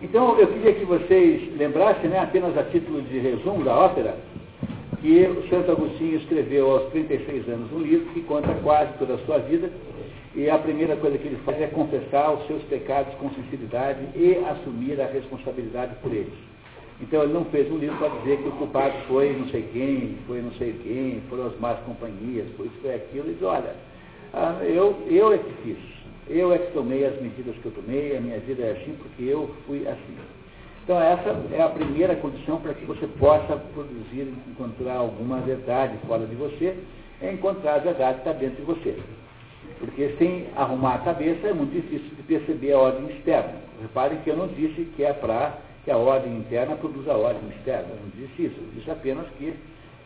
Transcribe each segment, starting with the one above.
Então, eu queria que vocês lembrassem, né, apenas a título de resumo da ópera, que o Santo Agostinho escreveu aos 36 anos um livro que conta quase toda a sua vida, e a primeira coisa que ele faz é confessar os seus pecados com sinceridade e assumir a responsabilidade por eles. Então ele não fez um livro para dizer que o culpado foi não sei quem, foi não sei quem, foram as más companhias, foi isso, foi aquilo. Ele diz, olha, ah, eu, eu é que fiz, eu é que tomei as medidas que eu tomei, a minha vida é assim porque eu fui assim. Então essa é a primeira condição para que você possa produzir, encontrar alguma verdade fora de você, é encontrar a verdade que está dentro de você. Porque sem arrumar a cabeça é muito difícil de perceber a ordem externa. Reparem que eu não disse que é para que a ordem interna produza a ordem externa. Eu não disse isso. Eu disse apenas que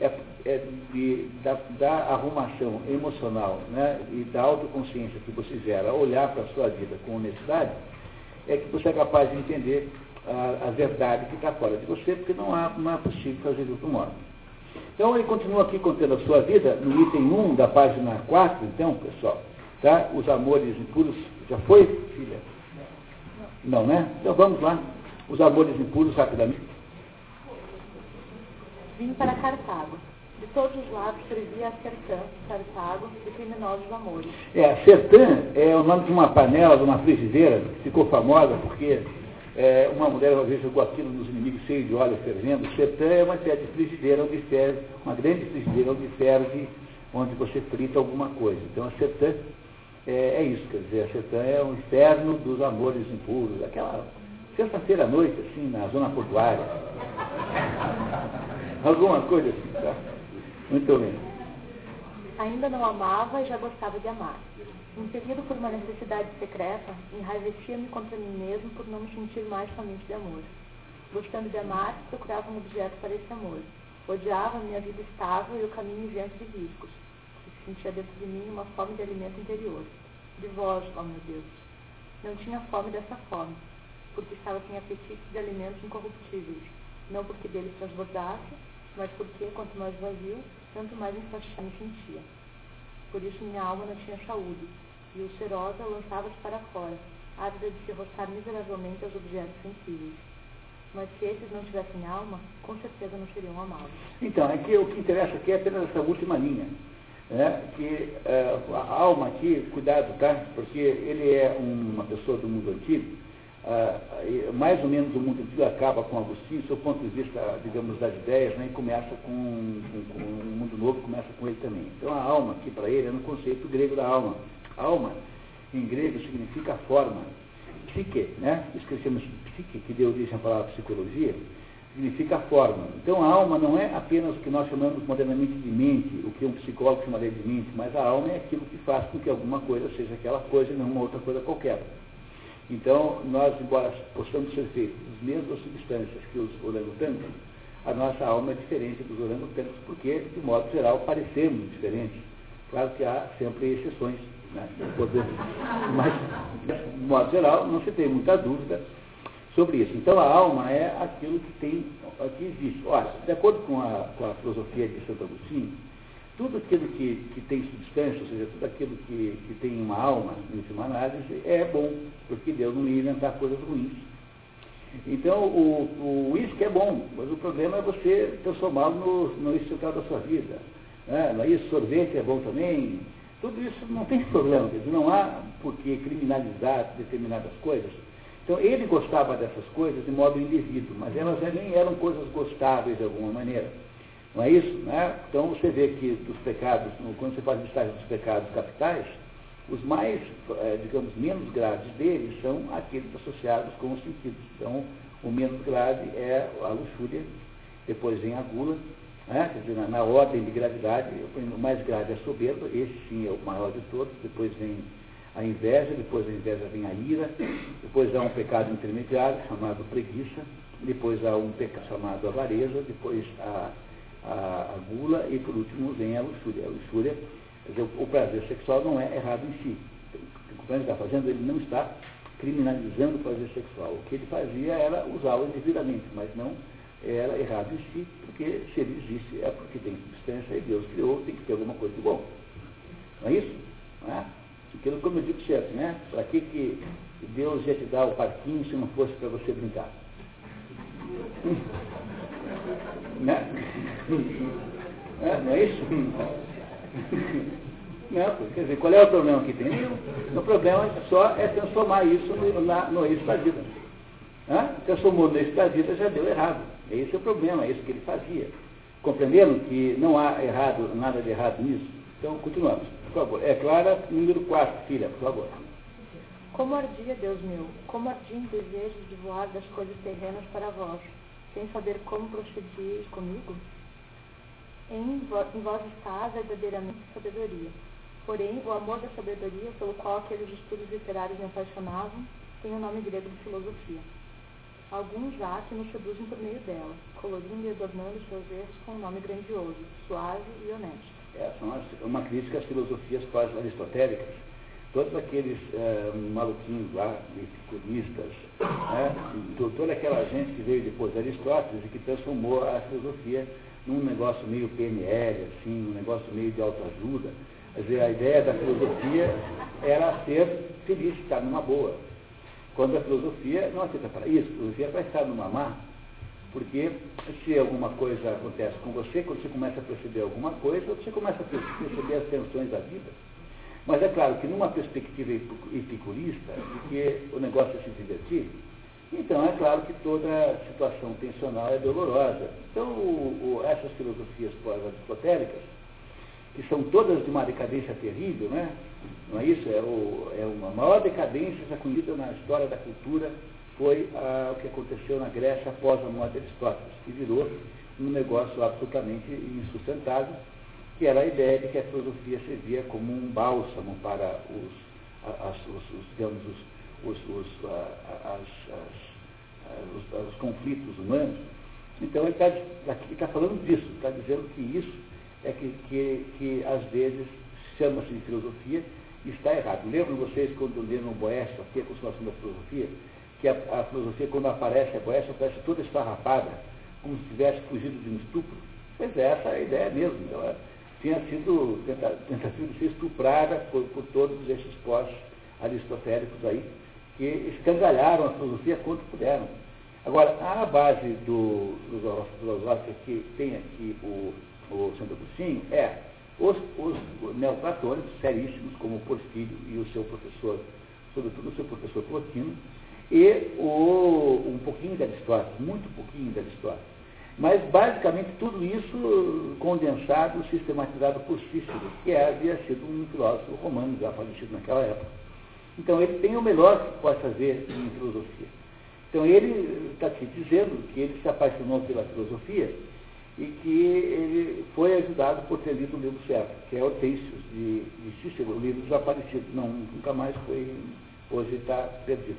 é, é de, da, da, arrumação emocional né, e da autoconsciência que você gera, olhar para a sua vida com honestidade, é que você é capaz de entender a, a verdade que está fora de você, porque não, há, não é possível fazer de outro modo. Então ele continua aqui contando a sua vida, no item 1 da página 4, então, pessoal, tá? os amores impuros. Já foi, filha? Não, né? Então vamos lá. Os amores impuros rapidamente. Vim para Cartago. De todos os lados previa a Sertã, Cartago e criminosos amores. É, Sertã é o nome de uma panela, de uma frigideira, que ficou famosa porque é, uma mulher uma vez jogou aquilo nos inimigos cheio de óleo fervendo. Sertã é uma espécie de frigideira onde ferve, uma grande frigideira onde ferve, onde você frita alguma coisa. Então a Sertã é, é isso, quer dizer, a Sertã é o inferno dos amores impuros, aquela sexta-feira à noite, assim, na zona portuária. Alguma coisa assim, tá? Muito bem. Ainda não amava e já gostava de amar. Impedido por uma necessidade secreta, enraivecia-me contra mim mesmo por não me sentir mais somente de amor. Gostando de amar, procurava um objeto para esse amor. Odiava minha vida estável e o caminho isento de riscos. Sentia dentro de mim uma fome de alimento interior. De vós, ó meu Deus. Não tinha fome dessa fome, porque estava sem apetite de alimentos incorruptíveis, não porque deles transbordasse, mas porque, quanto mais vazio, tanto mais insatisfeito me sentia. Por isso minha alma não tinha saúde, e ulcerosa lançava-se para fora, ávida de se roçar miseravelmente aos objetos sensíveis. Mas se esses não tivessem alma, com certeza não seriam amados. Então, aqui o que interessa aqui é apenas essa última linha. Né? Que uh, a alma aqui, cuidado, tá? Porque ele é uma pessoa do mundo antigo, uh, mais ou menos o mundo antigo acaba com Agostinho, do ponto de vista, digamos, das ideias, né? e começa com, com, com um mundo novo, começa com ele também. Então a alma aqui para ele é no conceito grego da alma. Alma, em grego, significa forma. Psique, né? Esquecemos psique, que deu origem à palavra psicologia, significa forma. Então a alma não é apenas o que nós chamamos modernamente de mente, o que um psicólogo chamaria de mente, mas a alma é aquilo que faz com que alguma coisa seja aquela coisa e não uma outra coisa qualquer. Então, nós, embora possamos ser feitos das mesmas substâncias que os orangotangos, a nossa alma é diferente dos orangotangos, porque, de modo geral, parecemos diferentes. Claro que há sempre exceções, né? mas, de modo geral, não se tem muita dúvida sobre isso. Então, a alma é aquilo que tem, que existe. Olha, de acordo com a, com a filosofia de Santo Agostinho, tudo aquilo que, que tem substância, ou seja, tudo aquilo que, que tem uma alma, em última análise, é bom, porque Deus não ia inventar coisas ruins. Então, o uísque é bom, mas o problema é você transformá-lo no, no estrutural da sua vida. Né? Não é isso? Sorvete é bom também. Tudo isso não tem problema, não há por que criminalizar determinadas coisas. Então, ele gostava dessas coisas de modo indevido, mas elas nem eram coisas gostáveis de alguma maneira. Não é isso? Né? Então você vê que dos pecados, quando você faz listagem dos pecados capitais, os mais, é, digamos, menos graves deles são aqueles associados com os sentidos. Então, o menos grave é a luxúria, depois vem a gula, né? quer dizer, na, na, ordem de gravidade, o mais grave é a soberba, esse sim é o maior de todos, depois vem a inveja, depois da inveja vem a ira, depois há um pecado intermediário chamado preguiça, depois há um pecado chamado avareza, depois a a, a, gula e por último vem a luxúria. A luxúria, dizer, o prazer sexual não é errado em si. O que ele está fazendo, ele não está criminalizando o prazer sexual. O que ele fazia era usá-lo indevidamente, mas não era errado em si, porque se ele existe é porque tem substância e Deus criou, tem que ter alguma coisa de bom. Não é isso? Não é? Aquilo como eu digo certo, né? Para que, que Deus ia te dar o parquinho se não fosse para você brincar. Né? É, não é isso? Não, quer dizer, qual é o problema que tem? O problema só é transformar isso no, na, no eixo da vida. Hã? Transformou no eixo da vida, já deu errado. Esse é o problema, é isso que ele fazia. Compreenderam que não há errado, nada de errado nisso? Então, continuamos, por favor. É Clara, número 4, filha, por favor. Como ardia, Deus meu, como ardia em desejo de voar das coisas terrenas para vós, sem saber como procedieis comigo? Em, vo, em vós está verdadeiramente sabedoria. Porém, o amor da sabedoria, pelo qual aqueles estudos literários me apaixonavam, tem o nome grego de filosofia. Alguns há que nos seduzem por meio dela, colorindo e adornando seus versos com um nome grandioso, suave e honesto. Essa é uma crítica às filosofias quase aristotélicas. Todos aqueles é, maluquinhos lá, epicuristas, né, toda aquela gente que veio depois de Aristóteles e que transformou a filosofia num negócio meio PNL, assim, um negócio meio de autoajuda. Quer dizer, a ideia da filosofia era ser feliz, estar numa boa. Quando a filosofia não aceita para isso, a filosofia é para estar numa má. Porque se alguma coisa acontece com você, quando você começa a perceber alguma coisa, você começa a perceber as tensões da vida. Mas é claro que numa perspectiva epicurista, de que o negócio é se divertir, então é claro que toda situação tensional é dolorosa. Então o, o, essas filosofias pós-aristotélicas, que são todas de uma decadência terrível, né? não é isso? É, o, é uma maior decadência já conhecida na história da cultura foi o que aconteceu na Grécia após a morte de Aristóteles, que virou um negócio absolutamente insustentável, que era a ideia de que a filosofia servia como um bálsamo para os, as, os, os digamos, os, os, as, as, os, conflitos humanos. Então ele está tá falando disso, está dizendo que isso é que, que, que às vezes chama-se de filosofia e está errado. Lembram vocês quando leram Boécio, aqui a continuação da filosofia, que a, a, filosofia, quando aparece a Boécio, aparece toda esfarrapada, como se tivesse fugido de um estupro? Pois é, essa é a ideia mesmo. Ela tinha sido, tentativa de ser estuprada por, por todos esses pós-aristotélicos aí, que escangalharam a filosofia quanto puderam. Agora, a base do, do filosófico que tem aqui o, o Santo Agostinho é os, os neoplatônicos, seríssimos, como Porfírio e o seu professor, sobretudo o seu professor Plotino, e o, um pouquinho de Aristóteles, muito pouquinho de Aristóteles. Mas, basicamente, tudo isso condensado, sistematizado por Cícero, que havia sido um filósofo romano, já falecido naquela época. Então, ele tem o melhor que pode fazer em filosofia. Então, ele está aqui dizendo que ele se apaixonou pela filosofia e que ele foi ajudado por ter lido o livro certo, que é Hortêncios, de, de Cícero, o livro desaparecido, não, nunca mais foi, hoje está perdido.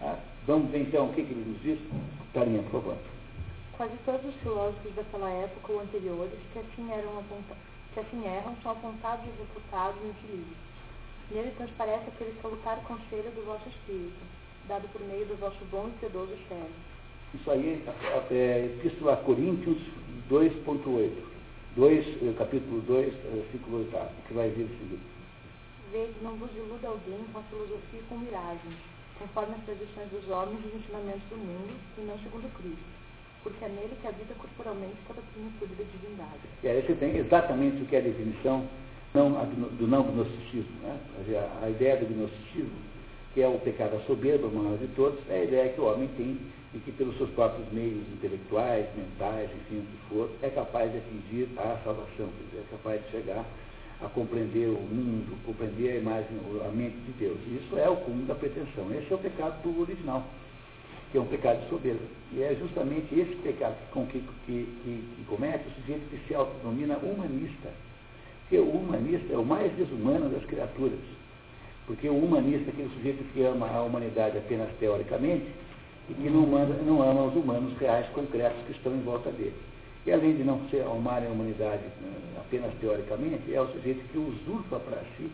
Ah, vamos ver então o que, que ele nos diz? Tarinha, por favor. Quase todos os filósofos daquela época ou anteriores que assim, eram que assim erram são apontados e refutados nesse livro. Nele transparece aquele salutar conselho do vosso espírito, dado por meio do vosso bom e piedoso chefe. Isso aí é, é Epístola a Coríntios 2.8. 2, eh, capítulo 2, eh, versículo 8, que vai vir o seguinte. Vede, não vos iluda alguém com a filosofia e com miragens, conforme as tradições dos homens e os ensinamentos do mundo, e não segundo Cristo. Porque é nele que habita corporalmente toda a plenitude da divindade. E aí você tem exatamente o que é a definição não, do não gnosticismo. Né? A, a ideia do gnosticismo, que é o pecado da soberba, o maior de todos, é a ideia que o homem tem e que pelos seus próprios meios intelectuais, mentais, enfim, o que for, é capaz de atingir a salvação, quer dizer, é capaz de chegar a compreender o mundo, compreender a imagem, a mente de Deus. Isso é o cúmulo da pretensão. Esse é o pecado do original, que é um pecado de soberba. E é justamente esse pecado com que, que, que, que comete o sujeito que se autodenomina humanista. Porque o humanista é o mais desumano das criaturas. Porque o humanista, aquele sujeito que ama a humanidade apenas teoricamente, e que não, manda, não ama os humanos reais, concretos que estão em volta dele. E além de não ser amarem a humanidade eh, apenas teoricamente, é o sujeito que usurpa para si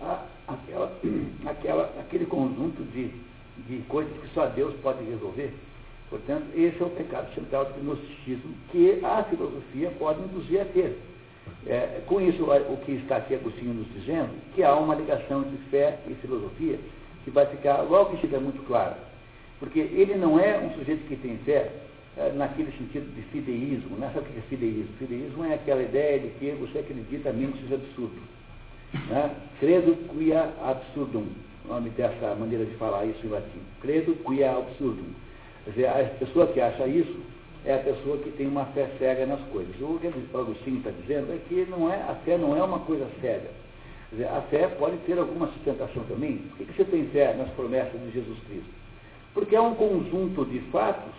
a, aquela, aquela, aquele conjunto de, de coisas que só Deus pode resolver. Portanto, esse é o pecado central do gnosticismo que a filosofia pode induzir a ter. É, com isso, o que está aqui Agostinho nos dizendo, que há uma ligação entre fé e filosofia, que vai ficar logo que estiver muito claro. Porque ele não é um sujeito que tem fé é, naquele sentido de fideísmo. Né? Sabe o que é fideísmo? Fideísmo é aquela ideia de que você acredita mesmo que seja absurdo. Né? Credo quia absurdum, o nome dessa maneira de falar isso em latim. Credo quia absurdum. Quer dizer, a pessoa que acha isso é a pessoa que tem uma fé cega nas coisas. O que Agostinho está dizendo é que não é, a fé não é uma coisa cega. Quer dizer, a fé pode ter alguma sustentação também. Por que, que você tem fé nas promessas de Jesus Cristo? Porque é um conjunto de fatos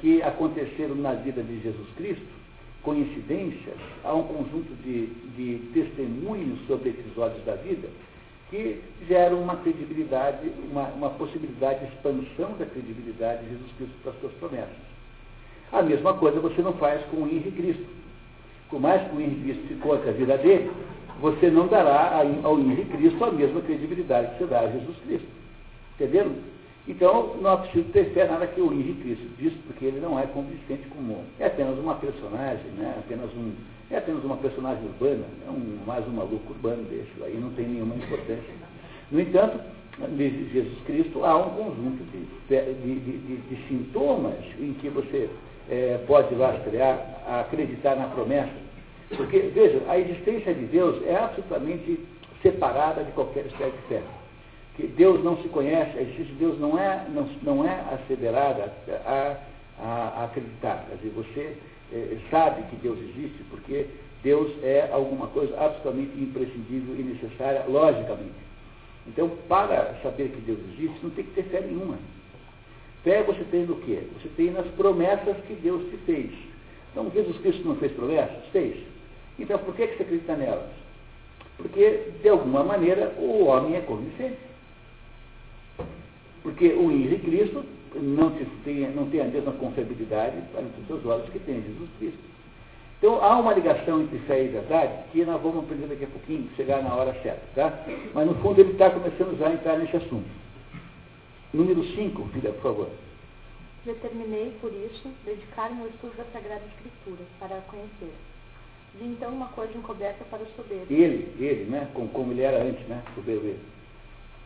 que aconteceram na vida de Jesus Cristo, coincidências, há um conjunto de, de testemunhos sobre episódios da vida que geram uma credibilidade, uma, uma possibilidade de expansão da credibilidade de Jesus Cristo para as suas promessas. A mesma coisa você não faz com o Henrique Cristo. Por mais que o Henrique Cristo se conte a vida dele, você não dará ao Henrique Cristo a mesma credibilidade que você dá a Jesus Cristo. Entenderam? Então, não é preciso ter fé nada que o Henrique Cristo diz, porque ele não é convincente como. É apenas uma personagem, né? apenas um, é apenas uma personagem urbana, é um, mais um maluco urbano desse, aí não tem nenhuma importância. No entanto, de Jesus Cristo, há um conjunto de, de, de, de sintomas em que você é, pode lastrear, acreditar na promessa. Porque, veja, a existência de Deus é absolutamente separada de qualquer espécie de fé. Que Deus não se conhece, a existência de Deus não é, não, não é asseverada a, a, a acreditar. Quer dizer, você sabe que Deus existe porque Deus é alguma coisa absolutamente imprescindível e necessária, logicamente. Então, para saber que Deus existe, não tem que ter fé nenhuma. Fé você tem no quê? Você tem nas promessas que Deus te fez. Então, Jesus Cristo não fez promessas? Fez. Então, por que, você acredita nelas? Porque, de alguma maneira, o homem é convincente. Porque o Henrique Cristo não tem, não tem a mesma confiabilidade para os seus olhos que tem Jesus Cristo. Então, há uma ligação entre fé e verdade que nós vamos aprender daqui a pouquinho, chegar na hora certa. Tá? Mas, no fundo, ele está começando já a entrar nesse assunto. Número 5, filha, por favor. Determinei, por isso, dedicar-me ao estudo da Sagrada Escritura, para a conhecer. Vi então uma coisa encoberta para os soberbos. Ele, ele, né? Como, como ele era antes, né? Soberbo ele.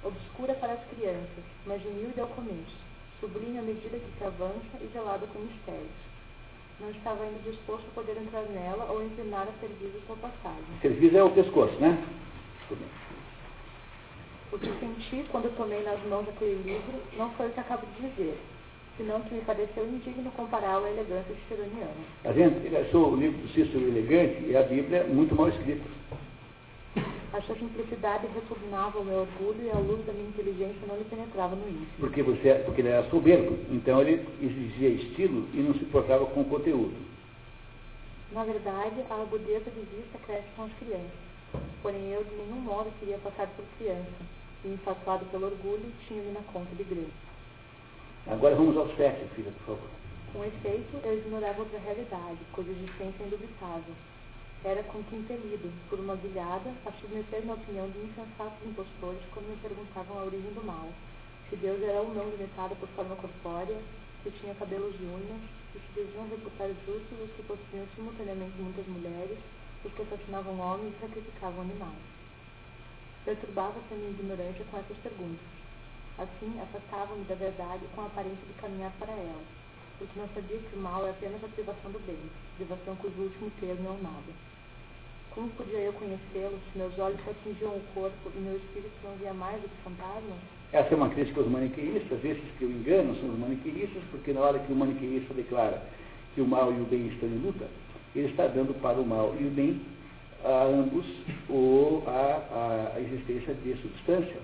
Obscura para as crianças, mas humilde ao começo, sublime à medida que se avança e gelado com mistérios. Não estava ainda disposto a poder entrar nela ou inclinar a serviço sua passagem. Serviço é o pescoço, né? O que senti quando tomei nas mãos aquele livro não foi o que acabo de dizer, senão que me pareceu indigno compará-lo à elegância ciceroniana. Está vendo? Ele achou o livro do Cícero elegante e a Bíblia muito mal escrita. A sua simplicidade repugnava o meu orgulho e a luz da minha inteligência não lhe penetrava no íntimo. Porque, você, porque ele era soberbo, então ele exigia estilo e não se portava com o conteúdo. Na verdade, a agudeza de vista cresce com as crianças. Porém, eu de nenhum modo queria passar por criança e, infatuado pelo orgulho, tinha-me na conta de grande. Agora vamos ao sete, filha, por favor. Com efeito, eu ignorava outra realidade, cuja existência é indubitável. Era com que impelido, por uma bilhada, a submeter-me à opinião de insensatos impostores quando me perguntavam a origem do mal, se Deus era ou não limitado por forma corpórea, se tinha cabelos e unhas, e se deviam reputar justos os que possuíam simultaneamente muitas mulheres, os que assassinavam homens e sacrificavam animais. Perturbava-se a minha ignorância com essas perguntas. Assim, afastava-me da verdade com a aparência de caminhar para ela, porque não sabia que o mal é apenas a privação do bem, privação cujo último termo é o nada. Como podia eu conhecê-lo se meus olhos só o corpo e meu espírito não via mais do que fantasmas? Essa é uma crítica aos maniqueístas, esses que o enganam são os maniqueístas, porque na hora que o maniqueísta declara que o mal e o bem estão em luta, ele está dando para o mal e o bem a ambos ou a, a existência de substância.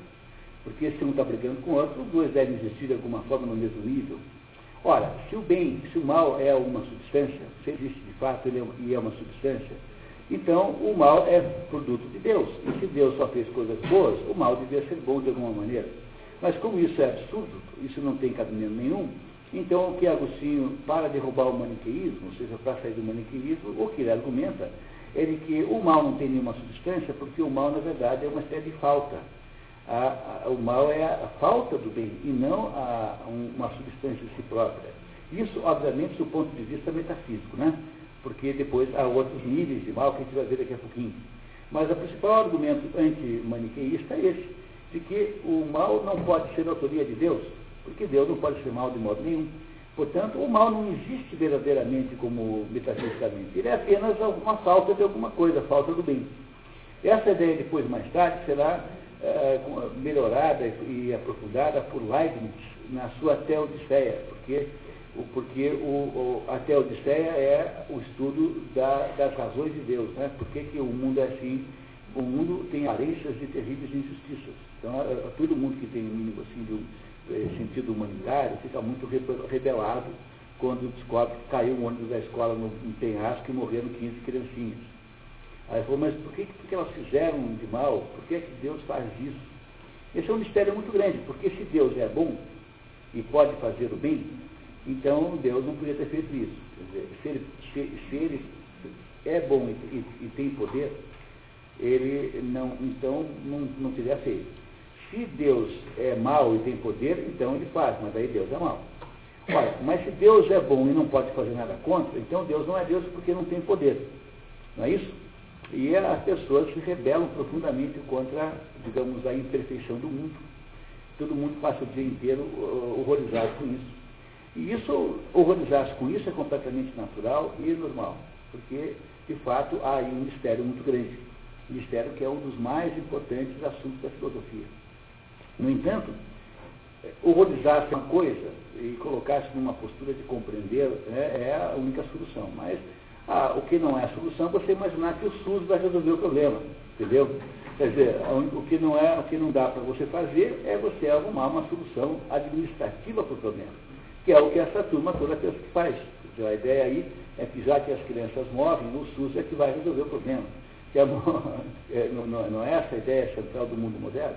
Porque se um está brigando com o outro, os dois devem existir de alguma forma no mesmo nível. Ora, se o bem, se o mal é uma substância, se existe de fato ele é, e é uma substância, então o mal é produto de Deus. E se Deus só fez coisas boas, o mal devia ser bom de alguma maneira. Mas como isso é absurdo, isso não tem cabimento nenhum, então, o que Agostinho, para derrubar o maniqueísmo, ou seja, para sair do maniqueísmo, o que ele argumenta é de que o mal não tem nenhuma substância, porque o mal, na verdade, é uma espécie de falta. A, a, o mal é a, a, falta do bem e não um, uma substância em si própria. Isso, obviamente, do ponto de vista metafísico, né? Porque depois há outros níveis de mal que a gente vai ver daqui a pouquinho. Mas o principal argumento anti-maniqueísta é esse, de que o mal não pode ser autoria de Deus, porque Deus não pode ser mal de modo nenhum. Portanto, o mal não existe verdadeiramente como metafisicamente. Ele é apenas uma falta de alguma coisa, falta do bem. Essa ideia depois, mais tarde, será é, melhorada e aprofundada por Leibniz na sua Teodiceia, porque, porque o, o, a Teodiceia é o estudo da, das razões de Deus, né? por que, que o mundo é assim, o mundo tem aparências de terríveis injustiças. Então, é, é, todo mundo que tem um mínimo assim, de um é, sentido humanitário fica muito rebelado quando descobre que caiu um ônibus da escola no, no penhasco e morreram 15 criancinhas. Aí falou, mas por que, por que elas fizeram de mal? Por que, que Deus faz isso? Esse é um mistério muito grande, porque se Deus é bom e pode fazer o bem, então Deus não podia ter feito isso. Dizer, se, ele, se, ele, é bom e, e, e, tem poder, ele não, então não, não teria feito. Se Deus é mau e tem poder, então ele faz, mas aí Deus é mau. Olha, mas se Deus é bom e não pode fazer nada contra, então Deus não é Deus porque não tem poder. Não é isso? E as pessoas se rebelam profundamente contra, digamos, a imperfeição do mundo. Todo mundo passa o dia inteiro horrorizado com isso. E isso, horrorizar-se com isso é completamente natural e normal, porque, de fato, há aí um mistério muito grande. Um mistério que é um dos mais importantes assuntos da filosofia. No entanto, horrorizar-se é uma coisa e colocar-se numa postura de compreender né, é a única solução. Mas ah, o que não é a solução é você imaginar que o SUS vai resolver o problema, entendeu? Quer dizer, o que não, é, o que não dá para você fazer é você arrumar uma solução administrativa para o problema, que é o que essa turma toda faz. Dizer, a ideia aí é que já que as crianças morrem, o SUS é que vai resolver o problema. É, é, não, não, é essa a ideia central do mundo moderno?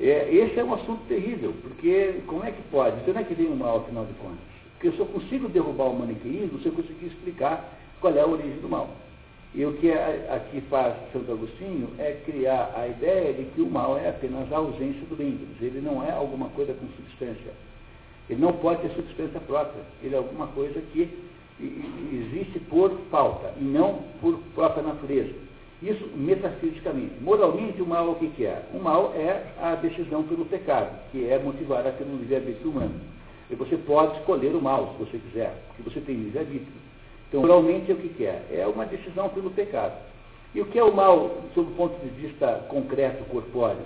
É, esse é um assunto terrível, porque como é que pode? Você não é que vem um mal, afinal de contas. Porque eu só consigo derrubar o maniqueísmo se eu conseguir explicar qual é a origem do mal. E o que aqui faz Santo Agostinho é criar a ideia de que o mal é apenas a ausência do bem. Ele não é alguma coisa com substância. Ele não pode ter substância própria. Ele é alguma coisa que existe por falta e não por própria natureza. Isso metafisicamente. Moralmente, o mal o que, é? O mal é a decisão pelo pecado, que é motivada pelo livre-arbítrio humano. E você pode escolher o mal, se você quiser, porque você tem livre-arbítrio. Então, moralmente, é o que é? É uma decisão pelo pecado. E o que é o mal, sob o ponto de vista concreto, corpóreo?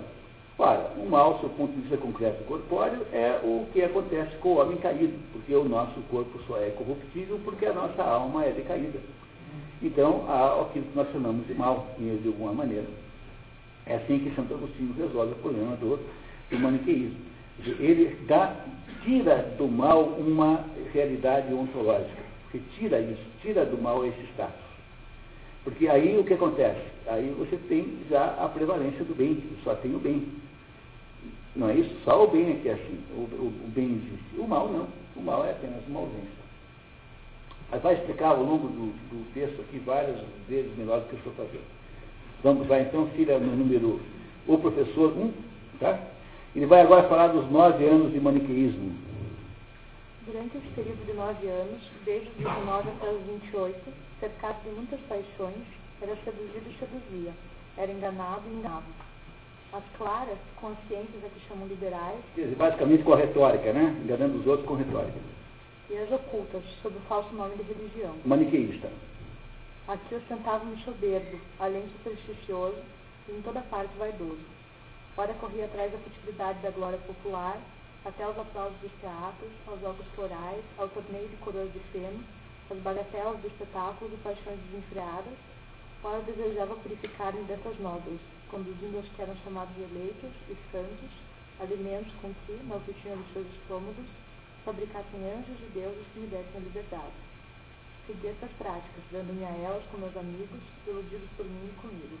Ora, o mal, o ponto de vista concreto corpóreo, é o que acontece com o homem caído, porque o nosso corpo só é corruptível porque a nossa alma é decaída. Então, há aquilo que nós chamamos de mal, de alguma maneira. É assim que Santo Agostinho resolve o problema do, do maniqueísmo. Ele dá tira do mal uma realidade ontológica. Você tira isso, tira do mal esse status. Porque aí o que acontece? Aí você tem já a prevalência do bem, só tem o bem. Não é isso? Só o bem é que é assim. O, o, o bem existe. O mal não. O mal é apenas uma ausência. Mas vai explicar ao longo do, do texto aqui várias vezes melhor do que eu estou fazendo. Vamos lá então, filha no número, o professor 1, tá? Ele vai agora falar dos nove anos de maniqueísmo. Durante esse período de nove anos, desde os 19 até os 28, cercado de muitas paixões, era seduzido e seduzia, era enganado e enganava. As claras, conscientes a que chamam liberais. Basicamente com a retórica, né? Enganando os outros com retórica. E as ocultas, sob o falso nome de religião. Maniqueísta. Aqui ostentavam um soberbo, além de supersticioso, e em toda parte vaidoso Ora corria atrás da futilidade da glória popular, até aos aplausos dos teatros, aos jogos florais, ao torneio de coroas de feno, às bagatelas do espetáculo de paixões desenfreadas, ora desejava purificar-me dessas nódoas, conduzindo os que eram chamados eleitos e santos, alimentos com que, na oficina dos seus estômagos, fabricassem anjos e deuses que me dessem a liberdade. Segui essas práticas, dando-me a elas com meus amigos, iludidos por mim e comigo.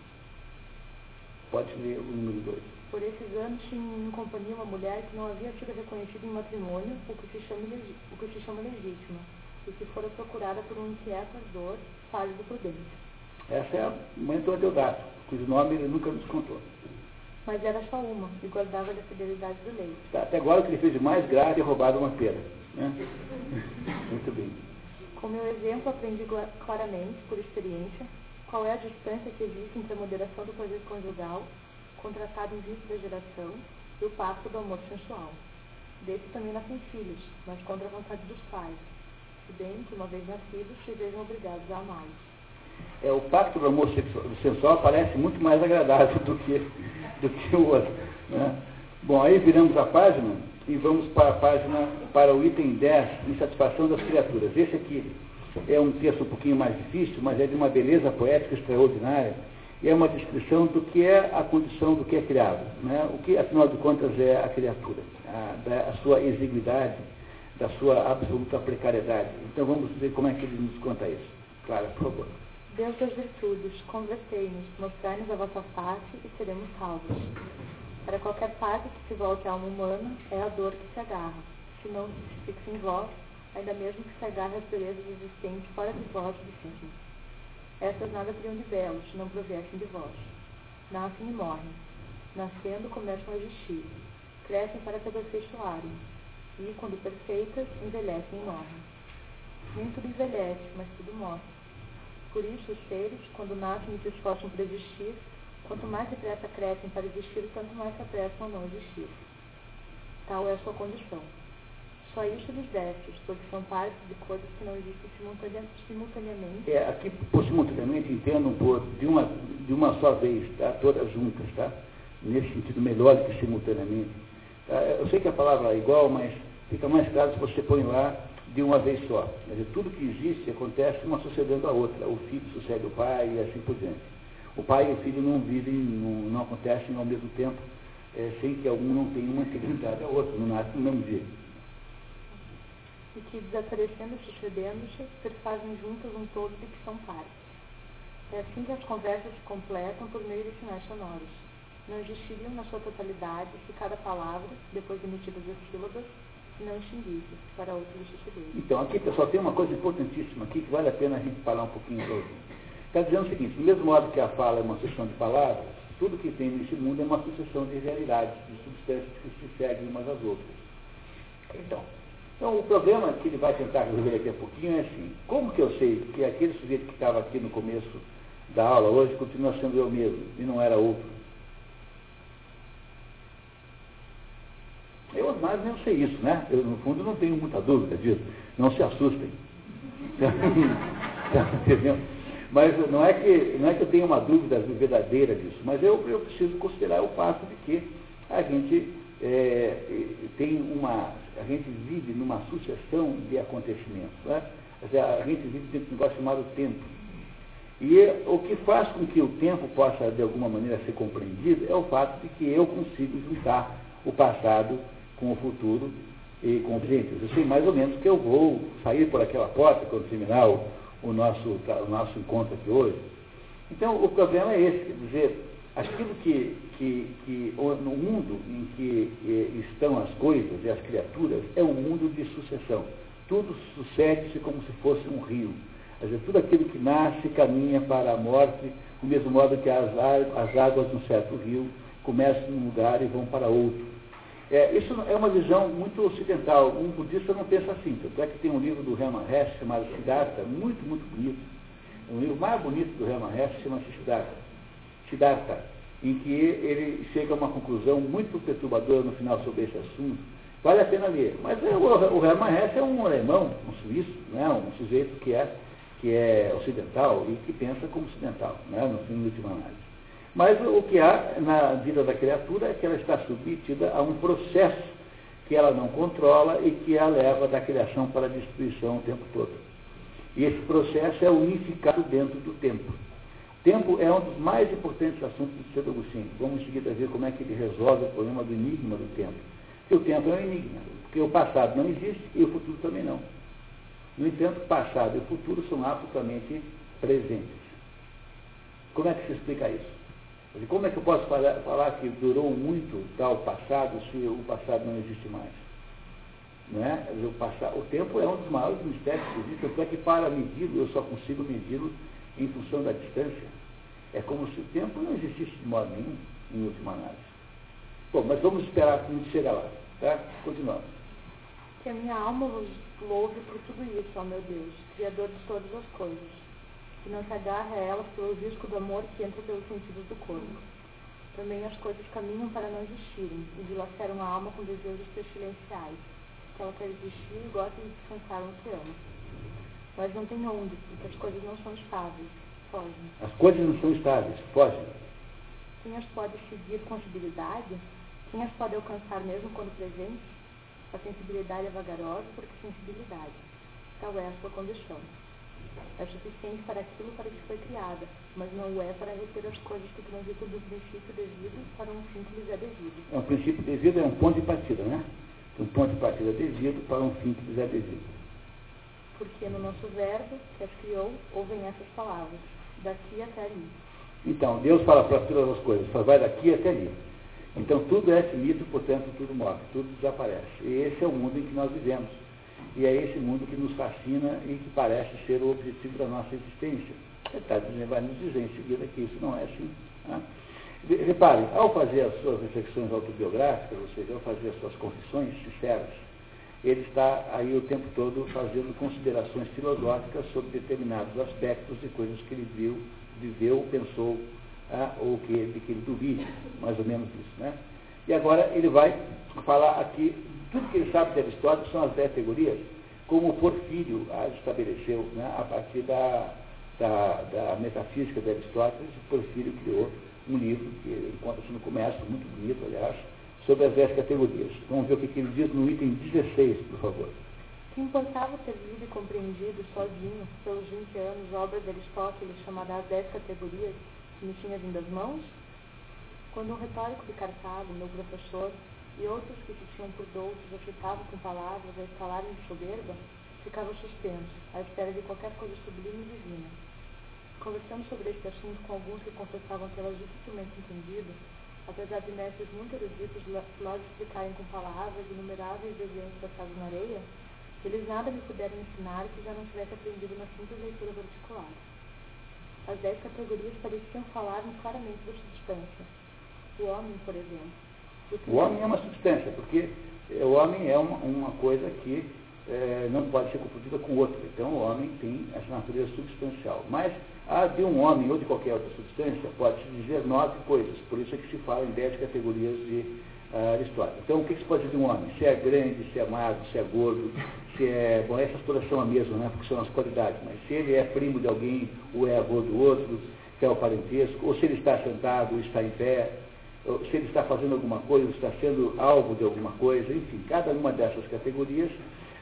Pode ler o número 2. Por esses anos tinha em companhia uma mulher que não havia sido reconhecida em matrimônio, o que se chama, o que se chama legítima, e que fora procurada por um inquieto ardor, pálido prudente. Essa é a mãe do Adeodato, cujo nome ele nunca nos contou. Mas era só uma, e guardava da fidelidade do leite. Tá, até agora o que ele fez de mais grave é roubado uma pera. Né? Muito bem. Com meu exemplo, aprendi claramente, por experiência, qual é a distância que existe entre a moderação do prazer conjugal contratado em vista da geração, e o pacto do amor sensual. Desse também nascem filhos, mas contra a vontade dos pais, se bem que, uma vez nascidos, se vejam obrigados a amá-los. É, o pacto do amor sensual parece muito mais agradável do que, do que o outro. Né? Bom, aí viramos a página e vamos para a página, para o item 10, insatisfação das criaturas. Esse aqui é um texto um pouquinho mais difícil, mas é de uma beleza poética extraordinária e é uma descrição do que é a condição do que é criado. Né? O que, afinal de contas, é a criatura, a, da, a sua exiguidade, da sua absoluta precariedade. Então vamos ver como é que ele nos conta isso. Clara, por favor. Deus das virtudes, convertei-nos, mostrai-nos a vossa face e seremos salvos. Para qualquer parte que se volte à alma humana, é a dor que se agarra. Se não se fixa em vós, ainda mesmo que se agarre às belezas existentes fora de vós si. Essas nada teriam de belo, se não provessem de vós. Nascem e morrem. Nascendo, começam a existir. Crescem para se aperfeiçoarem. E, quando perfeitas, envelhecem e morrem. Nem tudo envelhece, mas tudo morre. Por isso, os seres, quando nascem e se esforçam para existir, quanto mais depressa crescem para existir, tanto mais se apressam a não existir. Tal é a sua condição. Só isso lhes destes, porque são partes de coisas que não existem simultaneamente. É, aqui, por simultaneamente, entendam por de uma, de uma só vez, tá? todas juntas, tá? Nesse sentido, melhor do que simultaneamente. Tá? Eu sei que a palavra é igual, mas fica mais claro se você põe lá de uma vez só. Quer dizer, tudo que existe acontece uma sucedendo a outra. O filho sucede o pai e assim por diante. O pai e o filho não vivem, não, não acontecem ao mesmo tempo, é, sem que algum não tenha uma integridade ao outro, não nasce no mesmo dia e que, desaparecendo e sucedendo-se, perfazem juntas um todo de que são partes. É assim que as conversas se completam por meio de sinais sonoros. Não existiriam na sua totalidade se cada palavra, depois de emitidas as sílabas, não extinguisse para outro suceder. Então, aqui, pessoal, tem uma coisa importantíssima aqui que vale a pena a gente falar um pouquinho para Está dizendo o seguinte, do mesmo modo que a fala é uma sucessão de palavras, tudo que tem nesse mundo é uma sucessão de realidades, de substâncias que se seguem umas às outras. Então, então, o problema que ele vai tentar resolver aqui a pouquinho é assim: como que eu sei que aquele sujeito que estava aqui no começo da aula hoje continua sendo eu mesmo e não era outro? Eu mais não sei isso, né? Eu, no fundo, não tenho muita dúvida disso. Não se assustem. Mas não é, que, não é que eu tenha uma dúvida verdadeira disso, mas eu, eu preciso considerar o fato de que a gente é, tem uma. A gente vive numa sucessão de acontecimentos. Né? A gente vive dentro de um negócio chamado tempo. E o que faz com que o tempo possa, de alguma maneira, ser compreendido é o fato de que eu consigo juntar o passado com o futuro e com o presente. Eu sei mais ou menos que eu vou sair por aquela porta quando terminar o, nosso, o nosso encontro aqui hoje. Então, o problema é esse, quer dizer, aquilo que, que, que no mundo em que estão as coisas e as criaturas é um mundo de sucessão. Tudo sucede-se como se fosse um rio. Quer dizer, tudo aquilo que nasce caminha para a morte, do mesmo modo que as, as águas de um certo rio começam num lugar e vão para outro. É, isso é uma visão muito ocidental. Um budista não pensa assim. Tanto é que tem um livro do Hermann Hesse chamado Siddhartha, muito, muito bonito. O livro mais bonito do Hermann Hesse chama-se Siddhartha. Siddhartha, em que ele chega a uma conclusão muito perturbadora no final sobre esse assunto. Vale a pena ler. Mas é, o, o Hermann Hesse é um alemão, um suíço, né, um sujeito que é, que é ocidental e que pensa como ocidental, né, no fim de última análise. Mas o que há na vida da criatura é que ela está submetida a um processo que ela não controla e que a leva da criação para a destruição o tempo todo. E esse processo é unificado dentro do tempo. Tempo é um dos mais importantes assuntos do Santo Agostinho. Vamos em seguida ver como é que ele resolve o problema do enigma do tempo. Porque o tempo é um enigma, porque o passado não existe e o futuro também não. No entanto, passado e futuro são absolutamente presentes. Como é que se explica isso? Como é que eu posso falar, falar que durou muito tal passado se o passado não existe mais? Não é? o, passado, o tempo é um dos maiores mistérios que existe, tanto é que para medi-lo eu só consigo medi-lo em função da distância. É como se o tempo não existisse de modo nenhum, em última análise. Bom, mas vamos esperar que a gente chegue lá. Tá? Continuamos. Que a minha alma vos louve por tudo isso, ó meu Deus, Criador de todas as coisas, que não se agarre a elas pelo risco do amor que entra pelos sentidos do corpo. Também as coisas caminham para não existirem e dilaceram a alma com desejos pestilenciais, que ela quer existir e gosta de descansar no que ama. Mas não tem onde, porque as coisas não são estáveis, fogem. As coisas não são estáveis, fogem. Quem as pode seguir com agilidade? Quem as pode alcançar mesmo quando presente? A sensibilidade é vagarosa porque sensibilidade. Tal é a sua condição. É suficiente para aquilo para que foi criada, mas não o é para reter as coisas que transitam do princípio devido para um fim que lhes é devido. É um princípio devido, é um ponto de partida, né? Um ponto de partida devido para um fim que lhes é devido. Porque no nosso verbo, que as criou, ouvem essas palavras, daqui até ali. Então, Deus fala para todas as coisas, só vai daqui até ali. Então, tudo é finito, portanto, tudo morre, tudo desaparece. E esse é o mundo em que nós vivemos. E é esse mundo que nos fascina e que parece ser o objetivo da nossa existência. Ele vai nos dizer em seguida que isso não é assim. Né? Reparem, ao fazer as suas reflexões autobiográficas, ou seja, ao fazer as suas confissões sinceras, ele está aí o tempo todo fazendo considerações filosóficas sobre determinados aspectos de coisas que ele viu, viveu, pensou, ah, ou que, de que ele duvide, mais ou menos isso. Né? E agora ele vai falar aqui, tudo que ele sabe de Aristóteles são as dez categorias, como Porfírio as estabeleceu né, a partir da, da, da metafísica de Aristóteles, Porfírio criou um livro que ele conta-se no começo, muito bonito, aliás, sobre as dez categorias. Vamos ver o que, ele diz no item 16, por favor. Que importava ter lido e compreendido sozinho, pelos 20 anos, obras de Aristóteles chamada As Dez Categorias, que me tinha vindo às mãos? Quando um retórico de Cartago, meu professor, e outros que se tinham por doutos agitavam com palavras a escalarem de soberba, ficava suspenso, à espera de qualquer coisa sublime e divina. Conversando sobre este assunto com alguns que confessavam tê-las dificilmente entendido, apesar de mestres muito eruditos logo explicarem com palavras inumeráveis desenhos passados na areia, eles nada me puderam ensinar que já não tivesse aprendido na simples leitura particular. As dez categorias pareciam falar-me claramente da substância. O homem, por exemplo. O homem é uma substância, porque o homem é uma, uma coisa que é, não pode ser confundida com outra. Então o homem tem essa natureza substancial. Mas a de um homem ou de qualquer outra substância pode-se dizer nove coisas. Por isso é que se fala em dez categorias de uh, Aristóteles. Então o que, que se pode dizer de um homem? Se é grande, se é magro, se é gordo, se é. Bom, essas todas são a mesma, né? Porque são as qualidades. Mas se ele é primo de alguém ou é avô do outro, que é o parentesco, ou se ele está sentado ou está em pé, se ele está fazendo alguma coisa, está sendo alvo de alguma coisa, enfim, cada uma dessas categorias,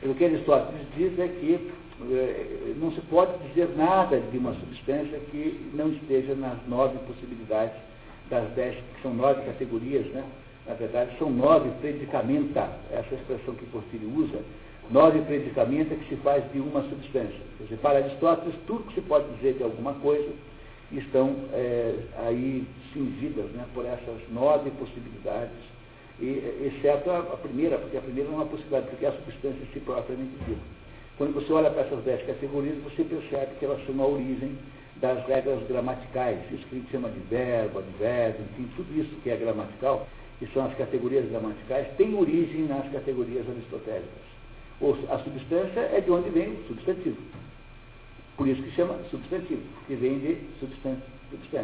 o que Aristóteles diz é que eh, não se pode dizer nada de uma substância que não esteja nas nove possibilidades das dez, que são nove categorias, né? na verdade são nove predicamenta, essa expressão que Porfírio usa, nove predicamenta que se faz de uma substância. Quer dizer, para Aristóteles, tudo que se pode dizer de alguma coisa estão é, aí cingidas né, por essas nove possibilidades, e, exceto a, a, primeira, porque a primeira não é uma possibilidade, porque é a substância em si propriamente dita. Quando você olha para essas dez categorias, você percebe que elas são a origem das regras gramaticais, isso que a gente chama de verbo, advérbio, enfim, tudo isso que é gramatical, que são as categorias gramaticais, tem origem nas categorias aristotélicas. Ou a substância é de onde vem o substantivo. Por isso que chama substantivo, que vem de substância.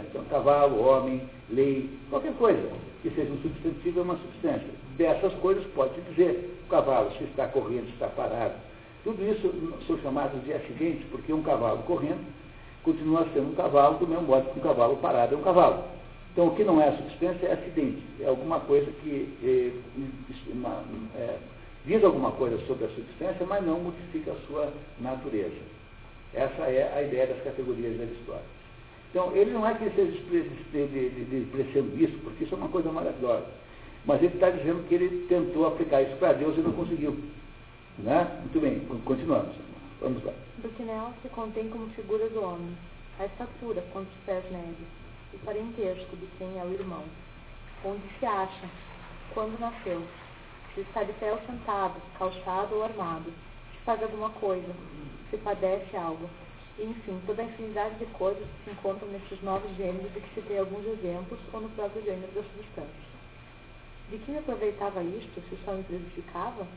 Então, cavalo, homem, lei, qualquer coisa que seja um substantivo é uma substância. Dessas coisas pode dizer cavalo, se está correndo, se está parado. Tudo isso são chamados de acidentes, porque um cavalo correndo continua sendo um cavalo, do mesmo modo que um cavalo parado é um cavalo. Então, o que não é substância é acidente, é alguma coisa que é, uma, é, diz alguma coisa sobre a substância, mas não modifica a sua natureza. Essa é a ideia das categorias de Aristóteles. Então, ele não é que ele esteja despreciando isso, porque isso é uma coisa maravilhosa. Mas ele está dizendo que ele tentou aplicar isso para Deus e não conseguiu. Né? Muito bem, continuamos. Vamos lá. Do que nela se contém como figura do homem, a estatura, quantos pés nele, o parentesco de quem é o irmão, onde se acha, quando nasceu, se está de pé ou sentado, calçado ou armado, faz alguma coisa, se padece algo. E, enfim, toda a infinidade de coisas que se encontram nesses novos gêneros de que se tem alguns exemplos ou no próprio gênero das substâncias. De que me aproveitava isto, se só me prejudicavam?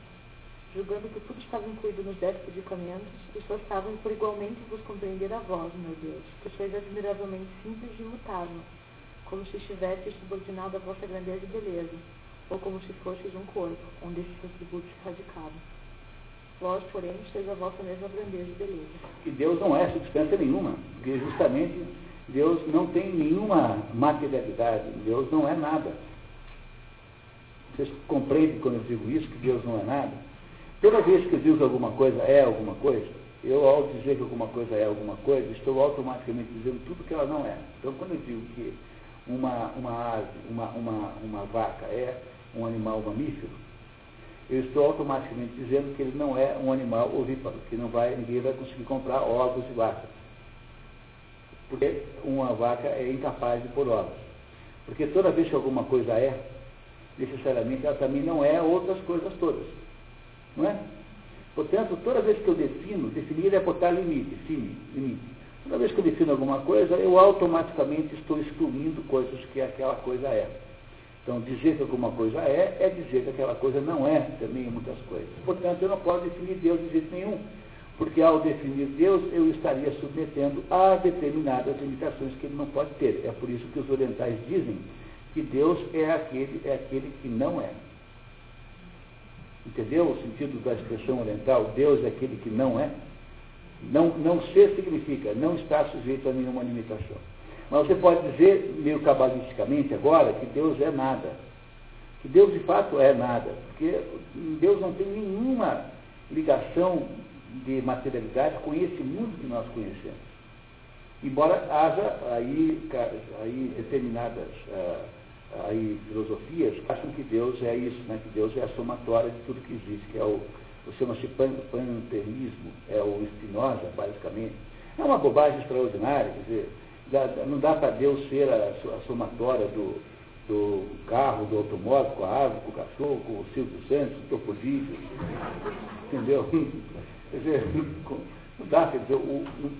Julgando que tudo estava incluído nos dez predicamentos, esforçavam por igualmente vos compreender a vós, meu Deus, que sois admiravelmente simples e imutável, como se estivesse subordinado à vossa grandeza e beleza, ou como se fosseis um corpo, onde esses atributos se radicavam. Vós, porém, sois a vossa mesma grandeza e beleza. E Deus não é substância nenhuma, porque justamente Deus não tem nenhuma materialidade, Deus não é nada. Vocês compreendem quando eu digo isso, que Deus não é nada? Toda vez que eu digo que alguma coisa é alguma coisa, eu, ao dizer que alguma coisa é alguma coisa, estou automaticamente dizendo tudo que ela não é. Então, quando eu digo que uma, uma ave, uma, uma, uma vaca é um animal mamífero, eu estou automaticamente dizendo que ele não é um animal ovíparo, que não vai, ninguém vai conseguir comprar ovos de vaca. Porque uma vaca é incapaz de pôr ovos. Porque toda vez que alguma coisa é, necessariamente ela também não é outras coisas todas. Não é? Portanto, toda vez que eu defino, definir é botar limite, sim, limite. Toda vez que eu defino alguma coisa, eu automaticamente estou excluindo coisas que aquela coisa é. Então, dizer que alguma coisa é, é dizer que aquela coisa não é também muitas coisas. Portanto, eu não posso definir Deus de jeito nenhum, porque ao definir Deus, eu estaria submetendo a determinadas limitações que ele não pode ter. É por isso que os orientais dizem que Deus é aquele, é aquele que não é. Entendeu o sentido da expressão oriental? Deus é aquele que não é? Não, não ser significa não estar sujeito a nenhuma limitação. Mas você pode dizer, meio cabalisticamente agora, que Deus é nada. Que Deus de fato é nada. Porque Deus não tem nenhuma ligação de materialidade com esse mundo que nós conhecemos. Embora haja aí, aí determinadas uh, aí, filosofias acham que Deus é isso, né? que Deus é a somatória de tudo que existe, que é o, chama-se panteísmo, é o Spinoza, basicamente. É uma bobagem extraordinária, quer dizer, não dá para Deus ser a, a somatória do, do carro, do automóvel, com a árvore, com o cachorro, com o Silvio Santos, com o Topodígio, entendeu? Quer dizer, não dá, quer dizer,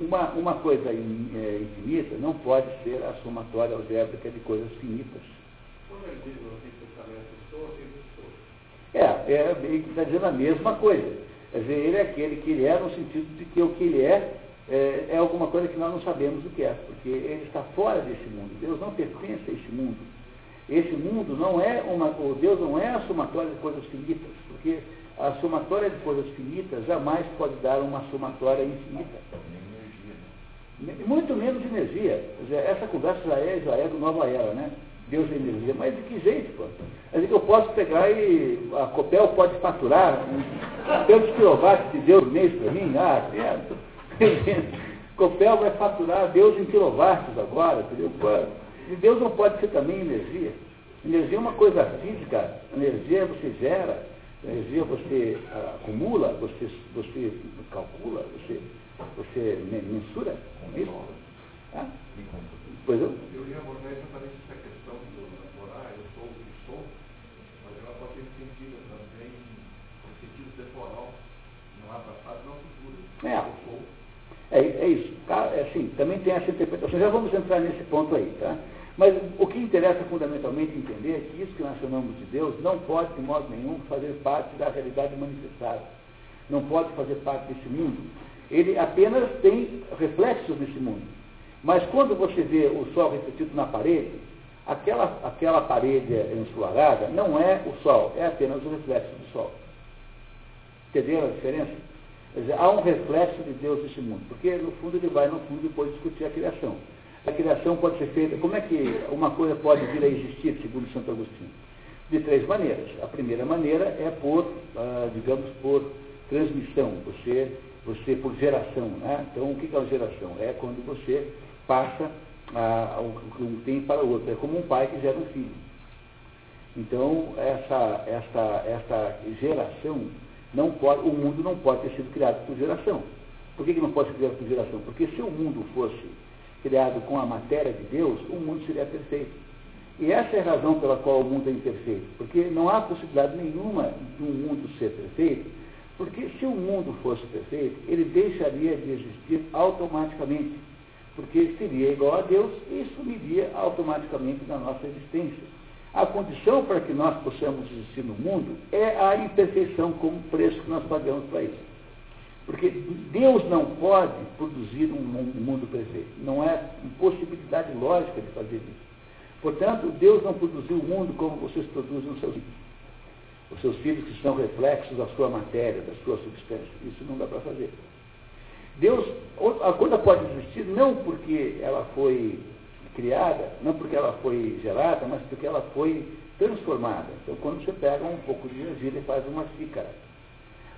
uma, uma coisa é, infinita não pode ser a somatória algébrica de coisas finitas. É, é, ele está dizendo a mesma coisa. Quer dizer, ele é aquele que ele é no sentido de que o que ele é, é, é alguma coisa que nós não sabemos o que é, porque ele está fora desse mundo. Deus não pertence a esse mundo. Esse mundo não é uma. O Deus não é a somatória de coisas finitas, porque a somatória de coisas finitas jamais pode dar uma somatória infinita. Muito menos energia. Essa conversa já é, já é do Nova Era, né? Deus é energia. Mas de que jeito, pô? Quer dizer que eu posso pegar e a Copel pode faturar tantos quilowatts de Deus mês para mim? Ah, é. Copel vai faturar Deus em quilowatts agora, entendeu? E Deus não pode ser também energia. Energia é uma coisa física, energia você gera, energia você acumula, você, você calcula, você, você mensura. Isso? Ah? Pois eu? Eu ia abordar exatamente essa questão do morar, eu sou o que sou, mas ela pode ser entendida também no sentido temporal. Não há passado, não há futuro. É. É, é isso. Tá? É, assim, também tem essa interpretação. Já vamos entrar nesse ponto aí, tá? Mas o que interessa fundamentalmente entender é que isso que nós chamamos de Deus não pode, de modo nenhum, fazer parte da realidade manifestada. Não pode fazer parte desse mundo. Ele apenas tem reflexos desse mundo. Mas quando você vê o sol refletido na parede, aquela, aquela parede ensolarada não é o sol, é apenas o reflexo do sol. Entenderam a diferença? Quer dizer, há um reflexo de Deus nesse mundo, porque no fundo ele vai, no fundo, depois discutir a criação. A criação pode ser feita, como é que uma coisa pode vir a existir, segundo Santo Agostinho? De três maneiras. A primeira maneira é por, ah, digamos, por transmissão, você, você por geração. Né? Então, o que é a geração? É quando você passa ah, um tempo para o outro. É como um pai que gera um filho. Então, essa, essa, essa geração não pode, o mundo não pode ter sido criado por geração. Por que, que não pode ser criado por geração? Porque se o mundo fosse criado com a matéria de Deus, o mundo seria perfeito. E essa é a razão pela qual o mundo é imperfeito. Porque não há possibilidade nenhuma de um mundo ser perfeito, porque se o mundo fosse perfeito, ele deixaria de existir automaticamente porque seria igual a Deus e sumiria automaticamente na nossa existência. A condição para que nós possamos existir no mundo é a imperfeição como preço que nós pagamos para isso. Porque Deus não pode produzir um mundo perfeito. Não é impossibilidade lógica de fazer isso. Portanto, Deus não produziu o mundo como vocês produzem os seus filhos. Os seus filhos que são reflexos da sua matéria, da sua substância. Isso não dá para fazer. Deus, a coisa pode existir não porque ela foi criada, não porque ela foi gerada, mas porque ela foi transformada. Então, quando você pega um pouco de argila e faz uma xícara.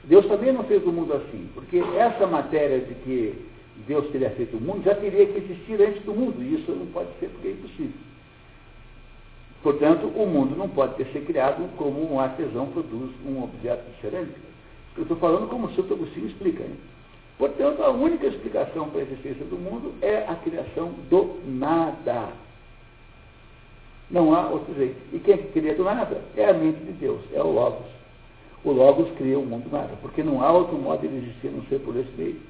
Deus também não fez o mundo assim, porque essa matéria de que Deus teria feito o mundo já teria que existir antes do mundo, e isso não pode ser porque é impossível. Portanto, o mundo não pode ter sido criado como um artesão produz um objeto de cerâmica. Eu estou falando como o Santo Agostinho explica. Hein? Portanto, a única explicação para a existência do mundo é a criação do nada. Não há outro jeito. E quem é cria do nada? É a mente de Deus, é o Logos. O Logos cria o mundo nada, porque não há outro modo de existir não ser por esse meio.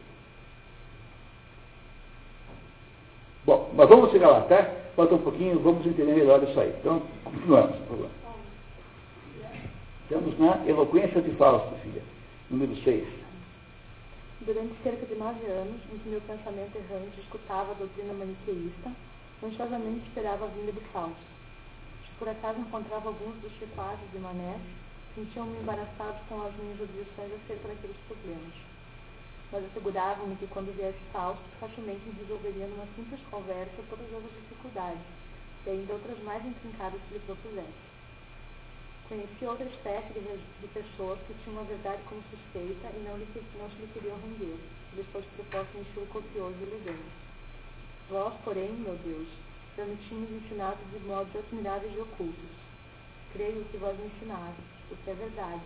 Bom, mas vamos chegar lá, tá? Falta um pouquinho, vamos entender melhor isso aí. Então, continuamos, por favor. Estamos na eloquência de Fausto, filha, número 6. Durante cerca de nove anos, em que meu pensamento errante escutava a doutrina maniqueísta, ansiosamente esperava a vinda de Fausto. Se por acaso encontrava alguns dos chefazes de Mané, sentiam-me embaraçados com as minhas objeções acerca daqueles problemas mas asseguravam-me que quando viesse Fausto, facilmente me resolveria numa simples conversa todas as dificuldades, e ainda outras mais intrincadas que lhe propusesse. Conheci outra espécie de, de, pessoas que tinham a verdade como suspeita e não, lhe, não se lhe queriam render, depois de proposta em estilo copioso e elegante. Vós, porém, meu Deus, permitimos ensinados de modos admiráveis e ocultos. Creio que vós me ensinastes, o que é verdade,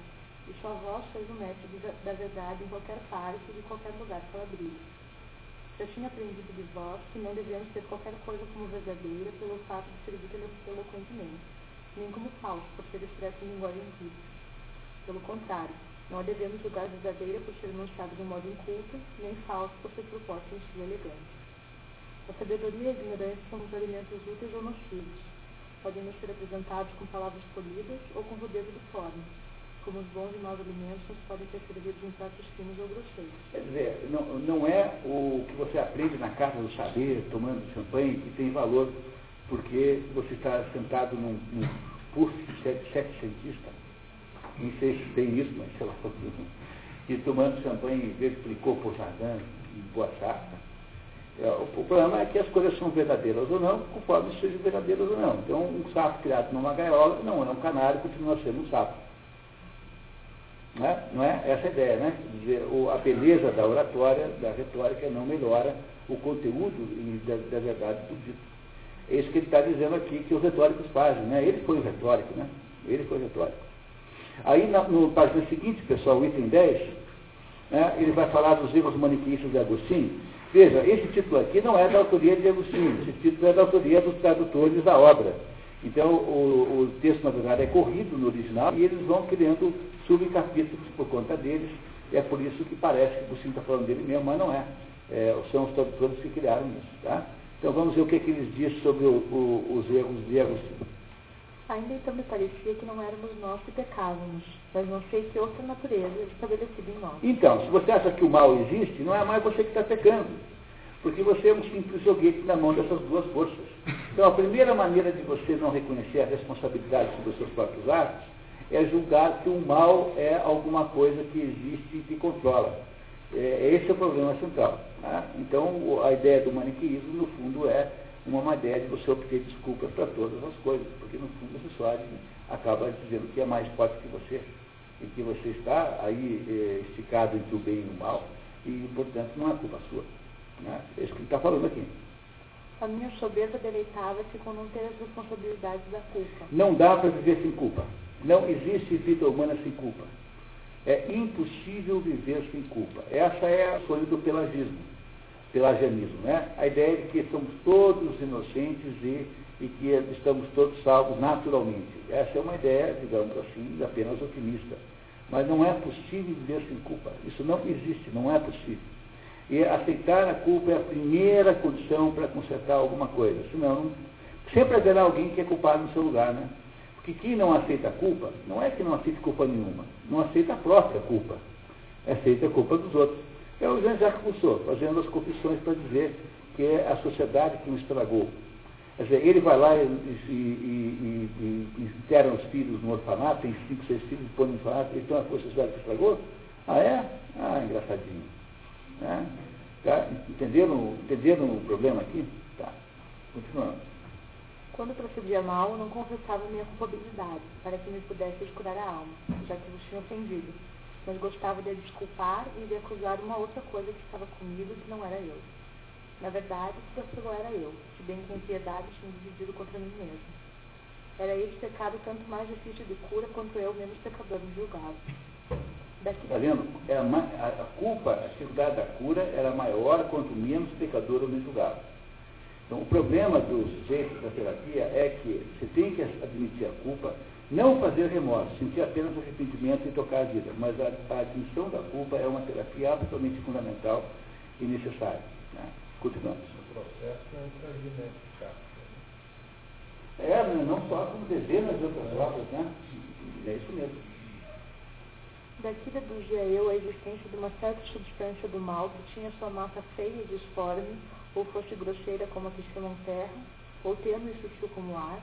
e sua voz fez o mestre da verdade em qualquer parte e de qualquer lugar que ela brilhe. Já tinha aprendido de vós que não devemos ter qualquer coisa como verdadeira pelo fato de servir eloquentemente, nem como falso por ser expresso em linguagem rica. Pelo contrário, não a devemos julgar verdadeira por ser enunciada de um modo inculto, nem falso por ser proposta em estilo elegante. A sabedoria e a ignorância são os alimentos úteis ou nocivos. Podem nos ser apresentados com palavras polidas ou com rudeza de forma, como os bons e maus alimentos podem ser servidos em pratos finos ou grosseiros. Quer dizer, não, não é o que você aprende na casa do saber, tomando champanhe, que tem valor, porque você está sentado num, num sete cientista, nem sei se tem isso, mas sei lá, e tomando champanhe em vez de Clicô por Jardim, em Boa Safra. É, o, problema é que as coisas são verdadeiras ou não, conforme sejam verdadeiras ou não. Então, um sapo criado numa gaiola não é um canário, continua sendo um sapo. Não é, não é essa a ideia, né? Dizer, a beleza da oratória, da retórica, não melhora o conteúdo da, da verdade do dito. É isso que ele está dizendo aqui, que os retóricos fazem, né? Ele foi o retórico, né? Ele foi retórico. Aí, na, no página seguinte, pessoal, o item 10, né, ele vai falar dos erros maniqueístas de Agostinho. Veja, esse título aqui não é da autoria de Agostinho, esse título é da autoria dos tradutores da obra. Então, o, o texto, na verdade, é corrido no original e eles vão criando subcapítulos por conta deles. É por isso que parece que o Agostinho está falando dele mesmo, mas não é. é. São os tradutores que criaram isso. Tá? Então, vamos ver o que, que eles dizem sobre o, o, os erros de Agostinho. Ainda então me parecia que não éramos nós que pecávamos, mas não sei que outra natureza é estabelecida em nós. Então, se você acha que o mal existe, não é mais você que está pecando porque você é um simples joguete na mão dessas duas forças. Então, a primeira maneira de você não reconhecer a responsabilidade sobre os seus próprios atos é julgar que o mal é alguma coisa que existe e que controla. É, esse é o problema central. Né? Então, a ideia do maniqueísmo, no fundo, é uma ideia de você obter desculpas para todas as coisas, porque, no fundo, você só acaba dizendo que é mais forte que você e que você está aí é, esticado entre o bem e o mal, e, portanto, não é culpa sua. Né? É isso que ele está falando aqui. A minha soberba deleitava-se com não ter as responsabilidades da culpa. Não dá para viver sem culpa. Não existe vida humana sem culpa. É impossível viver sem culpa. Essa é a sonho do pelagismo, pelagianismo. Né? A ideia de que somos todos inocentes e, e que estamos todos salvos naturalmente. Essa é uma ideia, digamos assim, apenas otimista. Mas não é possível viver sem culpa. Isso não existe, não é possível. E aceitar a culpa é a primeira condição para consertar alguma coisa. Senão, não, sempre haverá alguém que é culpado no seu lugar, né? Porque quem não aceita a culpa, não é que não aceita culpa nenhuma, não aceita a própria culpa, aceita a culpa dos outros. É o Jean-Jacques Rousseau, fazendo as confissões para dizer que é a sociedade que o estragou. Quer dizer, ele vai lá e, e, e, e, enterra os filhos no orfanato, tem cinco, seis filhos, põe no orfanato, então a força velha que estragou? Ah, é? Ah, engraçadinho. Né? Tá? Entenderam, entenderam o problema aqui? Tá. Continuando. Quando procedia mal, não confessava minha culpabilidade, para que me pudesse curar a alma, já que vos tinha ofendido. Mas gostava de desculpar e de acusar uma outra coisa que estava comigo que não era eu. Na verdade, tudo aquilo era eu, que bem com piedade tinha dividido contra mim mesmo. Era esse pecado tanto mais difícil de cura quanto eu, menos pecador, me julgava. Está vendo? Era a, a culpa, a dificuldade da cura era maior quanto menos pecador eu me julgava. Então, o problema do sujeito da terapia é que você tem que admitir a culpa, não fazer remorso, sentir apenas arrependimento e tocar a vida. Mas a, a admissão da culpa é uma terapia absolutamente fundamental e necessária. Né? Continuamos. O processo é um fragmento É, não só como dezenas de outras obras, né? É isso mesmo. Daqui deduzia eu a existência de uma certa substância do mal que tinha sua massa feia e disforme, ou fosse grosseira como a que chamam terra, ou terno e sutil como ar,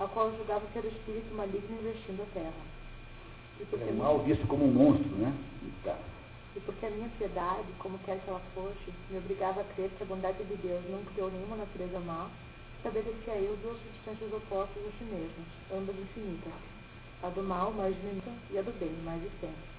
a qual julgava ser o espírito maligno investindo a terra. E porque é mal visto como um monstro, né? Tá. E porque a minha piedade, como quer que ela fosse, me obrigava a crer que a bondade de Deus não criou nenhuma natureza má, estabelecia eu duas substâncias opostas a si mesmas, ambas infinitas, a do mal mais diminuta e a do bem mais extensa.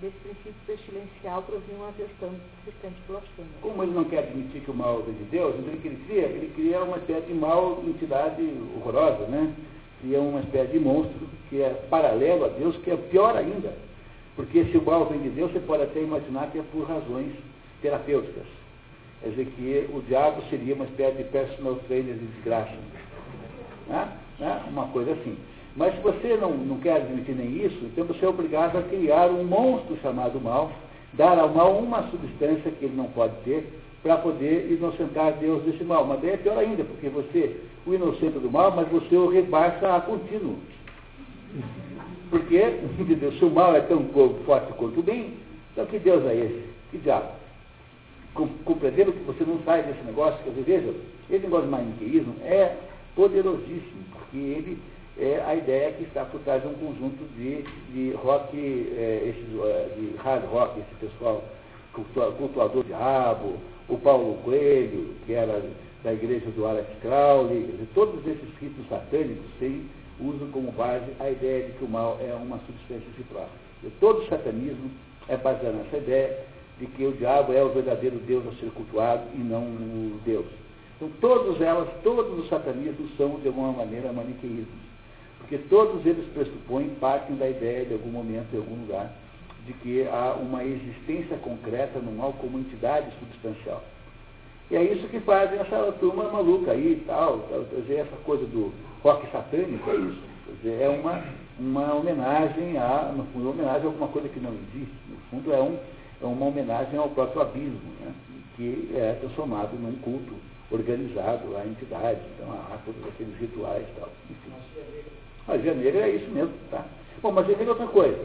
Desse princípio pestilencial provinha uma questão persistente blasfêmia. Como ele não quer admitir que o mal vem de Deus, então ele cria? Ele cria uma espécie de mal, entidade horrorosa, né? Cria uma espécie de monstro que é paralelo a Deus, que é pior ainda porque se o mal vem de Deus, você pode até imaginar que é por razões terapêuticas. Quer dizer que o diabo seria uma espécie de personal trainer de desgraça. Né? Né? Uma coisa assim. Mas se você não, não quer admitir nem isso, então você é obrigado a criar um monstro chamado mal, dar ao mal uma substância que ele não pode ter, para poder inocentar Deus desse mal. Mas daí é pior ainda, porque você o inocente do mal, mas você o rebaixa a contínuo. Porque, entendeu? Se o mal é tão forte quanto o bem, então que Deus é esse? Que diabo? Compreenderam que você não sai desse negócio? Quer dizer, veja, esse negócio de maniqueísmo é poderosíssimo, porque ele é a ideia que está por trás de um conjunto de, de rock, é, esses, é, de hard rock, esse pessoal cultuador de rabo, o Paulo Coelho, que era da igreja do Alex Crowley, todos esses ritos satânicos têm usam como base a ideia de que o mal é uma substância de própria. E todo o satanismo é baseado nessa ideia de que o diabo é o verdadeiro Deus a ser cultuado e não o Deus. Então, todas elas, todos os satanismos são, de alguma maneira, maniqueísmos. Porque todos eles pressupõem, partem da ideia, de algum momento, em algum lugar, de que há uma existência concreta no mal como entidade substancial. E é isso que fazem essa turma maluca aí e tal, dizer, essa coisa do rock satânico, é isso. Dizer, é uma, uma homenagem a, no fundo, homenagem a alguma coisa que não existe. No fundo, é, um, é uma homenagem ao próprio abismo, né, que é transformado num culto organizado à entidade, então há todos aqueles rituais e tal. Enfim. Magia negra é isso mesmo, tá? Bom, magia negra é outra coisa.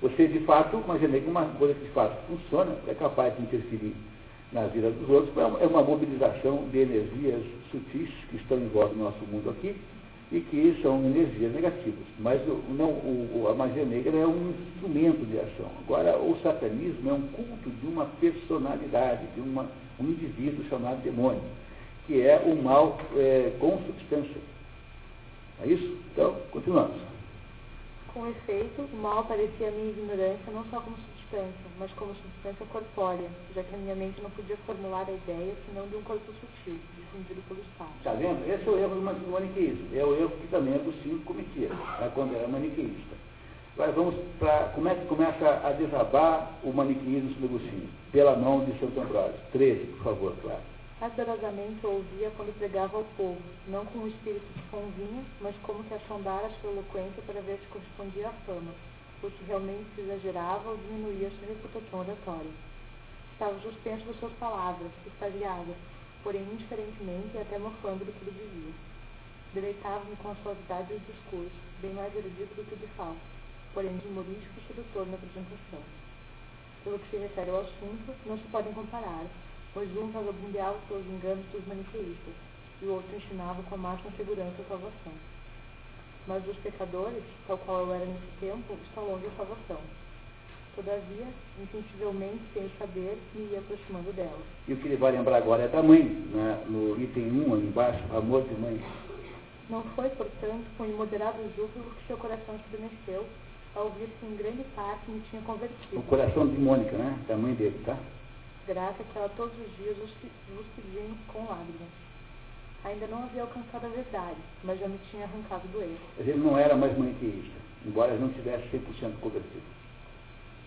Você, de fato, magia negra é uma coisa que de fato funciona, é capaz de interferir na vida dos outros, é uma mobilização de energias sutis que estão em volta do nosso mundo aqui e que são energias negativas. Mas não, o, a magia negra é um instrumento de ação. Agora, o satanismo é um culto de uma personalidade, de uma, um indivíduo chamado demônio, que é o mal é, com substância. É isso? Então, continuamos. Com efeito, o mal parecia a minha ignorância não só como substância, mas como substância corpórea, já que a minha mente não podia formular a ideia senão de um corpo sutil, difundido pelo espaço. Está vendo? Esse é o erro do maniqueísmo. É o erro que também Agostinho cometia, né, quando era maniqueísta. Agora vamos para. Como é que começa a desabar o maniqueísmo sobre Agostinho? Pela mão de Santo Ambrósio. 13, por favor, claro. Ardorosamente ouvia quando pregava ao povo, não com o espírito que convinha, mas como que a sua eloquência para ver se correspondia à fama ou se realmente se exagerava ou diminuía sua reputação oratória. Estava suspenso das suas palavras, extasiado, porém indiferentemente e até mofando do que ele dizia. Deleitava-me com a suavidade dos discursos, bem mais erudito do que de falso, porém de humorístico e sedutor na apresentação. Pelo que se refere ao assunto, não se podem comparar, pois um vagabundeava pelos enganos dos maniqueístas, e o outro ensinava com a máxima segurança a salvação. Mas dos pecadores, tal qual eu era nesse tempo, está longe a salvação. Todavia, instintivelmente, sem saber, me ia aproximando dela. E o que ele vai lembrar agora é da mãe, né? no item 1 ali embaixo, amor de mãe. Não foi, portanto, com imoderado júbilo que seu coração estremeceu ao ouvir que em grande parte me tinha convertido. O coração de Mônica, né? Da mãe dele, tá? Graça que ela todos os dias vos pedia com lágrimas. Ainda não havia alcançado a verdade, mas já me tinha arrancado do erro. Ele não era mais maniqueísta, embora não tivesse 100% convertido.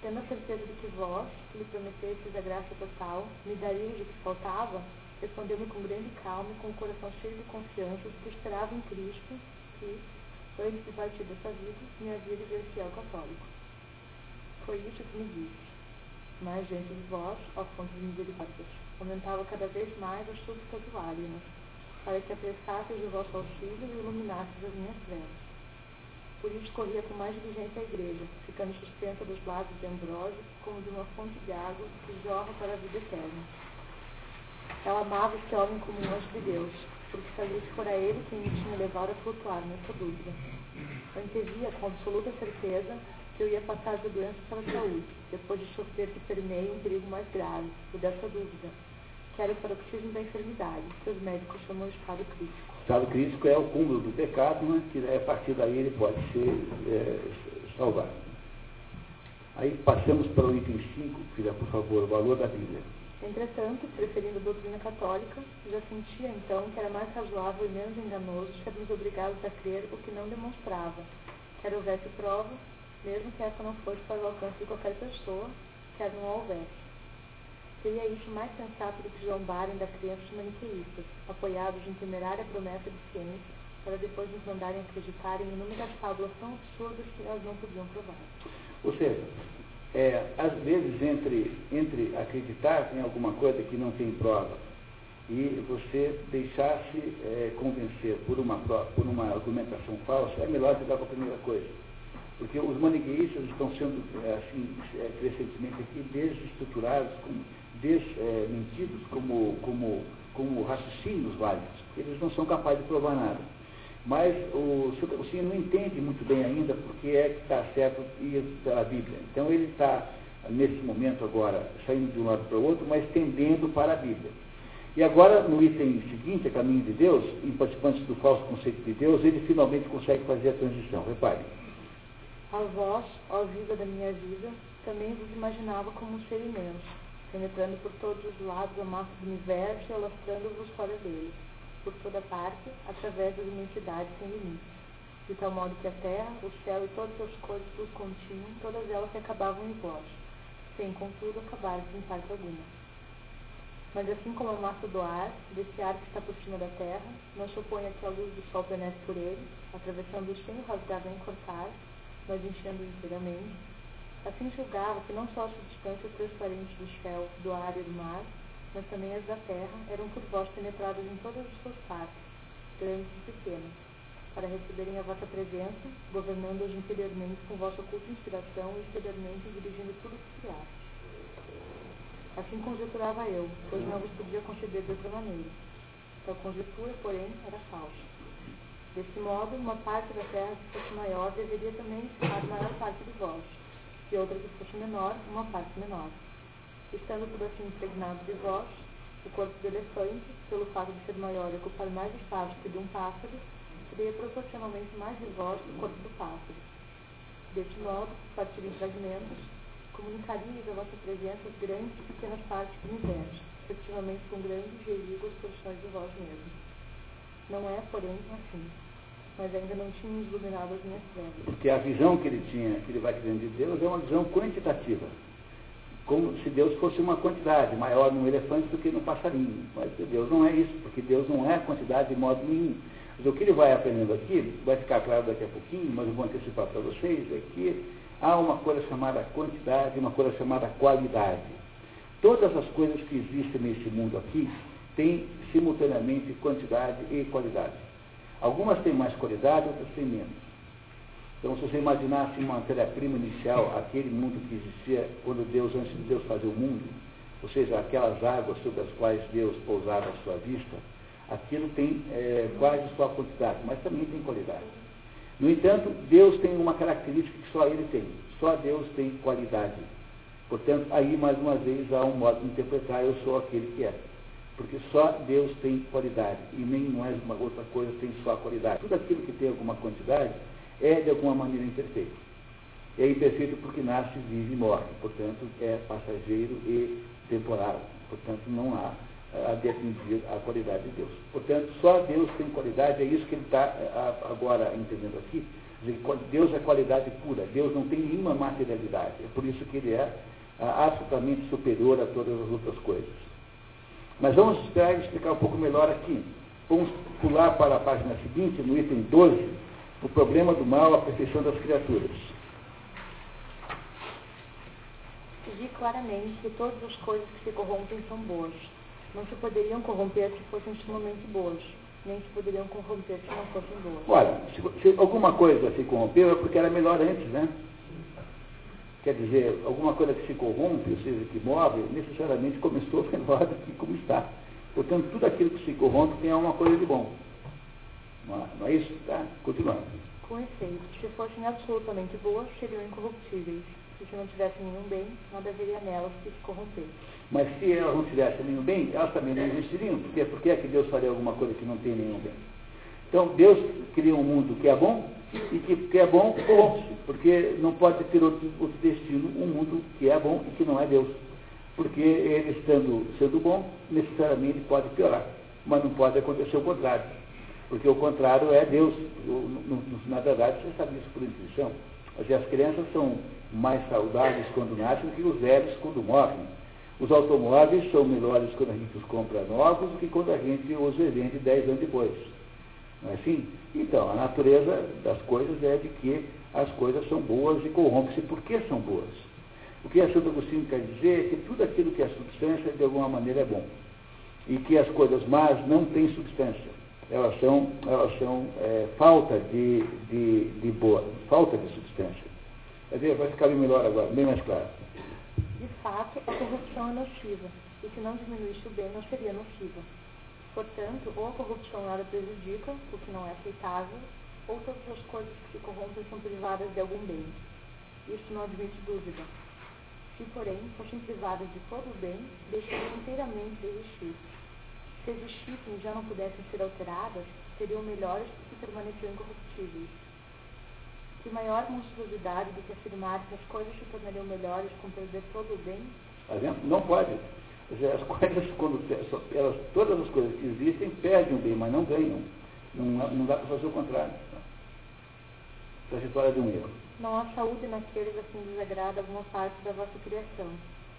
Tendo a certeza de que vós, que lhe prometestes a graça total, me daríeis o que faltava, respondeu-me com grande calma e com o coração cheio de confiança de que esperava em Cristo, que, antes de partir dessa vida, me havia de ver fiel católico. Foi isso que me disse. Mas diante de vós, ó fonte de misericórdia, aumentava cada vez mais as súplicas e lágrimas, para que apressasseis o vosso auxílio e iluminasseis as minhas trevas. Por isso corria com mais diligência à igreja, ficando suspensa dos lados de Ambrósio, como de uma fonte de água que jorra para a vida eterna. Ela amava este homem como um anjo de Deus, porque sabia que fora ele quem me tinha levado a flutuar nessa dúvida. Eu antevia com absoluta certeza eu ia passar de doença para a saúde, depois de sofrer que permeia um perigo mais grave, o dessa dúvida, que era o paroxismo da enfermidade, que os médicos chamam de estado crítico. O estado crítico é o cúmulo do pecado, né, que a partir daí ele pode ser é, salvado. Aí passamos para o item 5, filha, por favor, o valor da Bíblia. Entretanto, preferindo a doutrina católica, já sentia então que era mais razoável e menos enganoso sermos obrigados a crer o que não demonstrava, quer houvesse prova, mesmo que essa não fosse para o alcance de qualquer pessoa, quer não houvesse. Seria isso mais sensato do que zombarem da crença dos maniqueístas, apoiados em temerária promessa de ciência, para depois nos mandarem acreditar em inúmeras fábulas tão absurdas que elas não podiam provar. Ou seja, é, às vezes entre, entre acreditar em alguma coisa que não tem prova e você deixar-se é, convencer por uma, por uma argumentação falsa, é melhor ficar com a primeira coisa. Porque os maniqueístas estão sendo, é, assim, é, crescentemente aqui, desestruturados, desmentidos como, como, como raciocínios válidos. Eles não são capazes de provar nada. Mas o, o senhor não entende muito bem ainda porque é que está certo ir pela Bíblia. Então ele está, nesse momento agora, saindo de um lado para o outro, mas tendendo para a Bíblia. E agora, no item seguinte, a caminho de Deus, em participantes do falso conceito de Deus, ele finalmente consegue fazer a transição. Repare. A vós, ó vida da minha vida, também vos imaginava como um ser imenso, penetrando por todos os lados a massa do universo e alastrando-vos fora dele por toda parte, através das imensidades sem limites. De tal modo que a terra, o céu e todas as coisas vos continham, todas elas se acabavam em vós, sem, contudo, acabar-se em parte alguma. Mas assim como a massa do ar, desse ar que está por cima da terra, não se opõe que a luz do sol penetre por ele, atravessando-o sem o rasgar nem cortar, mas enchendo-o inteiramente, assim julgava que não só as substâncias transparentes do céu, do ar e do mar, mas também as da terra, eram por vós penetradas em todas as suas partes, grandes e pequenas, para receberem a vossa presença, governando-as interiormente com vossa oculta inspiração e exteriormente dirigindo tudo o que criaste. Assim conjecturava eu, pois não vos podia conceber de outra maneira. Tal conjectura, porém, era falsa. Desse modo, uma parte da terra que fosse maior deveria também estar maior parte de vós, e outra que fosse menor, uma parte menor estando tudo assim impregnado de vós, o corpo do elefante, pelo fato de ser maior e ocupar mais espaço que de um pássaro, seria proporcionalmente mais de vós que o corpo do pássaro. Deste modo, partindo em fragmentos, comunicaríeis a vossa presença grandes e pequenas partes do universo, respectivamente com grandes e exíguas porções de vós mesmos. Não é, porém, assim. Mas ainda não tínhamos iluminado as minhas trevas. Porque a visão que ele tinha, que ele vai criando de Deus, é uma visão quantitativa como se Deus fosse uma quantidade maior num elefante do que num passarinho. Mas Deus não é isso, porque Deus não é quantidade de modo nenhum. Mas o que ele vai aprendendo aqui, vai ficar claro daqui a pouquinho, mas eu vou antecipar para vocês, é que há uma coisa chamada quantidade, uma coisa chamada qualidade. Todas as coisas que existem nesse mundo aqui têm simultaneamente quantidade e qualidade. Algumas têm mais qualidade, outras têm menos. Então, se você imaginasse uma matéria-prima inicial, aquele mundo que existia quando Deus, antes de Deus fazer o mundo, ou seja, aquelas águas sobre as quais Deus pousava a sua vista, Aquilo tem é, quase só quantidade, mas também tem qualidade. No entanto, Deus tem uma característica que só Ele tem. Só Deus tem qualidade. Portanto, aí mais uma vez há um modo de interpretar, eu sou aquele que é. Porque só Deus tem qualidade e nem mais uma outra coisa tem só qualidade. Tudo aquilo que tem alguma quantidade é de alguma maneira imperfeito. É imperfeito porque nasce, vive e morre. Portanto, é passageiro e temporário. Portanto, não há a definir a qualidade de Deus. Portanto, só Deus tem qualidade, é isso que ele está agora entendendo aqui. Deus é qualidade pura, Deus não tem nenhuma materialidade. É por isso que ele é absolutamente superior a todas as outras coisas. Mas vamos esperar explicar um pouco melhor aqui. Vamos pular para a página seguinte, no item 12, o problema do mal, a perfeição das criaturas. Vi claramente que todas as coisas que se corrompem são boas. Não se poderiam corromper se fossem extremamente boas, nem se poderiam corromper se não fossem boas. Olha, se, se alguma coisa se corrompeu é porque era melhor antes, né? Quer dizer, alguma coisa que se corrompe, ou seja, que morre, necessariamente começou melhor do que como está. Portanto, tudo aquilo que se corrompe tem alguma coisa de bom. Não é, não é isso? Tá? Continuando. Com efeito, se fossem absolutamente boas, seriam incorruptíveis. E se não tivessem nenhum bem, nada haveria nelas que se corromper. Mas se elas não tivessem nenhum bem, elas também não existiriam. Por quê? Por que é que Deus faria alguma coisa que não tem nenhum bem? Então, Deus cria um mundo que é bom e que, que é bom corrompe-se, porque não pode ter outro, outro destino, um mundo que é bom e que não é Deus. Porque ele estando sendo bom, necessariamente pode piorar, mas não pode acontecer o contrário. Porque o contrário é Deus. Na verdade, você sabe isso por intuição. As crianças são mais saudáveis quando nascem do que os velhos quando morrem. Os automóveis são melhores quando a gente os compra novos do que quando a gente os vende 10 anos depois. Não é assim? Então, a natureza das coisas é de que as coisas são boas e corrompem-se porque são boas. O que a Santo Agostinho quer dizer é que tudo aquilo que é substância, de alguma maneira, é bom. E que as coisas más não têm substância. Elas são, elas são é, falta de, de, de boa, falta de substância. Quer dizer, vai ficar bem melhor agora, bem mais claro. De fato, a corrupção é nociva, e se não diminuísse o bem, não seria nociva. Portanto, ou a corrupção nada prejudica, o que não é aceitável, ou todas as coisas que se corrompem são privadas de algum bem. Isso não admite dúvida. Se, porém, fossem privadas de todo o bem, deixariam inteiramente de existir. Se existissem e já não pudessem ser alteradas, seriam melhores e permaneceriam incorruptíveis. Que maior monstruosidade do que afirmar que as coisas se tornariam melhores com perder todo o bem? Tá não pode as coisas, quando elas, todas as coisas que existem, perdem o bem, mas não ganham. Não, não dá para fazer o contrário. Trajetória de um erro. Não há saúde naqueles a quem desagrada alguma parte da vossa criação.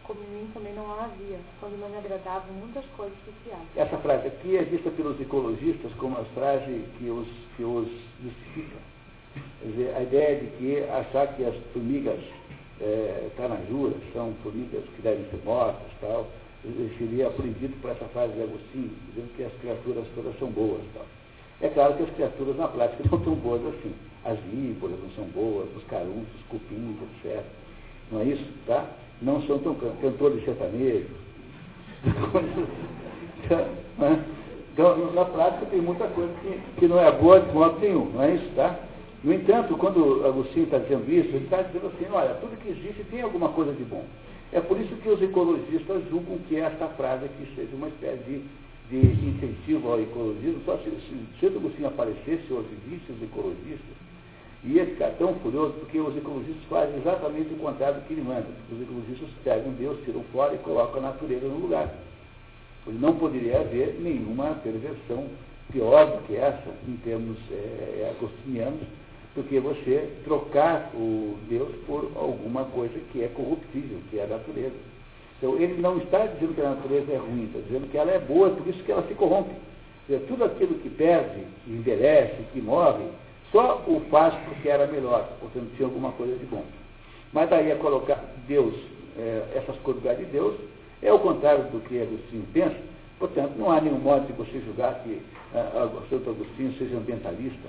Como em mim também não a havia, quando não me agradavam muitas coisas que. Essa frase aqui é vista pelos ecologistas como a frase que os, que os justifica. Quer dizer, a ideia de que achar que as formigas é, são formigas que devem ser mortas tal, seria aprendido por essa frase de Agostinho, dizendo que as criaturas todas são boas. Tal. É claro que as criaturas na prática não são boas assim. As víboras não são boas, os carunços, os cupins, etc. Não é isso? Tá? Não são tão cantores sertanejos. Então, na prática tem muita coisa que, que não é boa de modo nenhum, não é isso? Tá? No entanto, quando Agostinho está dizendo isso, ele está dizendo assim, olha, tudo que existe tem alguma coisa de bom. É por isso que os ecologistas julgam que esta frase aqui seja uma espécie de, de incentivo ao ecologismo. Só se, se, se aparecesse hoje visse os ecologistas, ia ficar tão furioso porque os ecologistas fazem exatamente o contrário do que ele manda. Os ecologistas pegam Deus, tiram fora e colocam a natureza no lugar. Não poderia haver nenhuma perversão pior do que essa, em termos é, agostinianos, do que você trocar o Deus por alguma coisa que é corruptível, que é a natureza. Então, ele não está dizendo que a natureza é ruim, está dizendo que ela é boa, por isso que ela se corrompe. Dizer, tudo aquilo que perde, que envelhece, que morre, só o faz porque era melhor, portanto tinha alguma coisa de bom. Mas daí a colocar Deus, é, essas coisas de Deus, é o contrário do que Agostinho pensa, portanto não há nenhum modo de você julgar que ah, Santo Agostinho seja ambientalista,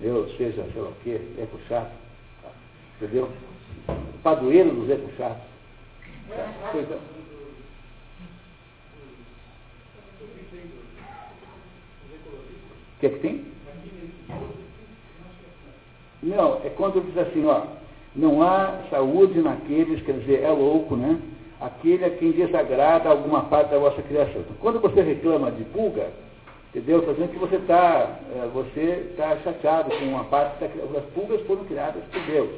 eu seja, sei lá o quê, eco chato, entendeu? Padroeiro dos eco chatos. Coisa. que é que tem? Não, é quando diz assim, ó, não há saúde naqueles, quer dizer, é louco, né? Aquele a quem desagrada alguma parte da vossa criação. Então, quando você reclama de pulga, entendeu? Dizendo que você está é, você tá chateado com uma parte da As pulgas foram criadas por Deus.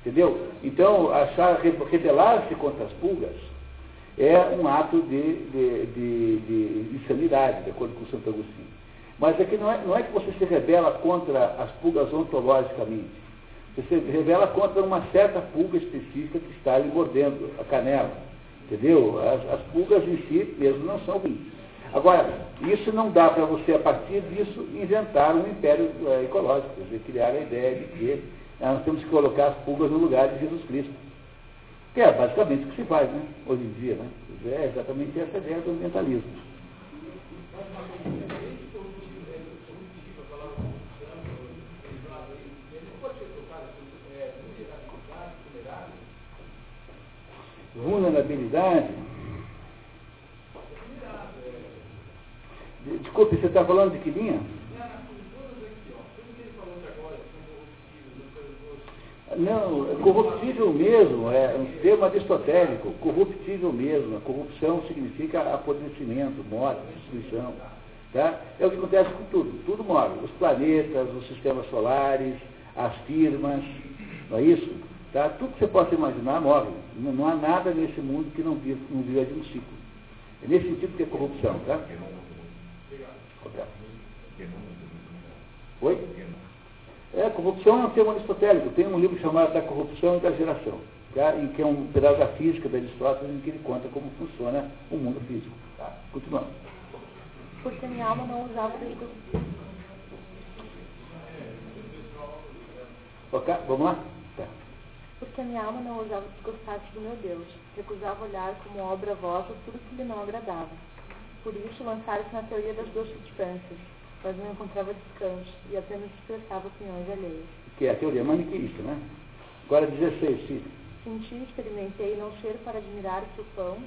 Entendeu? Então, achar, rebelar-se contra as pulgas é um ato de, de, de, de insanidade, de acordo com Santo Agostinho. Mas aqui não é, não é que você se rebela contra as pulgas ontologicamente. Você se rebela contra uma certa pulga específica que está lhe mordendo a canela. Entendeu? As, as pulgas em si mesmo não são ruins. Agora, isso não dá para você, a partir disso, inventar um império é, ecológico, quer dizer, criar a ideia de que nós temos que colocar as pulgas no lugar de Jesus Cristo. Que é basicamente o que se faz, né? Hoje em dia, né? É exatamente essa ideia do ambientalismo. vulnerabilidade. Desculpe, você está falando de que linha? Não, é corruptível mesmo, é um termo aristotélico, corruptível mesmo. A corrupção significa apodrecimento, morte, destruição. Tá? É o que acontece com tudo, tudo morre. Os planetas, os sistemas solares, as firmas, não é isso? Tá? Tudo que você possa imaginar morre. Não, não há nada nesse mundo que não viva, não viva de um ciclo. É nesse sentido que é corrupção. Tá? Oi? É, corrupção é um termo aristotélico. Tem um livro chamado Da Corrupção e da Geração, tá? em que é um pedaço da física da Aristóteles em que ele conta como funciona o mundo físico. Tá? Continuando. Porque minha alma não usava Ok, vamos lá? porque a minha alma não ousava desgostar-se do meu Deus, recusava olhar como obra vossa tudo que lhe não agradava. Por isso lançara-se na teoria das duas substâncias, mas não encontrava descanso e apenas expressava opiniões alheias. Que é a teoria maniqueísta, né? Agora 16, sim. Senti e experimentei não ser para admirar que o pão,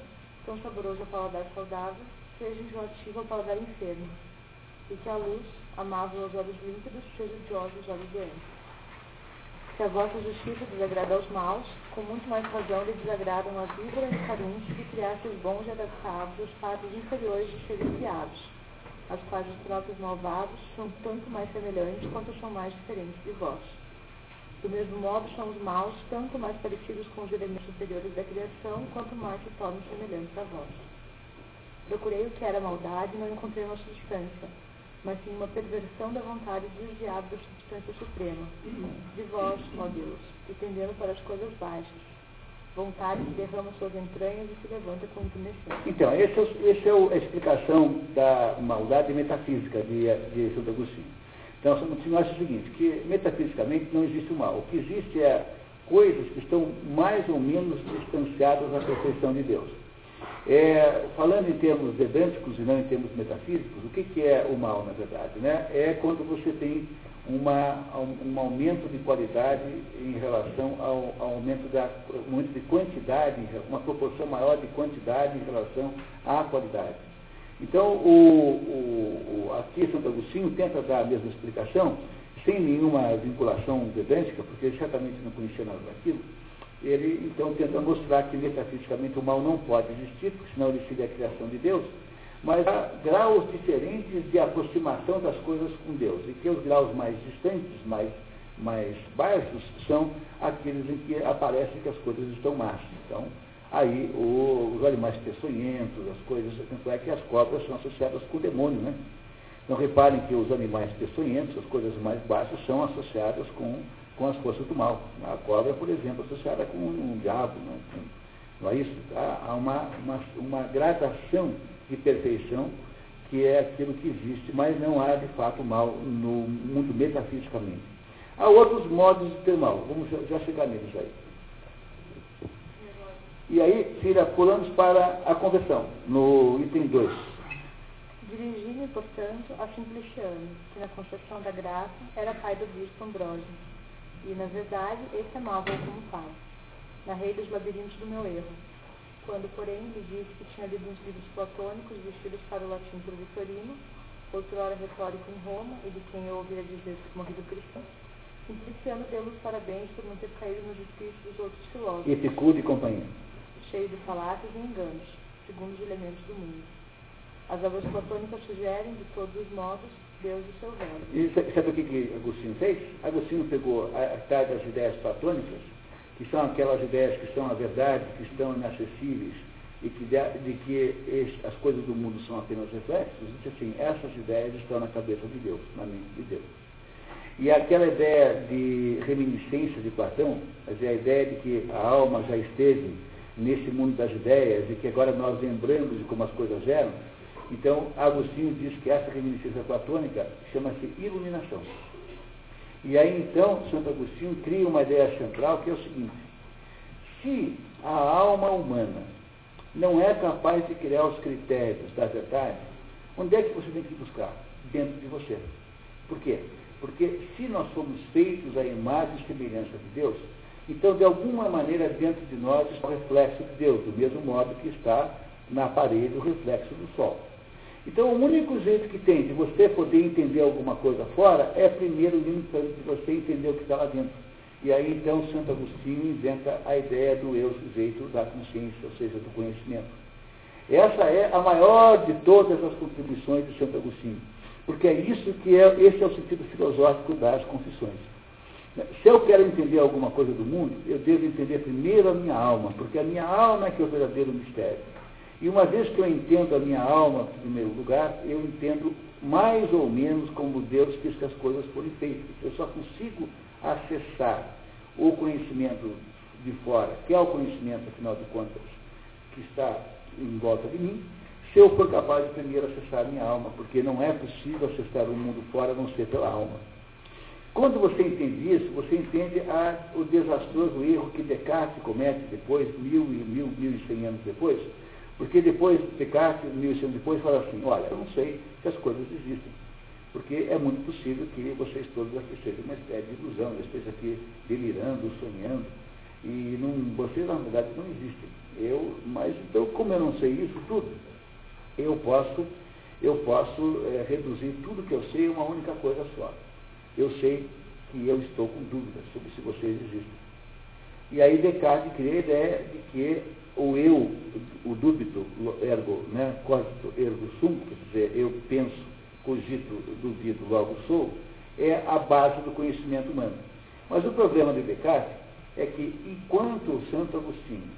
tão saboroso ao paladar saudável, seja enjoativo ao paladar enfermo, e que a luz, amável aos olhos límpidos, seja odiosa aos olhos doentes. Se a vossa justiça desagrada aos maus, com muito mais razão lhe desagradam as víboras e caruntes que criaste os bons e adaptados os fatos inferiores de serem criados, as quais os próprios malvados são tanto mais semelhantes quanto são mais diferentes de vós. Do mesmo modo são os maus tanto mais parecidos com os elementos superiores da criação, quanto mais se tornam semelhantes a vós. Procurei o que era maldade e não encontrei uma substância mas sim uma perversão da vontade desviada da substância suprema, de vós, ó Deus, e tendendo para as coisas baixas. Vontade que derrama suas entranhas e se levanta com intumescência. Então, essa é, é a explicação da maldade metafísica de, de Santo Agostinho. Então, nós acha o seguinte, que metafisicamente não existe o mal. O que existe é coisas que estão mais ou menos distanciadas da perfeição de Deus. É, falando em termos vedânticos e não em termos metafísicos, o que, que é o mal, na verdade? Né? É quando você tem uma, um aumento de qualidade em relação ao, ao aumento, da, um aumento de quantidade, uma proporção maior de quantidade em relação à qualidade. Então, o, o, aqui Santo Agostinho tenta dar a mesma explicação, sem nenhuma vinculação vedântica, porque ele certamente não conhecia nada daquilo, ele então tenta mostrar que metafisicamente o mal não pode existir, porque senão ele seria a criação de Deus, mas há graus diferentes de aproximação das coisas com Deus, e que os graus mais distantes, mais, mais baixos, são aqueles em que aparece que as coisas estão más. Então, aí o, os animais peçonhentos, as coisas, tanto é que as cobras são associadas com o demônio, né? Então reparem que os animais peçonhentos, as coisas mais baixas, são associadas com com as forças do mal. A cobra, por exemplo, associada com um diabo, não, é? não é isso? Há uma, uma, uma gradação de perfeição que é aquilo que existe, mas não há de fato mal no mundo metafisicamente. Há outros modos de ter mal, vamos já chegar neles aí. E aí, tira, pulamos para a conversão, no item 2. Dirigi-me, portanto, a Simpliciano, que na concepção da graça era pai do bispo Ambrósio e, na verdade, esse amava-o como pai. Narrei dos labirintos do meu erro. Quando, porém, lhe disse que tinha lido uns livros platônicos vestidos para o latim por Vitorino, outrora retórico em Roma, e de quem eu ouvira dizer morrido cristão, Simpliciano deu-lhes parabéns por não ter caído nos espíritos dos outros filósofos. Epicuro e companhia. Cheio de falácias e enganos, segundo os elementos do mundo. As obras platônicas sugerem, de todos os modos, Deus e seu. E sabe o que, que Agostinho fez? Agostinho pegou a tais das ideias platônicas, que são aquelas ideias que são a verdade, que estão inacessíveis, e que de, de que as coisas do mundo são apenas reflexos, disse assim, essas ideias estão na cabeça de Deus, na mente de Deus. E aquela ideia de reminiscência de Platão, quer dizer, a ideia de que a alma já esteve nesse mundo das ideias e que agora nós lembramos de como as coisas eram, então Agostinho diz que essa reminiscência platônica chama-se iluminação. E aí então Santo Agostinho cria uma ideia central que é o seguinte, se a alma humana não é capaz de criar os critérios da verdade, onde é que você tem que buscar? Dentro de você. Por quê? Porque se nós somos feitos à imagem e semelhança de Deus, então de alguma maneira dentro de nós está o reflexo de Deus, do mesmo modo que está na parede o reflexo do sol. Então o único jeito que tem de você poder entender alguma coisa fora é primeiro de você entender o que está lá dentro. E aí então Santo Agostinho inventa a ideia do eu sujeito da consciência, ou seja, do conhecimento. Essa é a maior de todas as contribuições de Santo Agostinho. Porque é isso que é, esse é o sentido filosófico das confissões. Se eu quero entender alguma coisa do mundo, eu devo entender primeiro a minha alma, porque a minha alma é que é o verdadeiro mistério. E uma vez que eu entendo a minha alma, em primeiro lugar, eu entendo mais ou menos como Deus quis que as coisas fossem feitas. Eu só consigo acessar o conhecimento de fora, que é o conhecimento, afinal de contas, que está em volta de mim, se eu for capaz de primeiro acessar a minha alma, porque não é possível acessar o mundo fora a não ser pela alma. Quando você entende isso, você entende a, o desastroso erro que Descartes comete depois, mil e mil, mil e cem anos depois, porque depois, Descartes, anos depois, fala assim, olha, eu não sei se as coisas existem, porque é muito possível que vocês todos aqui sejam uma espécie de ilusão, estejam aqui delirando, sonhando, e não, vocês na verdade não existem. Eu, mas então, como eu não sei isso tudo, eu posso, eu posso é, reduzir tudo que eu sei a uma única coisa só. Eu sei que eu estou com dúvidas sobre se vocês existem. E aí Descartes cria a ideia de que o eu, o dúbito, ergo, né, cogito, ergo sum, quer dizer, eu penso, cogito, duvido, logo sou, é a base do conhecimento humano. Mas o problema de Descartes é que, enquanto Santo Agostinho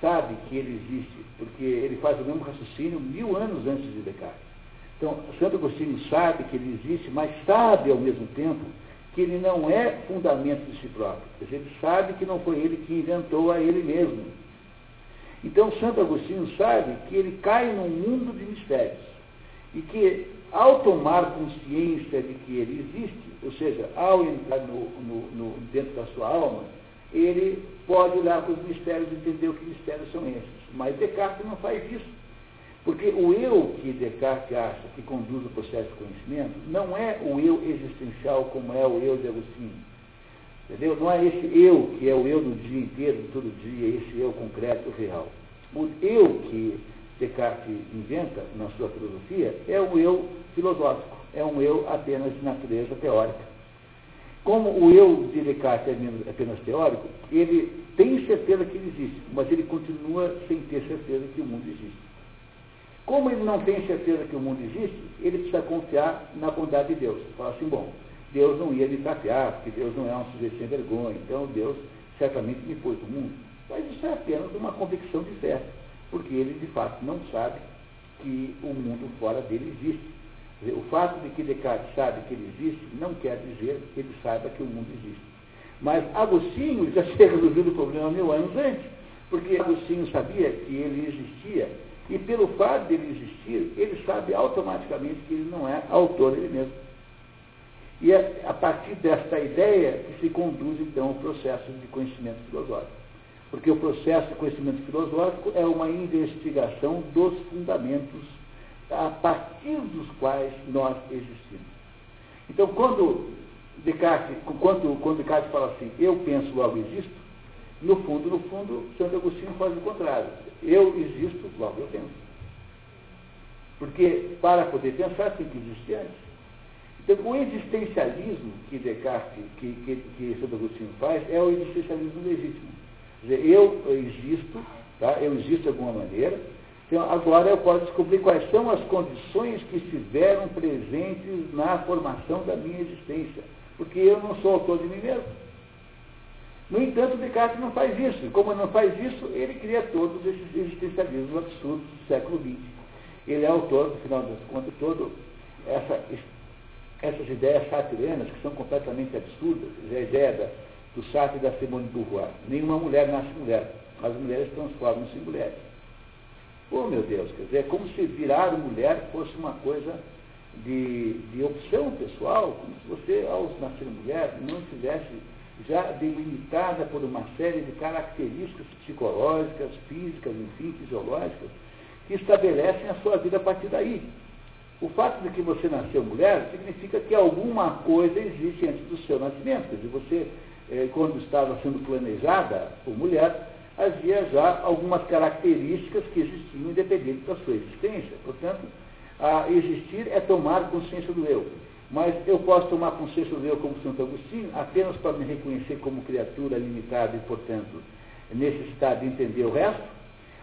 sabe que ele existe, porque ele faz o mesmo raciocínio mil anos antes de Descartes. Então, Santo Agostinho sabe que ele existe, mas sabe ao mesmo tempo que ele não é fundamento de si próprio. Ele sabe que não foi ele que inventou a ele mesmo. Então, Santo Agostinho sabe que ele cai num mundo de mistérios. E que, ao tomar consciência de que ele existe, ou seja, ao entrar no, no, no, dentro da sua alma, ele pode olhar para os mistérios e entender que mistérios são esses. Mas Descartes não faz isso. Porque o eu que Descartes acha que conduz o processo de conhecimento não é o eu existencial como é o eu de Agostinho. Entendeu? Não é esse eu que é o eu do dia inteiro, todo dia, esse eu concreto, real. O eu que Descartes inventa na sua filosofia é o eu filosófico, é um eu apenas de natureza teórica. Como o eu de Descartes é apenas teórico, ele tem certeza que ele existe, mas ele continua sem ter certeza que o mundo existe. Como ele não tem certeza que o mundo existe, ele precisa confiar na bondade de Deus. Fala assim, bom, Deus não ia me tapear, porque Deus não é um sujeito sem vergonha, então Deus certamente me pôs no mundo. Mas isso é apenas uma convicção de fé, porque ele de fato não sabe que o mundo fora dele existe. O fato de que Descartes sabe que ele existe não quer dizer que ele saiba que o mundo existe. Mas Agostinho já tinha resolvido o problema mil anos antes, porque Agostinho sabia que ele existia, e pelo fato de ele existir, ele sabe automaticamente que ele não é autor dele mesmo. E é a partir desta ideia que se conduz, então, o processo de conhecimento filosófico. Porque o processo de conhecimento filosófico é uma investigação dos fundamentos a partir dos quais nós existimos. Então, quando Descartes, quando, quando Descartes fala assim, eu penso, logo existo, no fundo, no fundo, Santo Agostinho faz o contrário. Eu existo, logo eu penso. Porque para poder pensar tem que existir antes. Então, o existencialismo que Descartes, que, que, que Santo Agostinho faz, é o existencialismo legítimo. Quer dizer, eu existo, tá? eu existo de alguma maneira, então agora eu posso descobrir quais são as condições que estiveram presentes na formação da minha existência, porque eu não sou autor de mim mesmo. No entanto, Descartes não faz isso. E como não faz isso, ele cria todos esses existencialismos absurdos do século XX. Ele é autor, no final das contas, todo essa, essas ideias sartreanas que são completamente absurdas. A ideia da, do Sartre e da Simone de Beauvoir. Nenhuma mulher nasce mulher. As mulheres transformam-se em mulheres. Oh, meu Deus, quer dizer, é como se virar mulher fosse uma coisa de, de opção pessoal, como se você, ao nascer mulher, não tivesse já delimitada por uma série de características psicológicas, físicas, enfim, fisiológicas, que estabelecem a sua vida a partir daí. O fato de que você nasceu mulher significa que alguma coisa existe antes do seu nascimento. Quer dizer, você, eh, quando estava sendo planejada por mulher, havia já algumas características que existiam independente da sua existência. Portanto, existir é tomar consciência do eu. Mas eu posso tomar consciência do eu como Santo Agostinho apenas para me reconhecer como criatura limitada e, portanto, necessitar de entender o resto?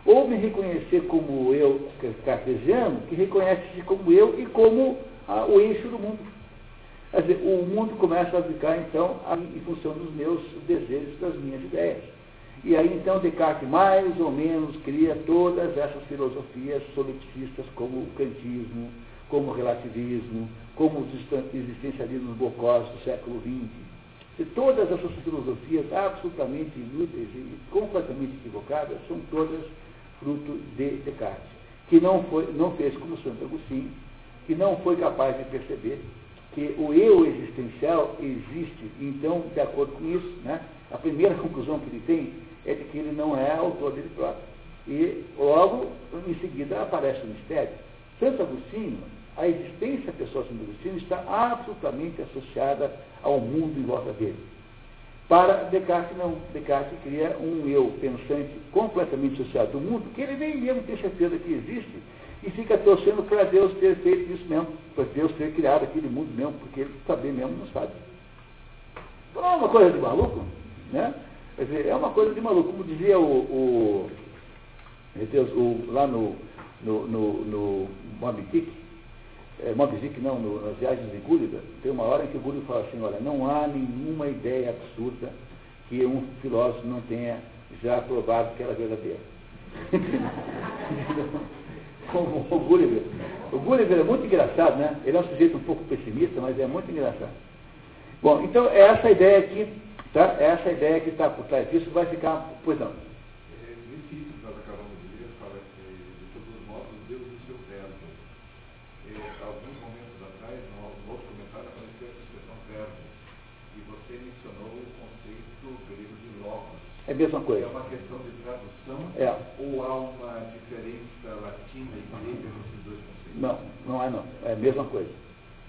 Ou me reconhecer como eu cartesiano, que reconhece-se como eu e como ah, o eixo do mundo. Quer dizer, o mundo começa a ficar, então, em função dos meus desejos, das minhas ideias. E aí, então, Descartes mais ou menos cria todas essas filosofias solipsistas, como o kantismo, como o relativismo, como os existencialismos bocós do século XX. E todas essas filosofias absolutamente inúteis e completamente equivocadas são todas fruto de Descartes, que não, foi, não fez como Santo Agostinho, que não foi capaz de perceber que o eu existencial existe. Então, de acordo com isso, né, a primeira conclusão que ele tem é de que ele não é autor dele próprio. E logo, em seguida, aparece o mistério. Santo Agostinho a existência pessoal de Santo Agostinho está absolutamente associada ao mundo em volta dele. Para Descartes, não. Descartes cria um eu pensante completamente associado ao mundo, que ele nem mesmo tem certeza que existe, e fica torcendo para Deus ter feito isso mesmo, para Deus ter criado aquele mundo mesmo, porque ele também mesmo não sabe. Então é uma coisa de maluco, né? Quer dizer, é uma coisa de maluco. Como dizia o, o, Deus, o lá no, no, no, no Dick, é, Mobizic não, no, nas viagens de Gúlliver, tem uma hora em que o Gúlliver fala assim, olha, não há nenhuma ideia absurda que um filósofo não tenha já provado que ela é verdadeira. Como o Gulliver. O Gulliver é muito engraçado, né? Ele é um sujeito um pouco pessimista, mas é muito engraçado. Bom, então é essa ideia aqui, tá? É essa ideia que está por trás disso, vai ficar. Pois não. É a mesma coisa. É uma questão de tradução? É. Ou há uma diferença latina e grega nesses dois conceitos? Não, não há não. É a mesma coisa.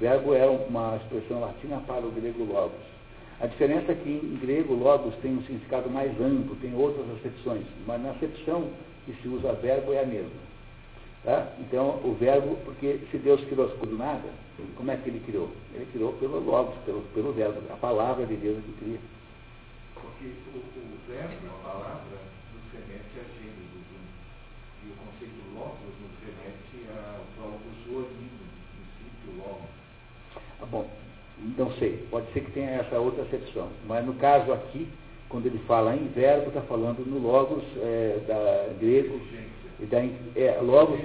Verbo é uma expressão latina para o grego logos. A diferença é que em grego logos tem um significado mais amplo, tem outras acepções, mas na acepção que se usa verbo é a mesma. Tá? Então, o verbo, porque se Deus criou as coisas do nada, como é que ele criou? Ele criou pelo logos, pelo, pelo verbo, a palavra de Deus é que cria. Porque o, o verbo, a palavra, nos remete a gênero. E o conceito logos nos remete ao próprio zoonimo, princípio logos. Ah, bom, não sei, pode ser que tenha essa outra acepção. Mas no caso aqui, quando ele fala em verbo, está falando no logos é, da grego. E da, é, logos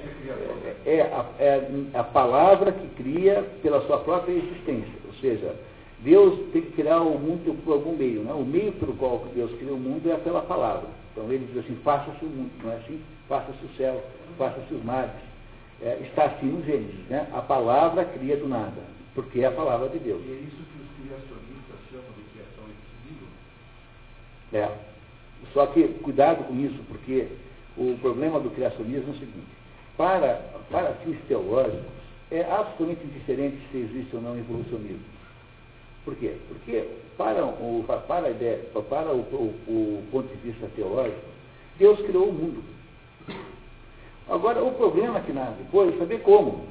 é, é, a, é a palavra que cria pela sua própria existência. Ou seja, Deus tem que criar o mundo por algum meio. Né? O meio pelo qual Deus cria o mundo é pela palavra. Então ele diz assim, faça-se o mundo, não é assim? Faça-se o céu, faça-se os mares. É, está assim no Gênesis, né? A palavra cria do nada, porque é a palavra de Deus. E é isso que os criacionistas chamam de criação invisível? É. Só que cuidado com isso, porque o problema do criacionismo é o seguinte, para, para fins teológicos, é absolutamente indiferente se existe ou não evolucionismo. Por quê? Porque para o, para a ideia, para o, o, o ponto de vista teológico, Deus criou o mundo. Agora, o problema que nasce depois é saber como.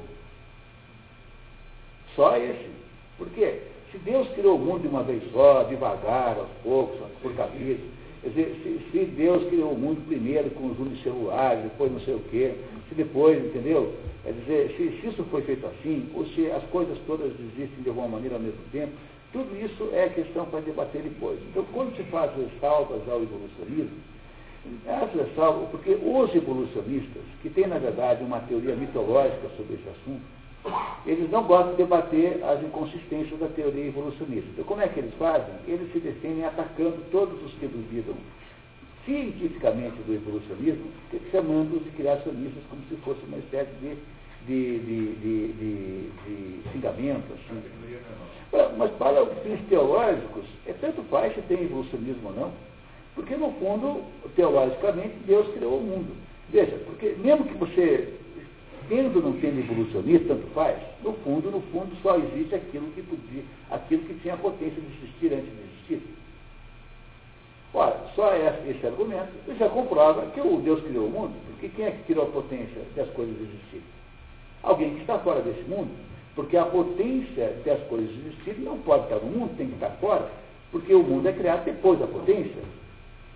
Só esse. Por quê? Se Deus criou o mundo de uma vez só, devagar, aos poucos, por capítulo, quer dizer, se, se, Deus criou o mundo primeiro com os unicelulares, depois não sei o quê, se depois, entendeu? Quer dizer, se, se isso foi feito assim, ou se as coisas todas existem de alguma maneira ao mesmo tempo, tudo isso é questão para debater depois. Então, quando se faz ressalvas ao evolucionismo, as ressalvas, porque os evolucionistas, que têm, na verdade, uma teoria mitológica sobre esse assunto, eles não gostam de debater as inconsistências da teoria evolucionista. Então, como é que eles fazem? Eles se defendem atacando todos os que duvidam cientificamente do evolucionismo, chamando-os de criacionistas como se fosse uma espécie de, de, de, de, de, de xingamento. Assim. Mas para os teológicos, é tanto faz se tem evolucionismo ou não, porque no fundo, teologicamente, Deus criou o mundo. Veja, porque mesmo que você, tendo não tendo evolucionista, tanto faz, no fundo, no fundo, só existe aquilo que podia, aquilo que tinha a potência de existir antes de existir. Ora, só esse argumento já comprova que o Deus criou o mundo, porque quem é que criou a potência de as coisas existirem? Alguém que está fora desse mundo. Porque a potência das coisas existirem não pode estar no mundo, tem que estar fora, porque o mundo é criado depois da potência.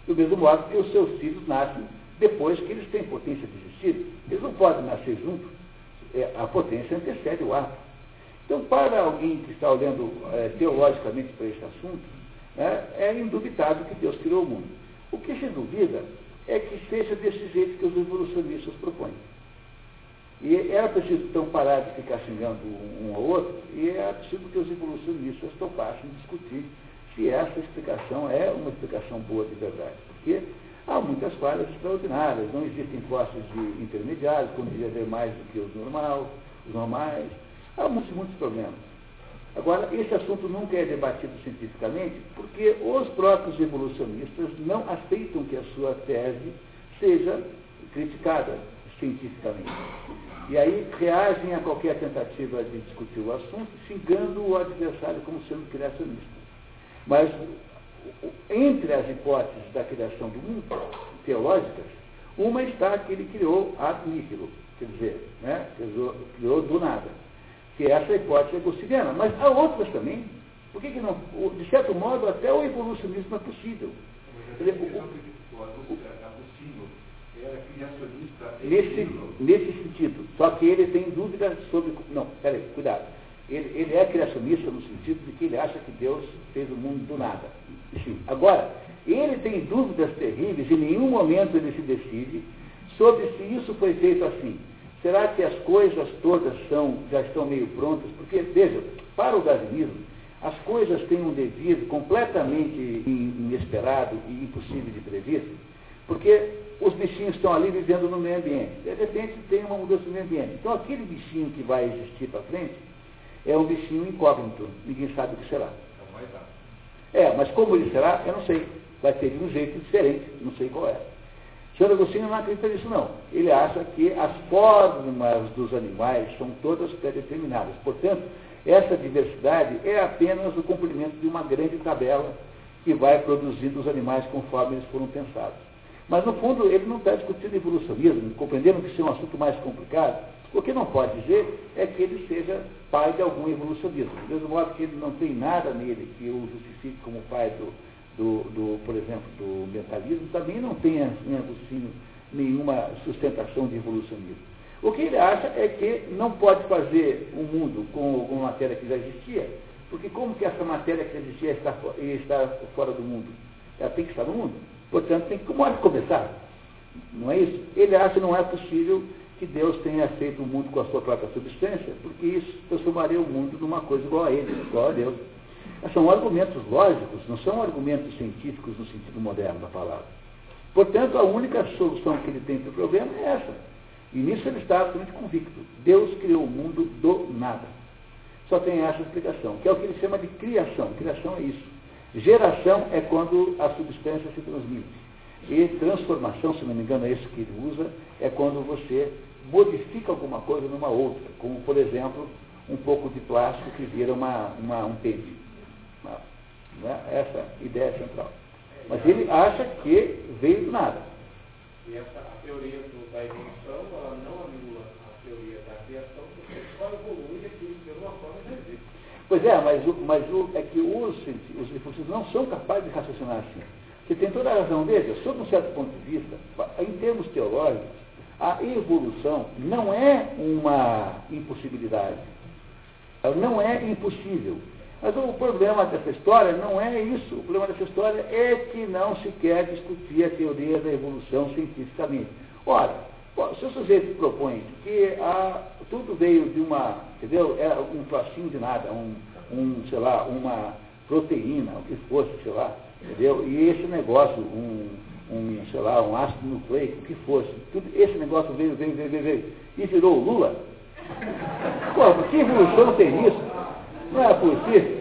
Do mesmo modo que os seus filhos nascem depois que eles têm potência de existir. Eles não podem nascer juntos. É, a potência antecede o ato. Então, para alguém que está olhando é, teologicamente para esse assunto, né, é indubitável que Deus criou o mundo. O que se duvida é que seja desse jeito que os evolucionistas propõem. E era preciso então parar de ficar xingando um ao outro, e era preciso que os evolucionistas topassem discutir se essa explicação é uma explicação boa de verdade. Porque há muitas falhas extraordinárias, não existem fósseis de intermediários, como devia haver mais do que os, normal, os normais. Há muitos, muitos problemas. Agora, esse assunto nunca é debatido cientificamente porque os próprios evolucionistas não aceitam que a sua tese seja criticada cientificamente. E aí reagem a qualquer tentativa de discutir o assunto, xingando o adversário como sendo criacionista. Mas entre as hipóteses da criação do mundo, teológicas, uma está que ele criou ad nihilo, quer dizer, né, criou, criou do nada, que essa hipótese é agostiniana. Mas há outras também. Por que, que não? De certo modo, até o evolucionismo é possível. Dizer, o, nesse, nesse sentido. Só que ele tem dúvidas sobre. Não, peraí, cuidado. Ele, ele é criacionista no sentido de que ele acha que Deus fez o mundo do nada. Sim. Agora, ele tem dúvidas terríveis, em nenhum momento ele se decide sobre se isso foi feito assim. Será que as coisas todas são, já estão meio prontas? Porque, veja, para o darwinismo, as coisas têm um devir completamente inesperado e impossível de prever, porque os bichinhos estão ali vivendo no meio ambiente. De repente tem uma mudança no meio ambiente. Então aquele bichinho que vai existir para frente é um bichinho incógnito. Ninguém sabe o que será. É, mas como ele será, eu não sei. Vai ter de um jeito diferente, não sei qual é. O senhor Agostinho não acredita nisso, não. Ele acha que as formas dos animais são todas pré-determinadas. Portanto, essa diversidade é apenas o cumprimento de uma grande tabela que vai produzindo os animais conforme eles foram pensados. Mas, no fundo, ele não está discutindo evolucionismo, compreendendo que isso é um assunto mais complicado. O que não pode dizer é que ele seja pai de algum evolucionismo. Do mesmo modo que ele não tem nada nele que o justifique como pai do, do, do por exemplo, do mentalismo, também não tem em Agostinho nenhuma sustentação de evolucionismo. O que ele acha é que não pode fazer um mundo com alguma matéria que já existia, porque como que essa matéria que existia está, está fora do mundo? Ela tem que estar no mundo. Portanto, tem que começar. Não é isso? Ele acha que não é possível que Deus tenha feito o mundo com a sua própria substância, porque isso transformaria o mundo numa coisa igual a ele, igual a Deus. São argumentos lógicos, não são argumentos científicos no sentido moderno da palavra. Portanto, a única solução que ele tem para o problema é essa. E nisso ele está absolutamente convicto. Deus criou o mundo do nada. Só tem essa explicação, que é o que ele chama de criação. Criação é isso. Geração é quando a substância se transmite. E transformação, se não me engano, é isso que ele usa, é quando você modifica alguma coisa numa outra, como, por exemplo, um pouco de plástico que vira uma, uma um pente. Né? Essa ideia é central. Mas ele acha que veio do nada. E essa teoria da evolução, ela não anula a teoria da criação, porque só evolui aquilo que de alguma forma já existe. Pois é, mas, o, mas o, é que os, os evolucionistas não são capazes de raciocinar assim. Você tem toda a razão. Veja, sob um certo ponto de vista, em termos teológicos, a evolução não é uma impossibilidade. Não é impossível. Mas o problema dessa história não é isso. O problema dessa história é que não se quer discutir a teoria da evolução cientificamente. Ora, se o sujeito propõe que a, tudo veio de uma, entendeu? É um trocinho de nada, um, um, sei lá, uma proteína, o que fosse, sei lá, entendeu? E esse negócio, um, um sei lá, um ácido nucleico, o que fosse, tudo, esse negócio veio, veio, veio, veio, veio e virou o Lula. Pô, que evolução tem isso? Não é possível.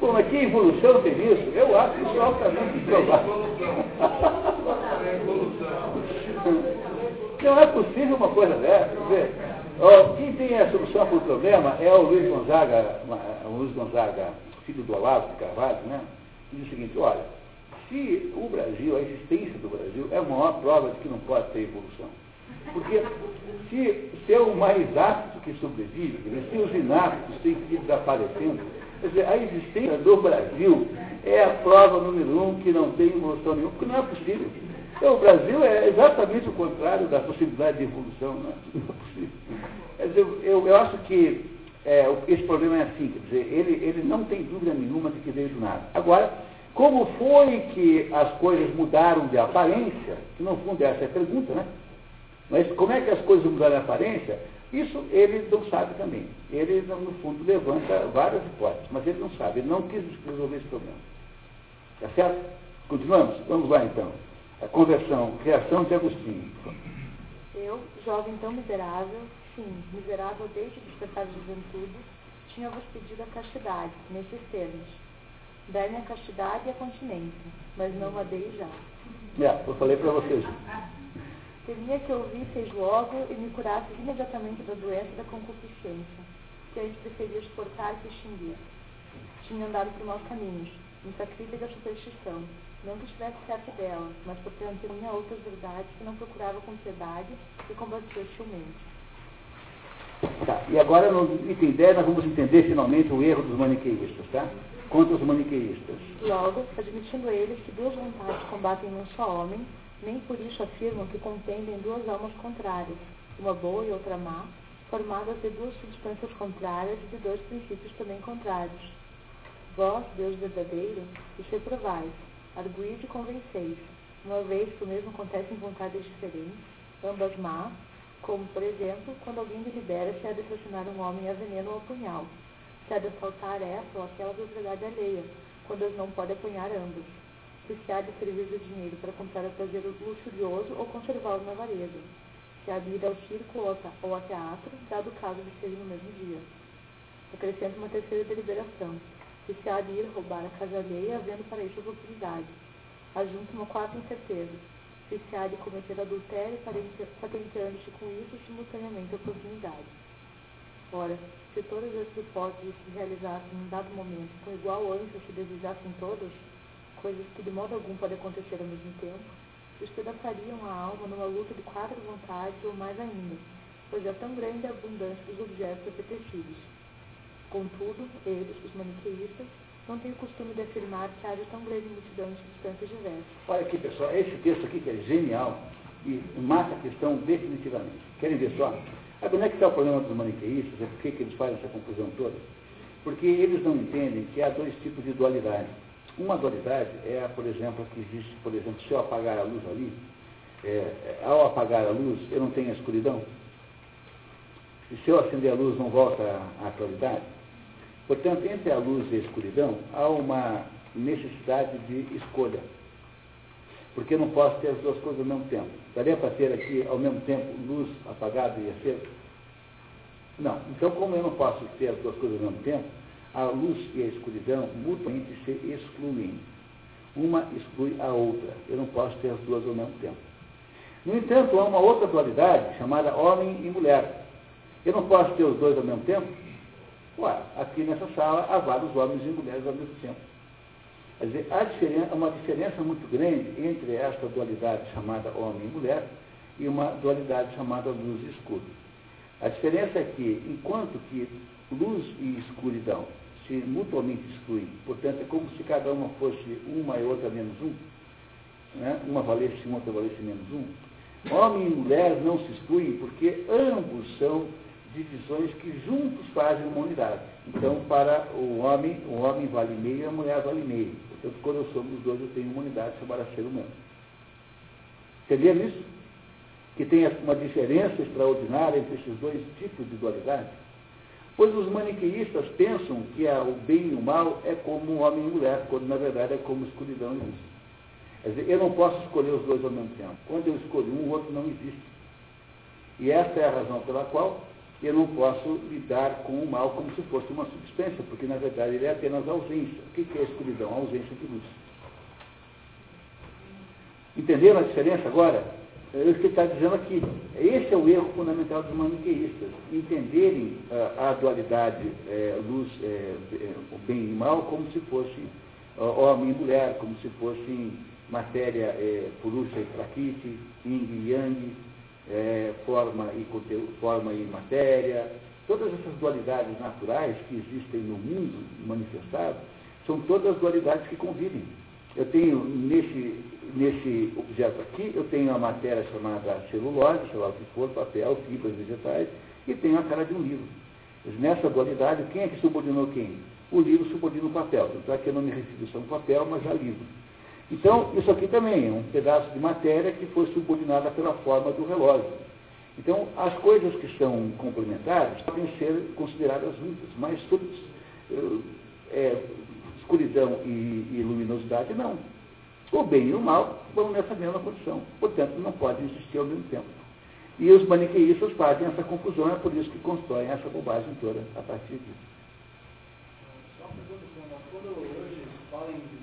Pô, mas que evolução tem isso? Eu acho isso altamente improvável. Não é possível uma coisa dessa. Quem tem a solução para o problema é o Luiz Gonzaga, o Luiz Gonzaga, filho do Olavo de Carvalho, né? Que diz o seguinte, olha, se o Brasil, a existência do Brasil, é a maior prova de que não pode ter evolução. Porque se, se é o mais apto que sobrevive, se os inaptos têm que ir desaparecendo, quer dizer, a existência do Brasil é a prova número um que não tem evolução nenhuma, porque não é possível. Então, o Brasil é exatamente o contrário da possibilidade de evolução, não é, é possível. Dizer, eu, eu acho que é, esse problema é assim, quer dizer, ele, ele não tem dúvida nenhuma de que veio do nada. Agora, como foi que as coisas mudaram de aparência, que no fundo essa é a pergunta, né? Mas como é que as coisas mudaram de aparência? Isso ele não sabe também. Ele, no fundo, levanta várias hipóteses, mas ele não sabe, ele não quis resolver esse problema. Tá certo? Continuamos? Vamos lá então. A conversão, reação de Agostinho. Eu, jovem tão miserável, sim, miserável desde despertar de juventude, tinha vos pedido a castidade, nesses termos. Dai-me a castidade e a continência, mas não a dei já. É, eu falei para vocês. Temia que ouvisseis logo e me curasseis imediatamente da doença da concupiscência, que antes preferia exportar que extinguir. Tinha andado por maus caminhos, no sacrifício da superstição, não que estivesse certo dela, mas porque tinha outras verdades que não procurava com piedade e combatia hostilmente. Tá, e agora no item 10 nós vamos entender finalmente o erro dos maniqueístas, tá? Contra os maniqueístas. Logo, admitindo eles que duas vontades combatem num só homem, nem por isso afirmam que contendem duas almas contrárias, uma boa e outra má, formadas de duas substâncias contrárias e de dois princípios também contrários. Vós, Deus verdadeiro, os reprovais, arguís e convenceis, uma vez que o mesmo acontece em vontades diferentes, ambas más, como, por exemplo, quando alguém delibera se há de assassinar um homem a veneno ou a punhal, se há de assaltar essa ou aquela propriedade alheia, quando as não pode apanhar ambas, se se há de servir do dinheiro para comprar o prazer luxurioso ou conservá-lo na avareza, se há de ir ao circo ou, ao teatro, dado o caso de serem no mesmo dia. Acrescento uma terceira deliberação, há de ir roubar a casa alheia, havendo para isso oportunidade. Ajunto uma quarta incerteza, se se há de cometer adultério, patenteando-se com isso simultaneamente a oportunidade. Ora, se todas essas hipóteses se realizassem em dado momento com igual ânsia se desejassem todas, coisas que de modo algum podem acontecer ao mesmo tempo, despedaçariam a alma numa luta de quatro vontades ou mais ainda, pois é tão grande a abundância dos objetos apetecidos. Contudo, eles, os maniqueístas, não têm o costume de afirmar que haja tão grande multidão de substâncias diversas. Olha aqui, pessoal, esse texto aqui que é genial e mata a questão definitivamente. Querem ver só? Sabe onde é que está o problema dos maniqueístas? É por que eles fazem essa confusão toda? Porque eles não entendem que há dois tipos de dualidade. Uma dualidade é, por exemplo, que existe, por exemplo, se eu apagar a luz ali, é, ao apagar a luz, eu não tenho a escuridão. E se eu acender a luz, não volta à claridade. Portanto, entre a luz e a escuridão, há uma necessidade de escolha. Porque eu não posso ter as duas coisas ao mesmo tempo. Daria para ter aqui, ao mesmo tempo, luz apagada e acesa? Não. Então, como eu não posso ter as duas coisas ao mesmo tempo, a luz e a escuridão mutuamente se excluem. Uma exclui a outra. Eu não posso ter as duas ao mesmo tempo. No entanto, há uma outra dualidade chamada homem e mulher. Eu não posso ter os dois ao mesmo tempo? Ué, aqui nessa sala há vários homens e mulheres ao mesmo tempo. Quer dizer, há diferença, uma diferença muito grande entre esta dualidade chamada homem e mulher e uma dualidade chamada luz e escuro. A diferença é que, enquanto que luz e escuridão se mutuamente excluem, portanto é como se cada uma fosse uma e outra menos um, né? uma valesse um, outra valesse menos um, homem e mulher não se excluem porque ambos são divisões que juntos fazem uma unidade. Então, para o homem, o homem vale meio e a mulher vale meio. Portanto, quando eu somo dois, eu tenho uma unidade chamada ser humano. Entenderam isso? Que tem uma diferença extraordinária entre esses dois tipos de dualidade? Pois os maniqueístas pensam que o bem e o mal é como homem e mulher, quando na verdade é como escuridão e luz. Quer dizer, eu não posso escolher os dois ao mesmo tempo. Quando eu escolho um, o outro não existe. E essa é a razão pela qual eu não posso lidar com o mal como se fosse uma substância, porque na verdade ele é apenas ausência. O que é escuridão? A ausência de luz. Entenderam a diferença agora? É isso que ele está dizendo aqui. Esse é o erro fundamental dos maniqueístas. Entenderem a, a dualidade é, luz, é, o bem e mal, como se fosse homem e mulher, como se fosse matéria é, purusha e prakriti, yin e yang, é, forma, e conteúdo, forma e matéria, todas essas dualidades naturais que existem no mundo manifestado, são todas dualidades que convivem. Eu tenho, nesse, nesse objeto aqui, eu tenho a matéria chamada celulose, sei lá o que for, papel, fibras vegetais, e tenho a cara de um livro. Nessa dualidade, quem é que subordinou quem? O livro subordina o papel. É que eu não me refiro só ao papel, mas a livro. Então, isso aqui também é um pedaço de matéria que foi subordinada pela forma do relógio. Então, as coisas que são complementares podem ser consideradas juntas, mas tudo, é, escuridão e, e luminosidade não. O bem e o mal vão nessa mesma condição. Portanto, não podem existir ao mesmo tempo. E os maniqueístas fazem essa confusão, é por isso que constroem essa bobagem toda a partir disso. Só uma pergunta, quando hoje falam em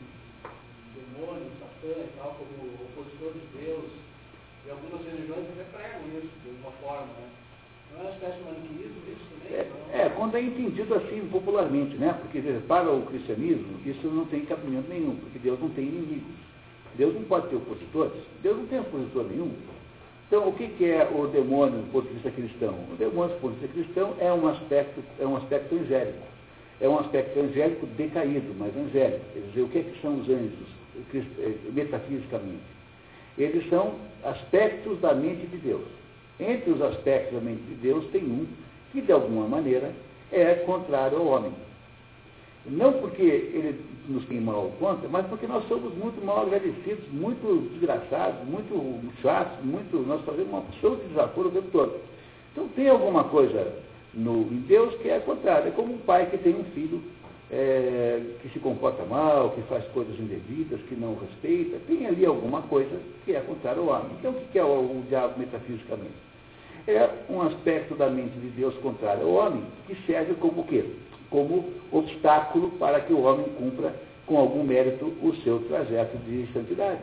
Satã e tal, como opositor de Deus, e algumas religiões até pregam isso de uma forma, né? Não é uma espécie de maniqueísmo isso também? É, é, quando é entendido assim popularmente, né? Porque para o cristianismo isso não tem cabimento nenhum, porque Deus não tem inimigos. Deus não pode ter opositores, Deus não tem opositor nenhum. Então, o que, que é o demônio do ponto de vista cristão? O demônio do ponto de vista cristão é um aspecto, é um aspecto angélico. É um aspecto angélico decaído, mas angélico. Quer dizer, o que, que são os anjos, metafisicamente? Eles são aspectos da mente de Deus. Entre os aspectos da mente de Deus tem um que, de alguma maneira, é contrário ao homem. Não porque ele nos tem mal contra, mas porque nós somos muito mal agradecidos, muito desgraçados, muito chatos, muito, nós fazemos uma show de desaforo o tempo todo. Então tem alguma coisa no, em Deus que é contrário. É como um pai que tem um filho é, que se comporta mal, que faz coisas indevidas, que não respeita. Tem ali alguma coisa que é contrário ao homem. Então o que é o, o diabo metafisicamente? É um aspecto da mente de Deus contrário ao homem que serve como o quê? como obstáculo para que o homem cumpra com algum mérito o seu trajeto de santidade.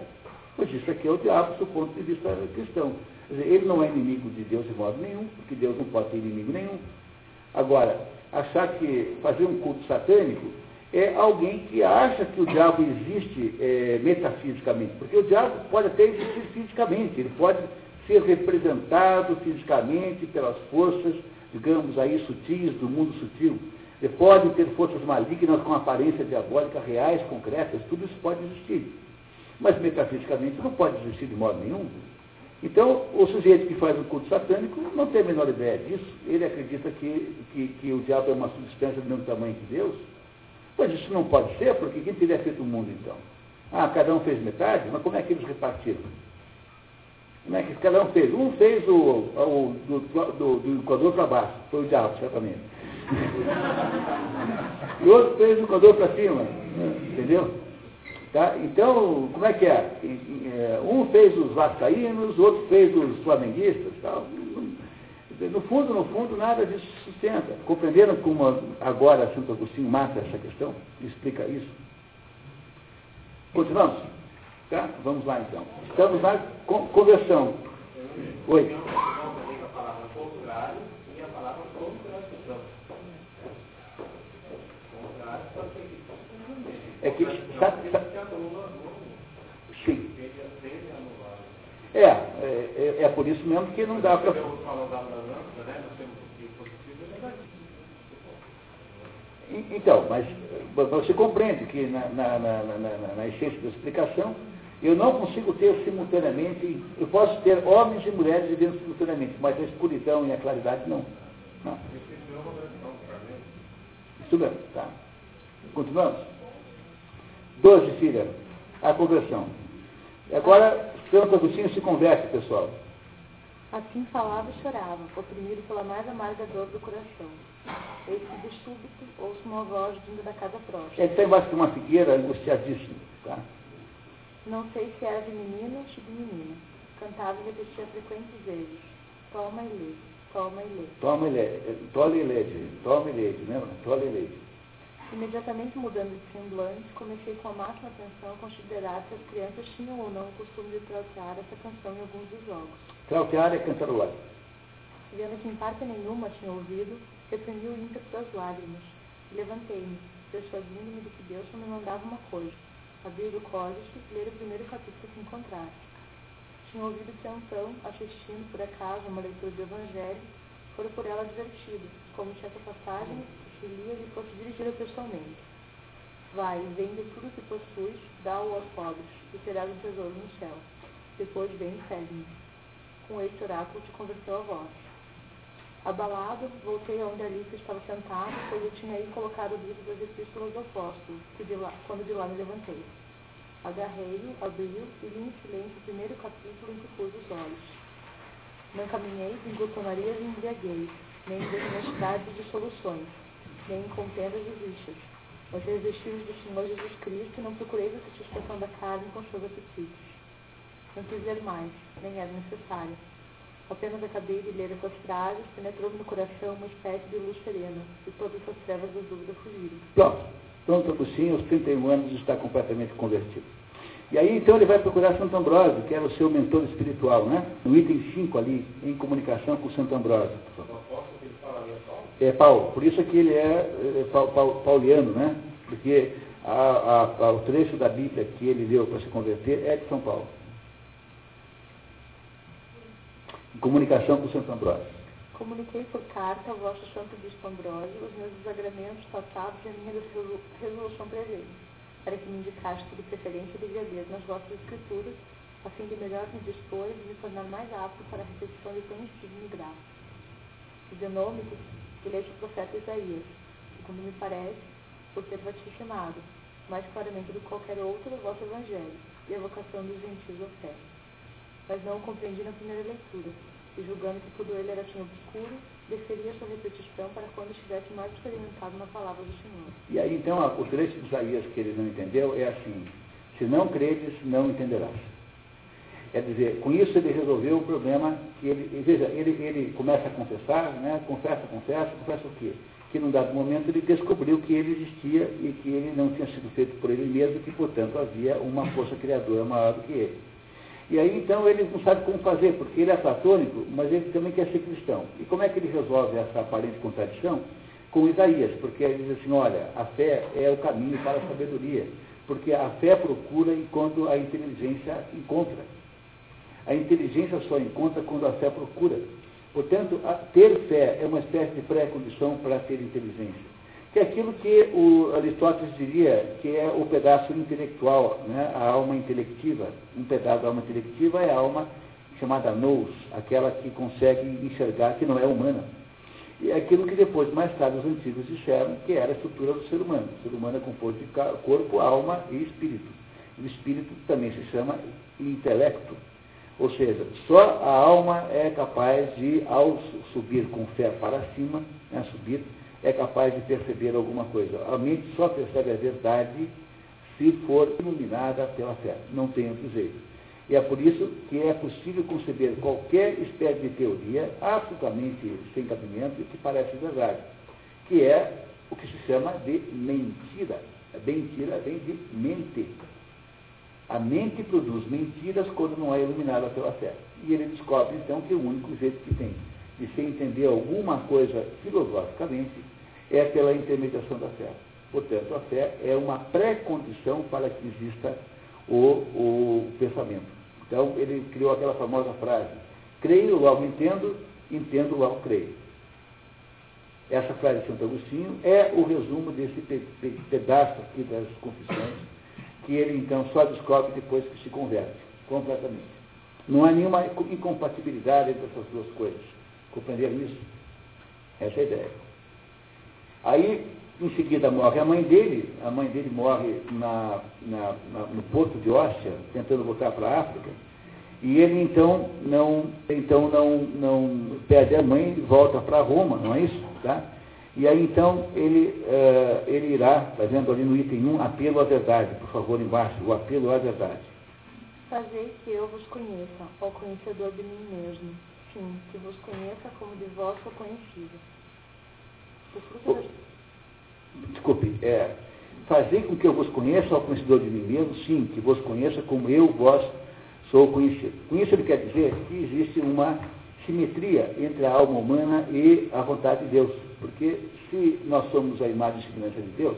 Pois isso aqui é o diabo do ponto de vista cristão. Dizer, ele não é inimigo de Deus de modo nenhum, porque Deus não pode ter inimigo nenhum. Agora, achar que fazer um culto satânico é alguém que acha que o diabo existe é, metafisicamente, porque o diabo pode até existir fisicamente, ele pode ser representado fisicamente pelas forças, digamos aí, sutis do mundo sutil. Ele pode ter forças malignas com aparência diabólica reais, concretas, tudo isso pode existir. Mas metafisicamente não pode existir de modo nenhum. Então, o sujeito que faz o culto satânico não tem a menor ideia disso. Ele acredita que, que, que o diabo é uma substância do mesmo tamanho que Deus. Pois isso não pode ser, porque quem teria feito o mundo então? Ah, cada um fez metade, mas como é que eles repartiram? Como é que cada um fez? Um fez o, o do, do, do Equador para baixo, foi o diabo, certamente. e outro fez o Equador para cima, entendeu? Tá? Então, como é que é? é? Um fez os vascaínos, outro fez os flamenguistas. Tal. No fundo, no fundo, nada disso sustenta. Compreenderam como agora Santo Agostinho mata essa questão? Explica isso. Continuamos? Tá? Vamos lá então. Estamos na conversão. Oi. É que, sabe, sabe, É, é, é por isso mesmo que não dá para. Então, mas você compreende que na, na, na, na, na essência da explicação, eu não consigo ter simultaneamente, eu posso ter homens e mulheres vivendo simultaneamente, mas a escuridão e a claridade não. não. Isso mesmo, tá. Continuamos? Doze, filha, a conversão. Agora, Santo Agostinho se converte, pessoal. Assim falava e chorava, oprimido pela mais amarga dor do coração. Eis que de súbito ouço uma voz vindo da casa próxima. Ele está embaixo de uma figueira, angustiadíssimo. Tá? Não sei se era de menino ou de menina. Cantava e repetia frequentes vezes. Toma e lê, toma e lê. Toma e lê, toma e lê, toma e lê, lembra? Toma e lê. Imediatamente mudando de semblante, comecei com a máxima atenção a considerar se as crianças tinham ou não o costume de trautear essa canção em alguns dos jogos. Trautear é cantarolar. Vendo que em parte nenhuma tinha ouvido, reprimi o ímpeto das lágrimas. Levantei-me, persuadindo-me de que Deus só me mandava uma coisa, abrir o códice e ler o primeiro capítulo que encontrasse. Tinha ouvido que Antão, assistindo por acaso uma leitura do Evangelho, fora por ela divertido, como se essa passagem que lia lhe fosse dirigida pessoalmente. Vai, vende tudo que possuis, dá-o aos pobres, e terás um tesouro no céu. Depois vem e segue-me. Com este oráculo te converteu a voz. Abalado, voltei aonde Alice estava sentada, pois eu tinha aí colocado o livro das epístolas do apóstolo, que de lá, quando de lá me levantei. Agarrei-o, abri-o e li em silêncio o primeiro capítulo em que pus os olhos. Não caminhei em glutonarias e embriaguez, nem em desonestidades de soluções, nem em contendas e rixas. Mas resisti-os do Senhor Jesus Cristo e não procurei a satisfação da carne com seus apetites. Não quis ver mais, nem era necessário. Apenas acabei de ler essas frases, penetrou-me no coração uma espécie de luz serena, e todas as trevas das dúvidas fugiram. Pronto. Santo Agostinho, aos 31 anos, está completamente convertido. E aí, então, ele vai procurar Santo Ambrósio, que era o seu mentor espiritual, né? No item 5 ali, em comunicação com Santo Ambrósio. É Paulo. Por isso é que ele é, é pauliano, né? Porque a, a, a, o trecho da Bíblia que ele leu para se converter é de São Paulo. Em comunicação com Santo Ambrósio. Comuniquei por carta ao vosso Santo Bispo Ambrósio os meus desagramentos passados e a minha resolução presente, para que me indicasse que de preferência ler nas vossas escrituras, a fim de melhor me dispor e me tornar mais apto para a repetição de conhecido e graça. Ordenou-me que, que lesse o profeta Isaías, segundo me parece, por ter vaticimado, mais claramente do que qualquer outro, o vosso evangelho e a vocação dos gentios à fé. Mas não o compreendi na primeira leitura, e julgando que tudo ele era assim obscuro, desceria sua repetição para quando estivesse mais experimentado na palavra do Senhor. E aí então o trecho de Isaías que ele não entendeu é assim, se não credes, não entenderás. Quer dizer, com isso ele resolveu o problema que ele, veja, ele, ele começa a confessar, né? confessa, confessa, confessa o quê? Que num dado momento ele descobriu que ele existia e que ele não tinha sido feito por ele mesmo, que portanto havia uma força criadora maior do que ele. E aí então ele não sabe como fazer, porque ele é platônico, mas ele também quer ser cristão. E como é que ele resolve essa aparente contradição? Com Isaías, porque ele diz assim, olha, a fé é o caminho para a sabedoria, porque a fé procura enquanto a inteligência encontra. A inteligência só encontra quando a fé procura. Portanto, ter fé é uma espécie de pré-condição para ter inteligência que é aquilo que o Aristóteles diria que é o pedaço intelectual, né? a alma intelectiva. Um pedaço da alma intelectiva é a alma chamada nous, aquela que consegue enxergar que não é humana. E é aquilo que depois, mais tarde, os antigos disseram que era a estrutura do ser humano. O ser humano é composto de corpo, alma e espírito. O espírito também se chama intelecto. Ou seja, só a alma é capaz de, ao subir com fé para cima, né, subir, é capaz de perceber alguma coisa. A mente só percebe a verdade se for iluminada pela fé. Não tem outro jeito. E é por isso que é possível conceber qualquer espécie de teoria absolutamente sem cabimento e que parece verdade, que é o que se chama de mentira. A mentira vem de mente. A mente produz mentiras quando não é iluminada pela fé. E ele descobre então que é o único jeito que tem de se entender alguma coisa filosoficamente é pela intermediação da fé. Portanto, a fé é uma pré-condição para que exista o, o pensamento. Então, ele criou aquela famosa frase: creio, logo entendo, entendo, logo creio. Essa frase de Santo Agostinho é o resumo desse pedaço aqui das confissões, que ele então só descobre depois que se converte, completamente. Não há nenhuma incompatibilidade entre essas duas coisas. Compreenderam isso? Essa é a ideia. Aí, em seguida, morre a mãe dele. A mãe dele morre na, na, na, no porto de Óstia, tentando voltar para a África. E ele então não, então não, não perde a mãe e volta para Roma, não é isso? Tá? E aí então ele, uh, ele irá, vendo ali no item 1, apelo à verdade, por favor, embaixo, o apelo à verdade. Fazei que eu vos conheça, ó conhecedor de mim mesmo. Sim, que vos conheça como de vós sou conhecido. Desculpe, é, fazer com que eu vos conheça, ó conhecedor de mim mesmo, sim, que vos conheça como eu, vós, sou conhecido. Com isso ele quer dizer que existe uma simetria entre a alma humana e a vontade de Deus. Porque se nós somos a imagem e semelhança de Deus,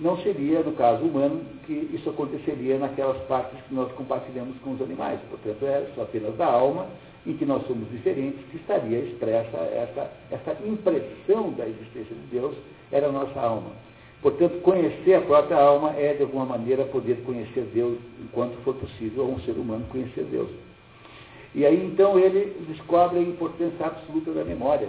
não seria, no caso humano, que isso aconteceria naquelas partes que nós compartilhamos com os animais. Portanto, é só apenas da alma, em que nós somos diferentes, que estaria expressa essa, essa impressão da existência de Deus, era a nossa alma. Portanto, conhecer a própria alma é, de alguma maneira, poder conhecer Deus, enquanto for possível a um ser humano conhecer Deus. E aí, então, ele descobre a importância absoluta da memória.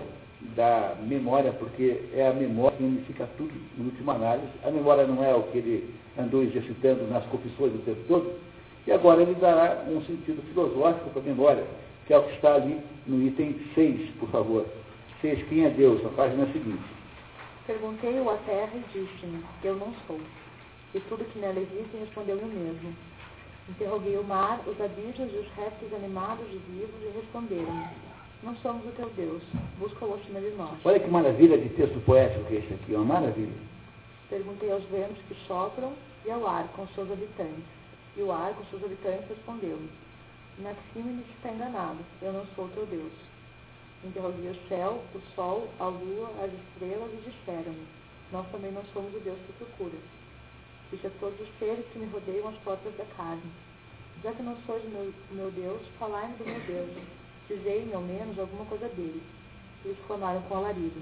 Da memória, porque é a memória que unifica tudo, em última análise. A memória não é o que ele andou exercitando nas confissões o tempo todo. E agora ele dará um sentido filosófico para a memória, que é o que está ali no item 6, por favor. 6, quem é Deus? A página seguinte. Perguntei-o à terra e disse-me, eu não sou. E tudo que nela existe respondeu-me o mesmo. Interroguei o mar, os abismos e os restos animados e vivos e responderam-me, não somos o teu Deus, busca-o acima de nós. Olha que maravilha de texto poético que é esse aqui, uma maravilha. Perguntei aos ventos que sopram e ao ar com seus habitantes. E o ar com seus habitantes respondeu-me, Inaxímenes está enganado, eu não sou teu Deus. Interroguei o céu, o sol, a lua, as estrelas e disseram-me: Nós também não somos o Deus que procura. Disse a todos os seres que me rodeiam as portas da carne: Já que não sois meu, meu Deus, falai-me do meu Deus. Dizei-me, ao menos, alguma coisa dele. Eles clamaram com alarido.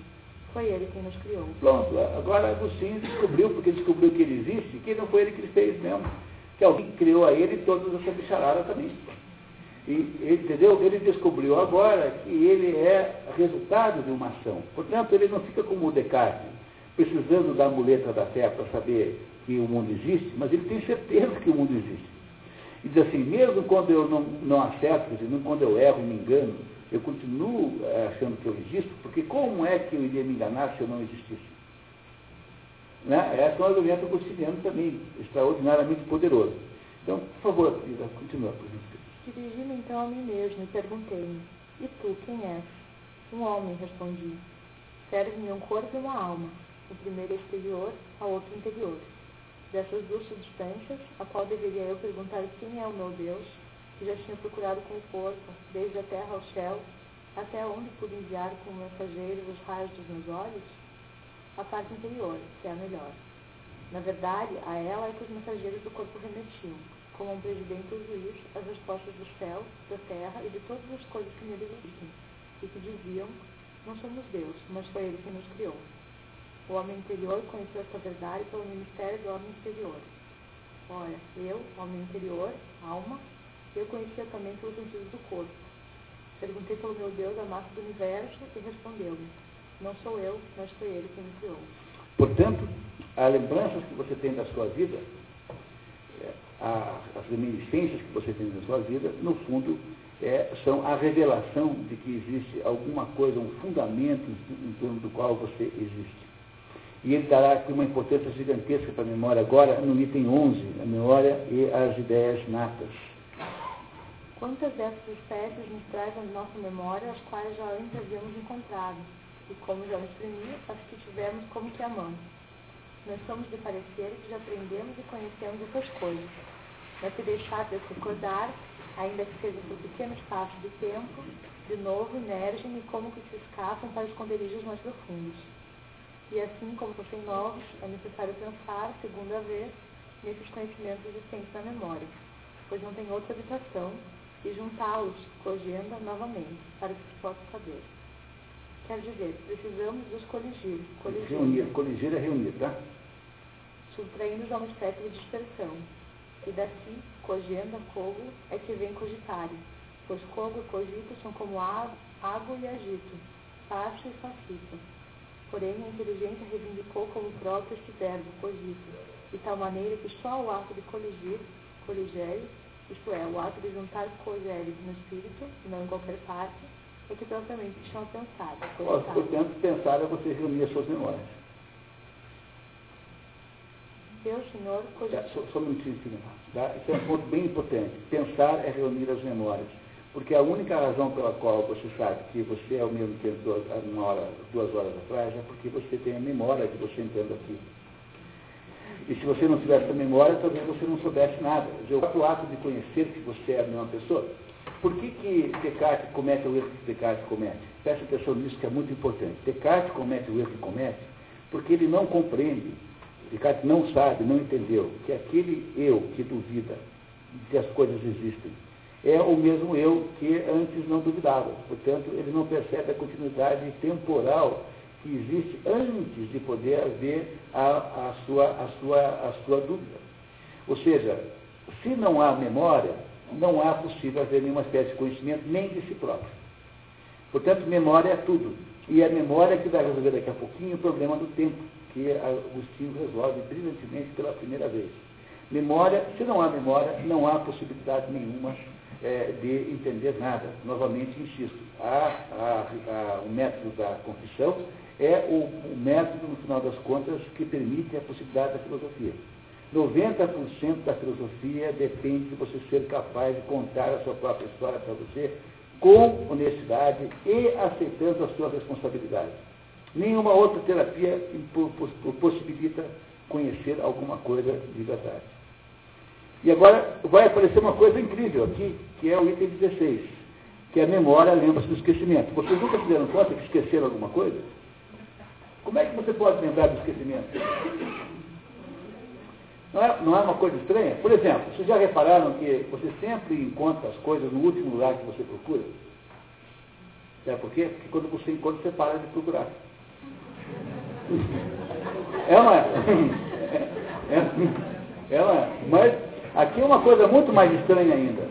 Foi ele quem nos criou. Pronto, agora Agostinho descobriu, porque descobriu que ele existe, que não foi ele que fez mesmo. Que alguém criou a ele e todas essa bicharada também. Entendeu? Ele descobriu agora que ele é resultado de uma ação. Portanto, ele não fica como o Descartes, precisando da muleta da fé para saber que o mundo existe, mas ele tem certeza que o mundo existe. E diz assim, mesmo quando eu não, não acerto, mesmo quando eu erro e me engano, eu continuo eh, achando que eu existo, porque como é que eu iria me enganar se eu não existisse? Né? Esse é um argumento agostiniano também, extraordinariamente poderoso. Então, por favor, continua, por. Dirigi-me então a mim mesmo e perguntei-me: E tu, quem és? Um homem, respondi. Serve-me um corpo e uma alma. O primeiro é exterior, a outro interior. Dessas duas substâncias, a qual deveria eu perguntar quem é o meu Deus, que já tinha procurado com o corpo, desde a terra ao céu, até onde pude enviar como mensageiro os raios dos meus olhos? A parte interior, que é a melhor. Na verdade, a ela é que os mensageiros do corpo remetiam como um presidente juiz, as respostas do céu, da terra e de todas as coisas que nele existem, e que diziam, não somos Deus, mas foi Ele que nos criou. O homem interior conheceu esta verdade pelo ministério do homem exterior. Ora, eu, homem interior, alma, eu conhecia também pelos sentidos do corpo. Perguntei pelo meu Deus a massa do universo e respondeu-me, não sou eu, mas foi Ele que me criou. Portanto, as lembranças que você tem da sua vida as reminiscências que você tem na sua vida, no fundo, é, são a revelação de que existe alguma coisa, um fundamento em, em torno do qual você existe. E ele dará aqui uma importância gigantesca para a memória, agora no item 11, a memória e as ideias natas. Quantas dessas espécies nos trazem à nossa memória as quais já antes havíamos encontrado, e como já exprimi, as que tivemos como que amamos nós somos de parecer que já aprendemos e conhecemos essas coisas. Mas se deixar de recordar, ainda que seja por pequeno espaço de tempo, de novo emergem e como que se escapam para esconderijos mais profundos. E assim como fossem novos, é necessário pensar, segunda vez, nesses conhecimentos existentes na memória, pois não tem outra habitação, e juntá-los, cogenda, novamente, para que se possa saber. Quer dizer, precisamos dos coligir. Reunir, coligir é reunir, tá? Subtraindo a uma espécie de dispersão. E daqui, cogenda, cogo, é que vem cogitare, pois cogo e cogito são como água e agito, facho e facito. Porém, a inteligência reivindicou como próprio este verbo, cogito, de tal maneira que só o ato de coligir, coligere, isto é, o ato de juntar cogere no espírito, não em qualquer parte, é que propriamente chama pensar. Portanto, pensar é você reunir as suas memórias. Deus, Senhor, cogitou. É, só, só um minutinho, tá? Isso é um ponto bem importante. Pensar é reunir as memórias. Porque a única razão pela qual você sabe que você é o mesmo que entrou uma hora, duas horas atrás é porque você tem a memória que você entende aqui. E se você não tivesse a memória, talvez você não soubesse nada. O ato de conhecer que você é a mesma pessoa. Por que, que Descartes comete o erro que Descartes comete? Preste atenção nisso que é muito importante. Descartes comete o erro que comete porque ele não compreende, Descartes não sabe, não entendeu, que aquele eu que duvida que as coisas existem é o mesmo eu que antes não duvidava. Portanto, ele não percebe a continuidade temporal que existe antes de poder haver a, a, sua, a, sua, a sua dúvida. Ou seja, se não há memória, não há possível haver nenhuma espécie de conhecimento nem de si próprio. Portanto, memória é tudo. E é a memória que vai resolver daqui a pouquinho o problema do tempo, que Agostinho resolve brilhantemente pela primeira vez. Memória, se não há memória, não há possibilidade nenhuma é, de entender nada. Novamente, insisto, a, o método da confissão é o, o método, no final das contas, que permite a possibilidade da filosofia. 90% da filosofia depende de você ser capaz de contar a sua própria história para você com honestidade e aceitando a sua responsabilidade. Nenhuma outra terapia possibilita conhecer alguma coisa de verdade. E agora vai aparecer uma coisa incrível aqui, que é o item 16, que é a memória lembra-se do esquecimento. Vocês nunca se deram conta que esqueceram alguma coisa? Como é que você pode lembrar do esquecimento? Não é, não é uma coisa estranha? Por exemplo, vocês já repararam que você sempre encontra as coisas no último lugar que você procura? Sabe por quê? Porque quando você encontra, você para de procurar. É uma. É, é, é uma. Mas aqui é uma coisa muito mais estranha ainda.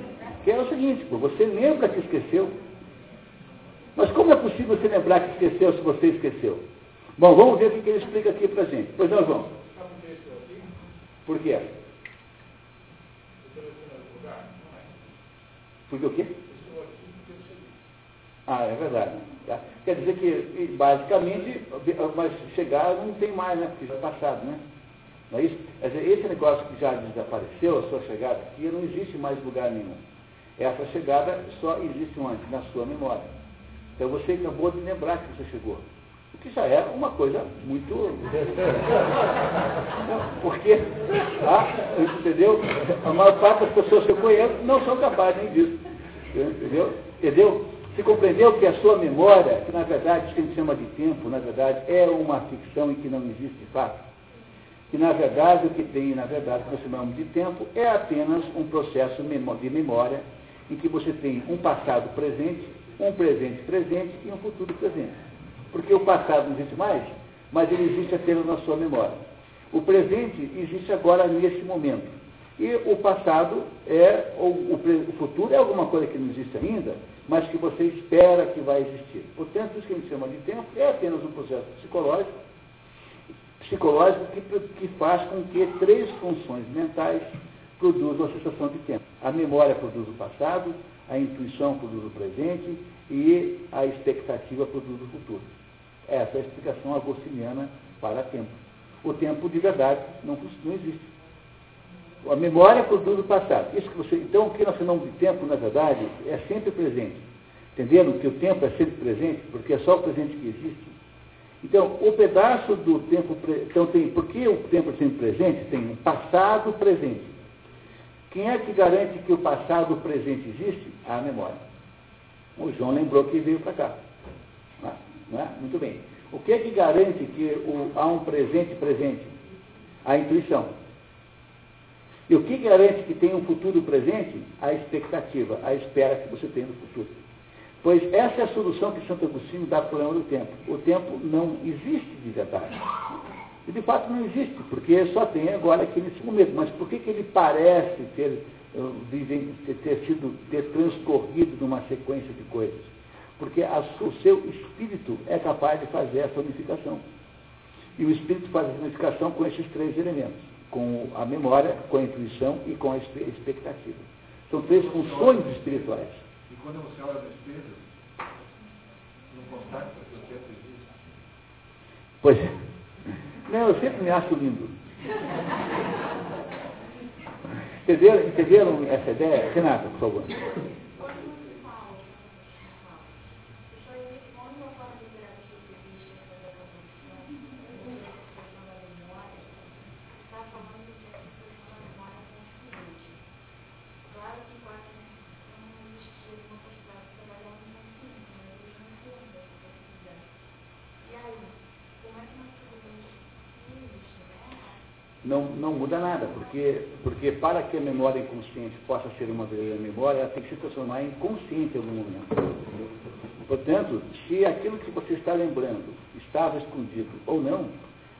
Que é o seguinte, você lembra que esqueceu. Mas como é possível você lembrar que esqueceu se você esqueceu? Bom, vamos ver o que ele explica aqui para gente. Pois não, João. Por quê? Porque o quê? Ah, é verdade. Tá? Quer dizer que, basicamente, mas chegar não tem mais, né? Porque já é passado, né? Não é isso? Quer dizer, esse negócio que já desapareceu, a sua chegada aqui, não existe mais lugar nenhum. Essa chegada só existe antes, na sua memória. Então você acabou de lembrar que você chegou que já é uma coisa muito. Porque, ah, entendeu? A maior parte das pessoas que eu conheço não são capazes nem disso. Entendeu? Entendeu? Se compreendeu que a sua memória, que na verdade que a gente chama de tempo, na verdade é uma ficção em que não existe fato. Que na verdade o que tem, na verdade, que nós chamamos de tempo, é apenas um processo de memória em que você tem um passado presente, um presente presente e um futuro presente. Porque o passado não existe mais, mas ele existe apenas na sua memória. O presente existe agora nesse momento. E o passado é, ou o, futuro é alguma coisa que não existe ainda, mas que você espera que vai existir. Portanto, isso que a gente chama de tempo é apenas um processo psicológico, psicológico que, que faz com que três funções mentais produzam a sensação de tempo. A memória produz o passado, a intuição produz o presente e a expectativa produz o futuro. Essa é a explicação agostiniana para tempo. O tempo de verdade não, não existe. A memória produz o passado. Isso que você, então, o que nós chamamos de tempo, na verdade, é sempre presente. Entenderam que o tempo é sempre presente, porque é só o presente que existe? Então, o pedaço do tempo. Então, tem, por que o tempo é sempre presente? Tem um passado presente. Quem é que garante que o passado presente existe? A memória. O João lembrou que veio para cá. Né? Muito bem. O que é que garante que o, há um presente presente? A intuição. E o que garante que tem um futuro presente? A expectativa, a espera que você tem no futuro. Pois essa é a solução que Santo Agostinho dá para o problema do tempo. O tempo não existe de verdade. E de fato não existe, porque só tem agora aqui nesse momento. Mas por que, que ele parece ter, eh, ter sido ter transcorrido numa sequência de coisas? Porque a, o seu espírito é capaz de fazer essa unificação. E o espírito faz a unificação com esses três elementos, com a memória, com a intuição e com a expectativa. São três funções espirituais. E quando você olha no espelho, não constata que o tempo existe? Pois é. Não, eu sempre me acho lindo. Entenderam, entenderam essa ideia? Renata, por favor. Não, muda nada, porque, porque para que a memória inconsciente possa ser uma verdadeira memória, ela tem que se transformar em consciente em algum momento. Portanto, se aquilo que você está lembrando estava escondido ou não,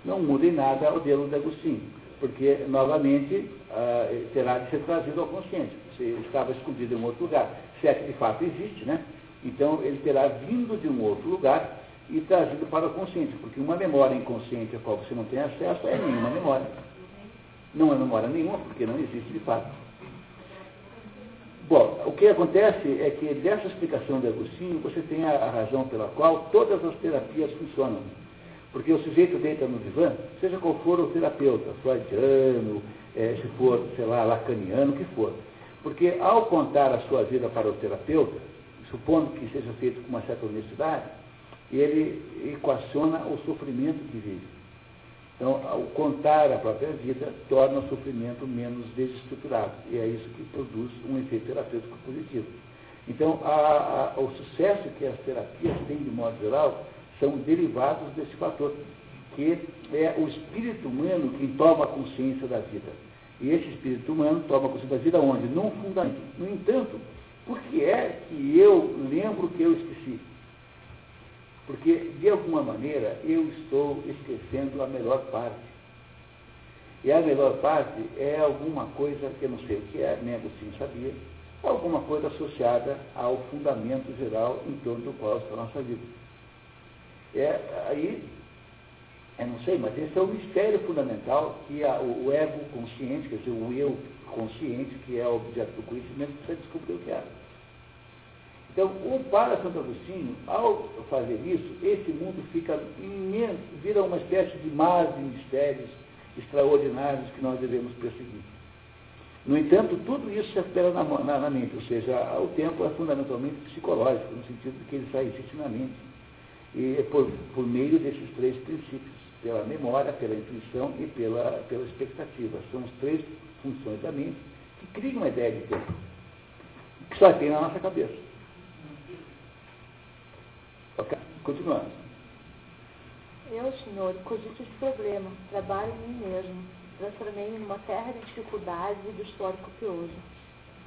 não muda em nada o modelo de Agostinho, porque, novamente, ah, terá de ser trazido ao consciente. Se estava escondido em um outro lugar, se é que de fato existe, né? Então, ele terá vindo de um outro lugar e trazido para o consciente, porque uma memória inconsciente a qual você não tem acesso é nenhuma memória. Não é memória nenhuma, porque não existe de fato. Bom, o que acontece é que dessa explicação de Agostinho, você tem a, a razão pela qual todas as terapias funcionam. Porque o sujeito deita no divã, seja qual for o terapeuta, freudiano, é, se for, sei lá, lacaniano, o que for. Porque ao contar a sua vida para o terapeuta, supondo que seja feito com uma certa honestidade, ele equaciona o sofrimento que vive. Então, ao contar a própria vida, torna o sofrimento menos desestruturado. E é isso que produz um efeito terapêutico positivo. Então, a, a, o sucesso que as terapias têm, de modo geral, são derivados desse fator, que é o espírito humano que toma consciência da vida. E esse espírito humano toma consciência da vida onde? Num fundamento. No entanto, por que é que eu lembro que eu esqueci? Porque, de alguma maneira, eu estou esquecendo a melhor parte. E a melhor parte é alguma coisa que eu não sei o que é, nem Agostinho sabia, alguma coisa associada ao fundamento geral em torno do qual está a nossa vida. É, aí, eu não sei, mas esse é o mistério fundamental que a, o, o ego consciente, quer dizer, o eu consciente, que é o objeto do conhecimento, precisa descobrir o que é. Então, o para Santo Agostinho, ao fazer isso, esse mundo fica imenso, vira uma espécie de mar de mistérios extraordinários que nós devemos perseguir. No entanto, tudo isso se espera na, na, na, mente, ou seja, o tempo é fundamentalmente psicológico, no sentido de que ele só existe na mente. E é por, por meio desses três princípios, pela memória, pela intuição e pela, pela expectativa. São as três funções da mente que criam uma ideia de tempo, que só tem na nossa cabeça. Ok? Continuando. Eu, Senhor, cogito esse problema, trabalho em mim mesmo. Transformei-me numa terra de dificuldades e do histórico pioso.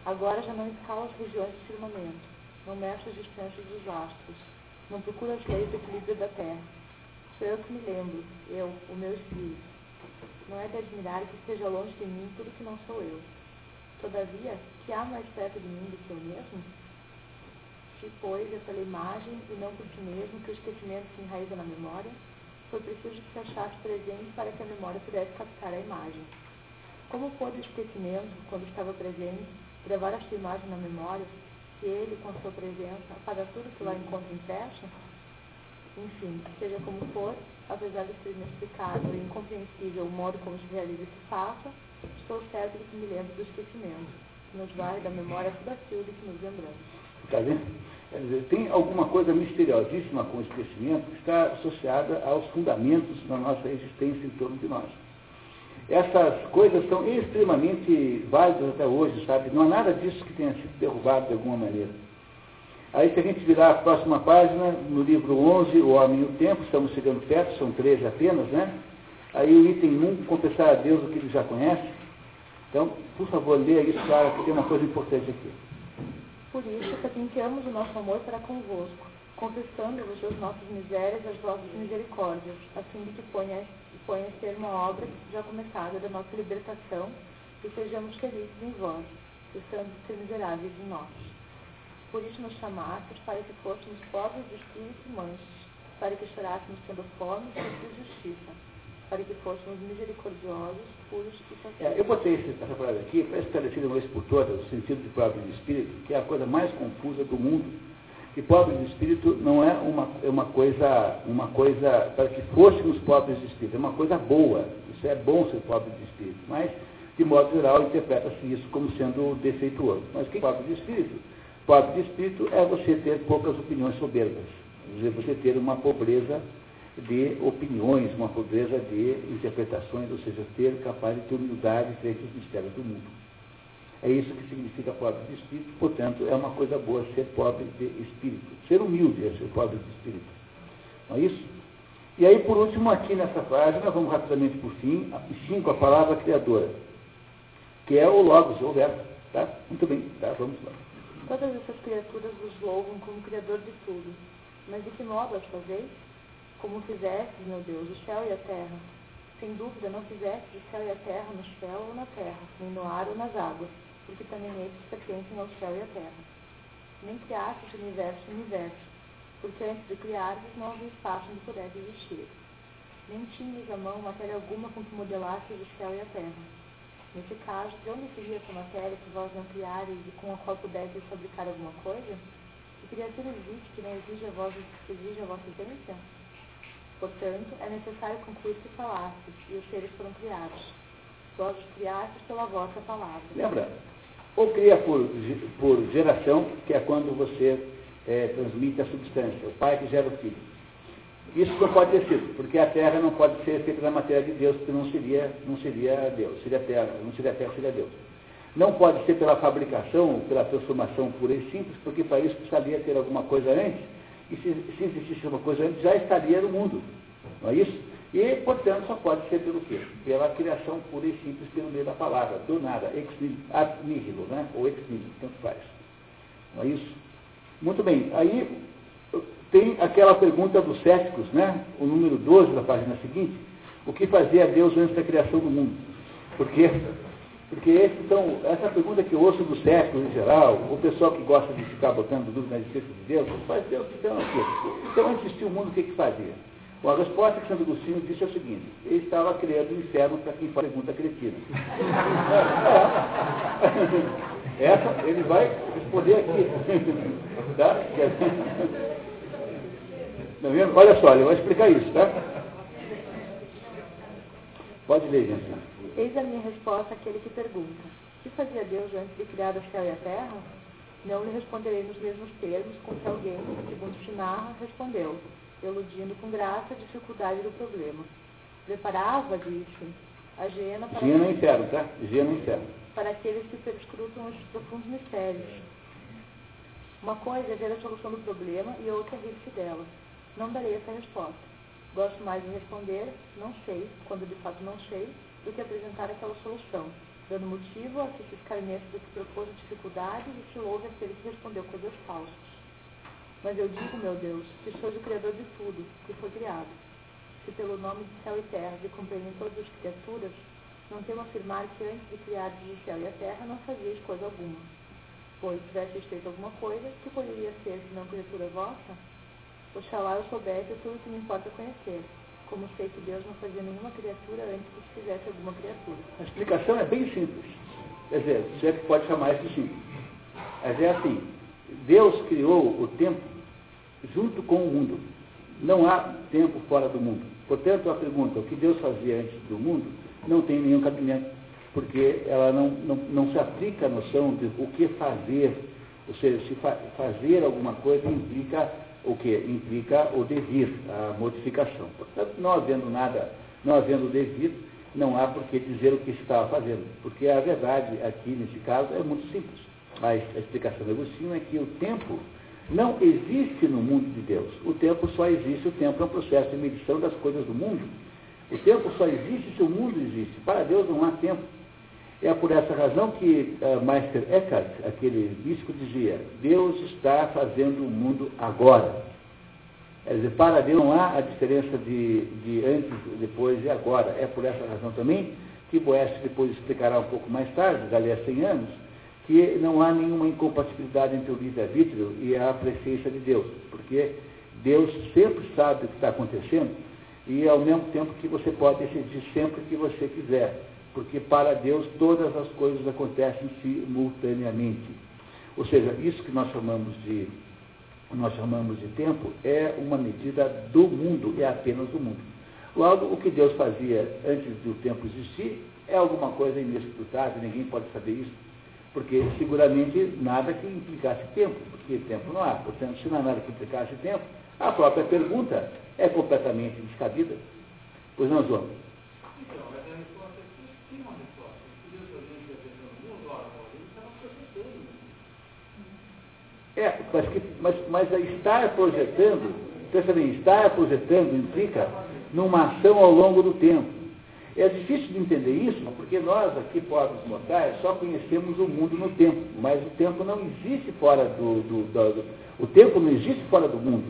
Agora já não escalo as regiões do firmamento, não mexo as distâncias dos astros, não procuro as leis do equilíbrio da terra. Sou eu que me lembro, eu, o meu espírito. Não é de admirar que esteja longe de mim tudo que não sou eu. Todavia, que há mais perto de mim do que eu mesmo? Se, pois, pela imagem e não por ti mesmo que o esquecimento se enraiza na memória, foi preciso que se achasse presente para que a memória pudesse captar a imagem. Como pôde o esquecimento, quando estava presente, gravar esta imagem na memória, se ele, com sua presença, apaga tudo que lá encontra impresso? Enfim, seja como for, apesar de ser inexplicável e incompreensível o modo como se realiza esse fato, estou certo de que me lembro do esquecimento, que nos vai da memória tudo aquilo de que nos lembramos. Está vendo? Quer dizer, tem alguma coisa misteriosíssima com o esquecimento que está associada aos fundamentos da nossa existência em torno de nós. Essas coisas são extremamente válidas até hoje, sabe? Não há nada disso que tenha sido derrubado de alguma maneira. Aí se a gente virar a próxima página, no livro 11, O Homem e o Tempo, estamos chegando perto, são 13 apenas, né? Aí o item 1, confessar a Deus o que ele já conhece. Então, por favor, leia isso, Clara, que tem uma coisa importante aqui. Por isso, patentamos o nosso amor para convosco, confessando-vos as nossas misérias e as vossas misericórdias, a fim de que ponha, a ser uma obra já começada da nossa libertação e sejamos felizes em vós, cessando de ser miseráveis em nós. Por isso nos chamastes para que fôssemos pobres de espírito e mansos, para que chorássemos tendo fome e justiça, para que fôssemos misericordiosos, puros e saciados. É, eu botei essa frase aqui para esclarecer uma vez por todas o sentido de pobre de espírito, que é a coisa mais confusa do mundo. E pobre de espírito não é uma, é uma coisa, uma coisa para que fôssemos pobres de espírito, é uma coisa boa. Isso é bom ser pobre de espírito, mas de modo geral interpreta-se isso como sendo defeituoso. Mas que é pobre de espírito? Pobre de espírito é você ter poucas opiniões soberbas, você ter uma pobreza de opiniões, uma pobreza de interpretações, ou seja, ter capaz de ter humildade frente aos mistérios do mundo. É isso que significa pobre de espírito, portanto, é uma coisa boa ser pobre de espírito. Ser humilde é ser pobre de espírito. Não é isso? E aí, por último, aqui nessa nós vamos rapidamente por fim, cinco, a palavra criadora, que é o Logos, o verbo. Tá? Muito bem, tá? vamos lá. Todas essas criaturas vos louvam como Criador de tudo. Mas de que modo as fazeis? Como fizestes, meu Deus, o céu e a terra. Sem dúvida não fizeste o céu e a terra no céu ou na terra, nem no ar ou nas águas, porque também estes pertencem ao céu e à terra. Nem criastes o universo e o universo, porque antes de criar-vos não havia espaço onde pudesse existir. Nem tinhas à mão matéria alguma com que modelasses o céu e a terra Nesse caso, de onde seria essa matéria que vós não criareis e com a qual pudesseis fabricar alguma coisa? Que criatura existe que não exige a, exige a vossa existência? Portanto, é necessário concluir que falastes e os seres foram criados. Vós os criastes pela vossa palavra. Lembra? Ou cria por, por geração, que é quando você é, transmite a substância, o pai que gera o filho. Isso não pode ter sido, porque a terra não pode ser feita da matéria de Deus, porque não seria, não seria Deus, seria terra, não seria terra, seria Deus. Não pode ser pela fabricação, pela transformação pura e simples, porque para isso precisaria ter alguma coisa antes, e se, se existisse uma coisa antes, já estaria no mundo. Não é isso? E, portanto, só pode ser pelo quê? Pela criação pura e simples pelo meio da palavra, do nada, ex nihilo, né? ou ex nihilo, tanto faz. Não é isso? Muito bem, aí tem aquela pergunta dos céticos, né? o número 12 da página seguinte, o que fazia Deus antes da criação do mundo? Por quê? Porque esse, então, essa pergunta que eu ouço dos céticos em geral, o pessoal que gosta de ficar botando dúvida na existência de Deus, faz Deus então o quê? Então antes de o mundo, o que, que fazia? Bom, a resposta que Santo Agostinho disse é o seguinte, ele estava criando o inferno para quem faz pergunta cretina. É. Essa ele vai responder aqui. tá? Tá vendo? Olha só, ele vai explicar isso, tá? Pode ler, gente. Eis a minha resposta àquele que pergunta: que fazia Deus antes de criar o céu e a terra? Não lhe responderei nos mesmos termos com que alguém, segundo Chinarra, respondeu, eludindo com graça a dificuldade do problema. Preparava, disse, a Gena para. Gena no inferno, tá? No inferno. Para aqueles que perscrutam os profundos mistérios. Uma coisa é ver a solução do problema e outra é rir-se dela. Não darei essa resposta. Gosto mais de responder não sei, quando de fato não sei, do que apresentar aquela solução, dando motivo a que se escarneça do que propôs a dificuldade e se louve aquele que respondeu coisas falsas. Mas eu digo, meu Deus, que sois o Criador de tudo, que foi criado. Se pelo nome de céu e terra de compreendem todas as criaturas, não temo afirmar que antes de criar o céu e a terra não fazias coisa alguma. Pois, se tivesse feito alguma coisa, que poderia ser, senão criatura vossa? Oxalá eu soubesse tudo que me importa conhecer, como sei que Deus não fazia nenhuma criatura antes que se fizesse alguma criatura. A explicação é bem simples. Quer dizer, se é que pode chamar isso de simples. Mas é assim, Deus criou o tempo junto com o mundo. Não há tempo fora do mundo. Portanto, a pergunta, o que Deus fazia antes do mundo, não tem nenhum cabimento, porque ela não, não, não se aplica a noção de o que fazer. Ou seja, se fa fazer alguma coisa implica o que implica o devir, a modificação. Portanto, não havendo nada, não havendo devir, não há por que dizer o que estava fazendo, porque a verdade aqui, nesse caso, é muito simples. Mas a explicação do Agostinho é que o tempo não existe no mundo de Deus. O tempo só existe, o tempo é um processo de medição das coisas do mundo. O tempo só existe se o mundo existe. Para Deus não há tempo. É por essa razão que uh, Meister Eckhart, aquele bispo, dizia: Deus está fazendo o mundo agora. Quer dizer, para Deus não há a diferença de, de antes, depois e agora. É por essa razão também que Boécio depois explicará um pouco mais tarde, dali a 100 anos, que não há nenhuma incompatibilidade entre o livre-arbítrio e a presença de Deus, porque Deus sempre sabe o que está acontecendo e ao mesmo tempo que você pode decidir sempre o que você quiser, porque para Deus todas as coisas acontecem simultaneamente. Ou seja, isso que nós chamamos de nós chamamos de tempo é uma medida do mundo, é apenas do mundo. Logo, o que Deus fazia antes do tempo existir é alguma coisa inescrutável, ninguém pode saber isso, porque seguramente nada que implicasse tempo, porque tempo não há. Portanto, se não há nada que implicasse tempo, a própria pergunta é completamente descabida. Pois não, João? Então, mas a resposta é que tem uma resposta. Deus fazendo o mundo, ora, ele estava projetando. É, mas, mas, mas estar projetando, pensa bem, estar projetando implica numa ação ao longo do tempo. É difícil de entender isso, porque nós aqui, pobres mortais, só conhecemos o mundo no tempo, mas o tempo não existe fora do, do, do, do o tempo não existe fora do mundo.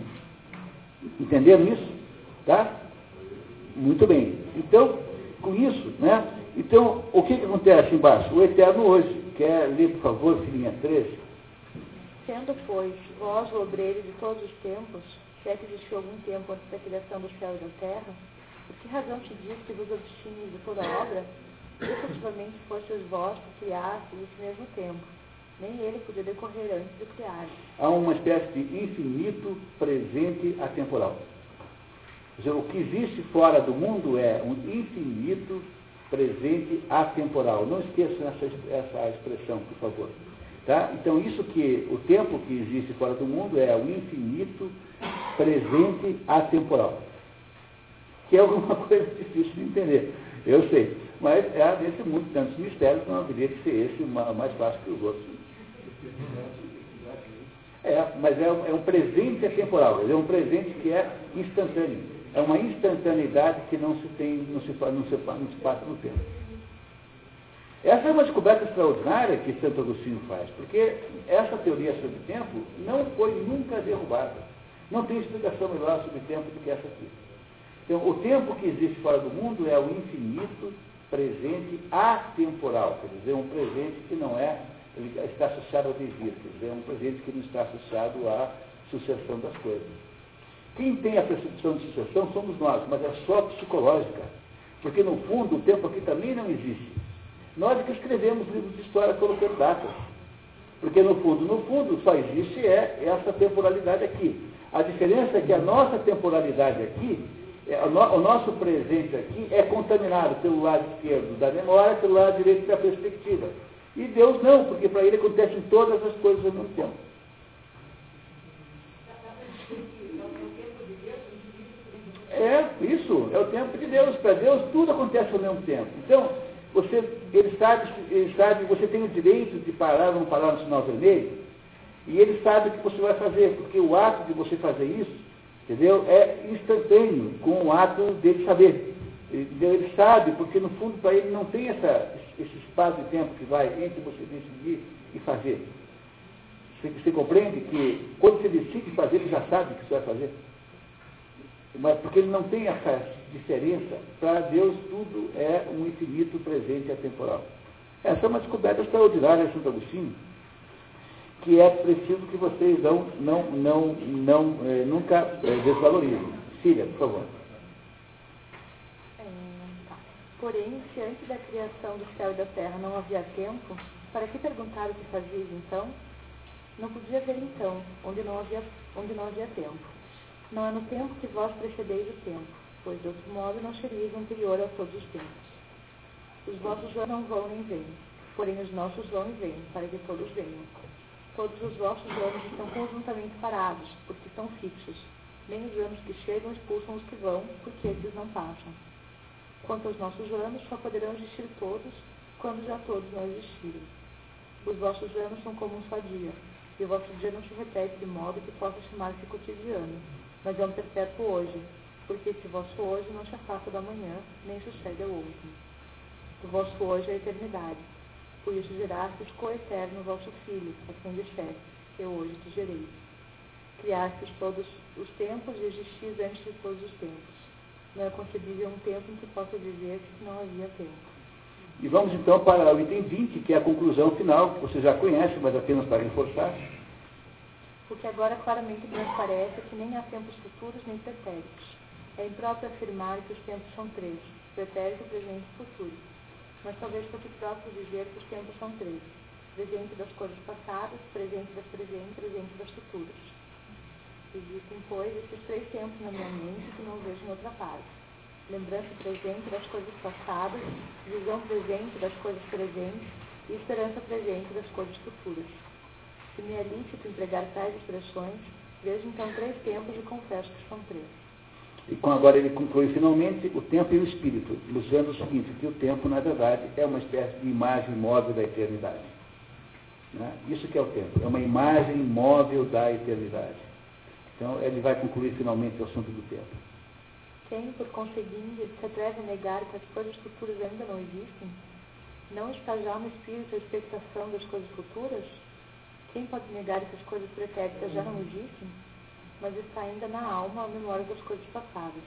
Entenderam isso? Tá? Muito bem. Então, com isso, né? Então, o que, que acontece embaixo? O Eterno hoje. Quer ler, por favor, filhinha 13? Sendo, pois, vós o obreiro de todos os tempos, se é que existiu algum tempo antes da criação do céu e da terra, por que razão te diz que vos obstines de toda obra? Efetivamente fostes vós que criastes esse mesmo tempo. Nem ele podia decorrer antes de criar. Há uma espécie de infinito presente atemporal. Seja, o que existe fora do mundo é um infinito presente atemporal. Não esqueçam essa, essa expressão, por favor. Tá? Então, isso que o tempo que existe fora do mundo é o infinito presente atemporal. Que é alguma coisa difícil de entender. Eu sei. Mas é desse mundo tantos mistérios, não haveria que ser esse mais fácil que os outros. É, mas é, é um presente atemporal, é um presente que é instantâneo. É uma instantaneidade que não se tem, não se, não se, não se passa no tempo. Essa é uma descoberta extraordinária que Santo Agostinho faz, porque essa teoria sobre tempo não foi nunca derrubada. Não tem explicação melhor sobre tempo do que essa aqui. Então, o tempo que existe fora do mundo é o infinito presente atemporal, quer dizer, um presente que não é, está associado ao devir, quer dizer, é um presente que não está associado à sucessão das coisas. Quem tem a percepção de sucessão somos nós, mas é só psicológica, porque no fundo o tempo aqui também não existe. Nós que escrevemos livros de história colocando datas. Porque no fundo, no fundo, só existe é essa temporalidade aqui. A diferença é que a nossa temporalidade aqui, é, o nosso presente aqui é contaminado pelo lado esquerdo da memória, pelo lado direito da perspectiva. E Deus não, porque para ele acontecem todas as coisas ao mesmo tempo. É, isso, é o tempo de Deus. Para Deus tudo acontece ao mesmo tempo. Então, você, ele, sabe, ele sabe, você tem o direito de parar ou não parar no sinal vermelho, e ele sabe o que você vai fazer, porque o ato de você fazer isso, entendeu, é instantâneo com o ato dele saber. Ele sabe, porque no fundo para ele não tem essa, esse espaço de tempo que vai entre você decidir e fazer. Você, você compreende que quando você decide fazer, ele já sabe o que você vai fazer. Mas porque ele não tem essa diferença, para Deus tudo é um infinito presente atemporal. Essa é uma descoberta extraordinária de Santo Agostinho, que é preciso que vocês não, não, não, não é, nunca é, desvalorizem. Síria, por favor. É, tá. Porém, se antes da criação do céu e da terra não havia tempo, para que perguntar o que fazias então? Não podia ver então, onde não havia, onde não havia tempo. Não é no tempo que vós precedeis o tempo, pois de outro modo não seríeis anterior a todos os tempos. Os vossos não vão nem vêm, porém os nossos vão e vêm, para que todos venham. Todos os vossos anos estão conjuntamente parados, porque são fixos. Nem os anos que chegam expulsam os que vão, porque esses não passam. Quanto aos nossos anos, só poderão existir todos, quando já todos não existirem. Os vossos anos são como um só dia, e o vosso dia não se repete de modo que possa chamar-se cotidiano, mas é um perpétuo hoje, porque esse vosso hoje não se afasta da manhã, nem sucede ao outro. O vosso hoje é a eternidade, pois gerastes coeterno vosso Filho, a quem disseste, eu hoje te gerei. Criastes todos os tempos e existis antes de todos os tempos. Não é concebível um tempo em que possa dizer que não havia tempo. E vamos então para o item 20, que é a conclusão final, que você já conhece, mas apenas para reforçar. Porque agora claramente transparece que nem há tempos futuros nem pretéritos. É impróprio afirmar que os tempos são três, pretérito, presente e futuro. Mas talvez fosse próprio dizer que os tempos são três, presente das coisas passadas, presente das presentes, presente das futuras. Existem, pois, esses três tempos na minha mente que não vejo em outra parte. Lembrança presente das coisas passadas, visão presente das coisas presentes e esperança presente das coisas futuras. Se me é lícito empregar tais expressões, vejo então três tempos e confesso que são três. E com agora ele conclui finalmente o tempo e o espírito, ilustrando o seguinte, que o tempo, na verdade, é uma espécie de imagem móvel da eternidade. Né? Isso que é o tempo, é uma imagem móvel da eternidade. Então, ele vai concluir finalmente o assunto do tempo. Quem, por conseguinte, se atreve a negar que as coisas futuras ainda não existem? Não está já no espírito a expectação das coisas futuras? Quem pode negar que as coisas pretéritas já não existem? Mas está ainda na alma a memória das coisas passadas.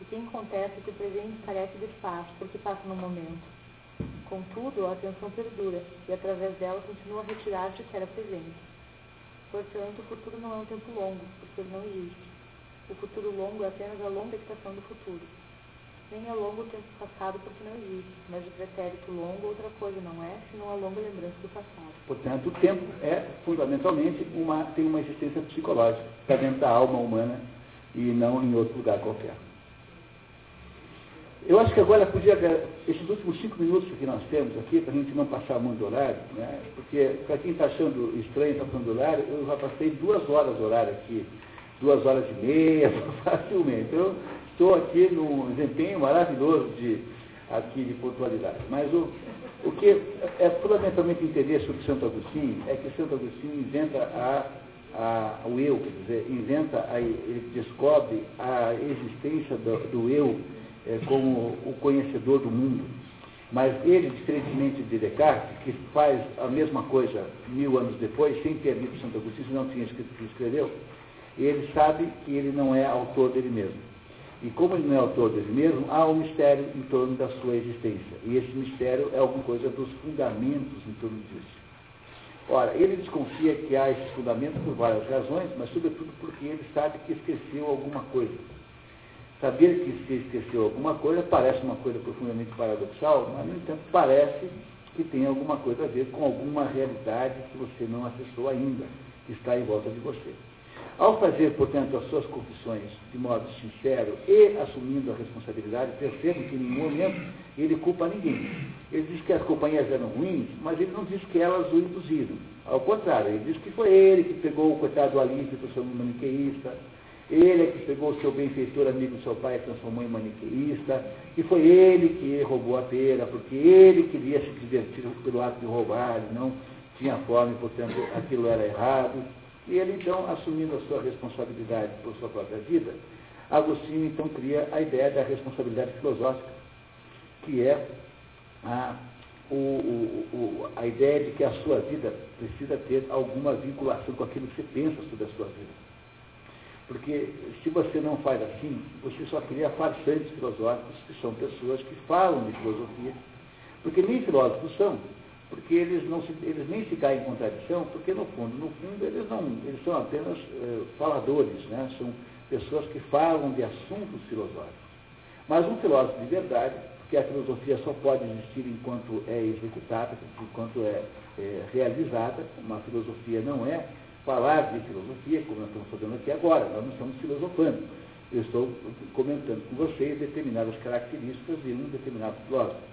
E quem contesta que o presente carece de espaço, porque passa no momento? Contudo, a atenção perdura, e através dela continua a retirar-se que era presente. Portanto, o futuro não é um tempo longo, porque ele não existe. O futuro longo é apenas a longa estação do futuro. Nem é longo o tempo passado porque não existe, mas o pretérito longo outra coisa não é, senão a longa lembrança do passado. Portanto, o tempo é, fundamentalmente, uma, tem uma existência psicológica, está dentro da alma humana e não em outro lugar qualquer. Eu acho que agora podia, esses últimos cinco minutos que nós temos aqui, para a gente não passar muito do horário, né? porque para quem está achando estranho estar tá falando do horário, eu já passei duas horas do horário aqui, duas horas e meia, facilmente. Eu estou aqui num desempenho maravilhoso de, aqui de pontualidade. Mas o, o que é fundamentalmente entender sobre Santo Agostinho é que Santo Agostinho inventa a, a, o eu, quer dizer, inventa, a, ele descobre a existência do, do eu é, como o conhecedor do mundo. Mas ele, diferentemente de Descartes, que faz a mesma coisa mil anos depois, sem ter lido Santo Agostinho, não tinha escrito o que escreveu, ele sabe que ele não é autor dele mesmo. E como ele não é autor dele mesmo, há um mistério em torno da sua existência. E esse mistério é alguma coisa dos fundamentos em torno disso. Ora, ele desconfia que há esses fundamentos por várias razões, mas sobretudo porque ele sabe que esqueceu alguma coisa. Saber que se esqueceu alguma coisa parece uma coisa profundamente paradoxal, mas, no entanto, parece que tem alguma coisa a ver com alguma realidade que você não acessou ainda, que está em volta de você. Ao fazer, portanto, as suas confissões de modo sincero e assumindo a responsabilidade, percebo que em nenhum momento ele culpa ninguém. Ele diz que as companhias eram ruins, mas ele não diz que elas o induziram. Ao contrário, ele diz que foi ele que pegou o coitado Alípio, que seu maniqueísta, ele é que pegou o seu benfeitor amigo do seu pai e transformou em maniqueísta. E foi ele que roubou a pera, porque ele queria se divertir pelo ato de roubar, ele não tinha fome, portanto aquilo era errado. E ele então, assumindo a sua responsabilidade por sua própria vida, Agostinho então cria a ideia da responsabilidade filosófica, que é a, o, o, a ideia de que a sua vida precisa ter alguma vinculação com aquilo que você pensa sobre a sua vida. Porque se você não faz assim, você só cria farsantes filosóficos, que são pessoas que falam de filosofia, porque nem filósofos são, porque eles, não se, eles nem se caem em contradição, porque no fundo, no fundo, eles, não, eles são apenas é, faladores, né? são pessoas que falam de assuntos filosóficos. Mas um filósofo de verdade, porque a filosofia só pode existir enquanto é executada, enquanto é, é realizada, uma filosofia não é falar de filosofia, como nós estamos fazendo aqui agora, nós não estamos filosofando. Eu estou comentando com vocês determinadas características de um determinado filósofo.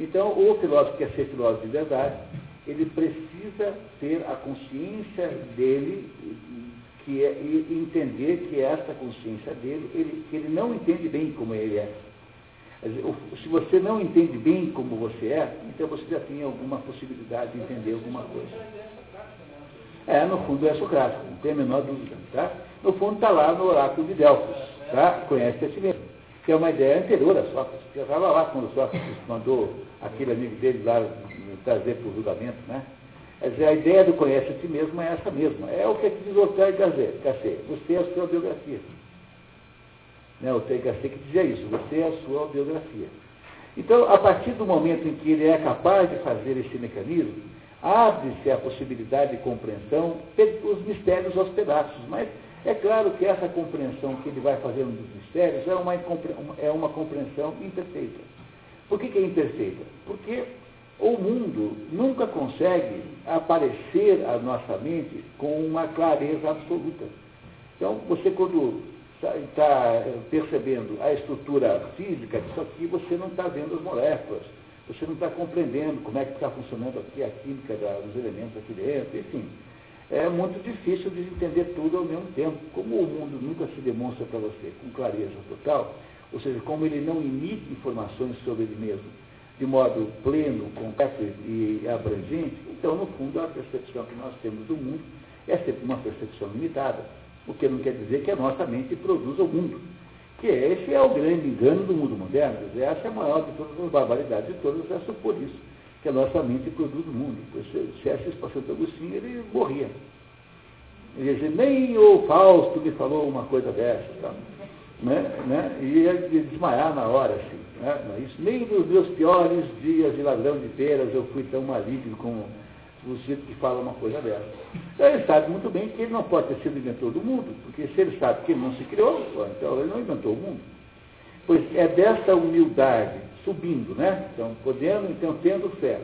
Então, o filósofo que quer ser filósofo de verdade, ele precisa ter a consciência dele que é, e entender que essa consciência dele, ele, que ele não entende bem como ele é. Se você não entende bem como você é, então você já tem alguma possibilidade de entender alguma coisa. É, no fundo é socrático, não tem a menor dúvida. Tá? No fundo está lá no oráculo de Delfos, tá? conhece a si mesmo. Que é uma ideia anterior a Sócrates, que estava lá quando Sócrates mandou aquele amigo dele lá trazer para o julgamento, né? A ideia do conhece a si mesmo é essa mesma. É o que diz o Ortega Gasset. Você é a sua biografia. Né? O Ortega Gasset que dizia isso. Você é a sua biografia. Então, a partir do momento em que ele é capaz de fazer esse mecanismo, abre-se a possibilidade de compreensão os mistérios aos pedaços. Mas é claro que essa compreensão que ele vai fazendo dos mistérios é uma, é uma compreensão imperfeita. Por que, que é imperfeita? Porque o mundo nunca consegue aparecer à nossa mente com uma clareza absoluta. Então, você quando está percebendo a estrutura física disso aqui, você não está vendo as moléculas, você não está compreendendo como é que está funcionando aqui a química dos elementos aqui dentro, enfim. É muito difícil de entender tudo ao mesmo tempo. Como o mundo nunca se demonstra para você com clareza total, ou seja, como ele não emite informações sobre ele mesmo de modo pleno, completo e abrangente, então, no fundo, a percepção que nós temos do mundo é sempre uma percepção limitada, o que não quer dizer que a nossa mente produza o mundo. Que esse é o grande engano do mundo moderno, essa é a maior de todas as barbaridades de todas, é supor isso, que a nossa mente produz o mundo. Pois se essa para Santo Agostinho, ele morria. Ele dizia, nem o Fausto me falou uma coisa dessa. Tá? Né? Né? E ia desmaiar na hora, assim. Né? É isso? Nem nos meus piores dias de ladrão de peras eu fui tão maligno como o sujeito que fala uma coisa dessa. Então ele sabe muito bem que ele não pode ter sido inventor do mundo, porque se ele sabe que ele não se criou, então ele não inventou o mundo. Pois é dessa humildade, subindo, né? Então, podendo, então, tendo fé,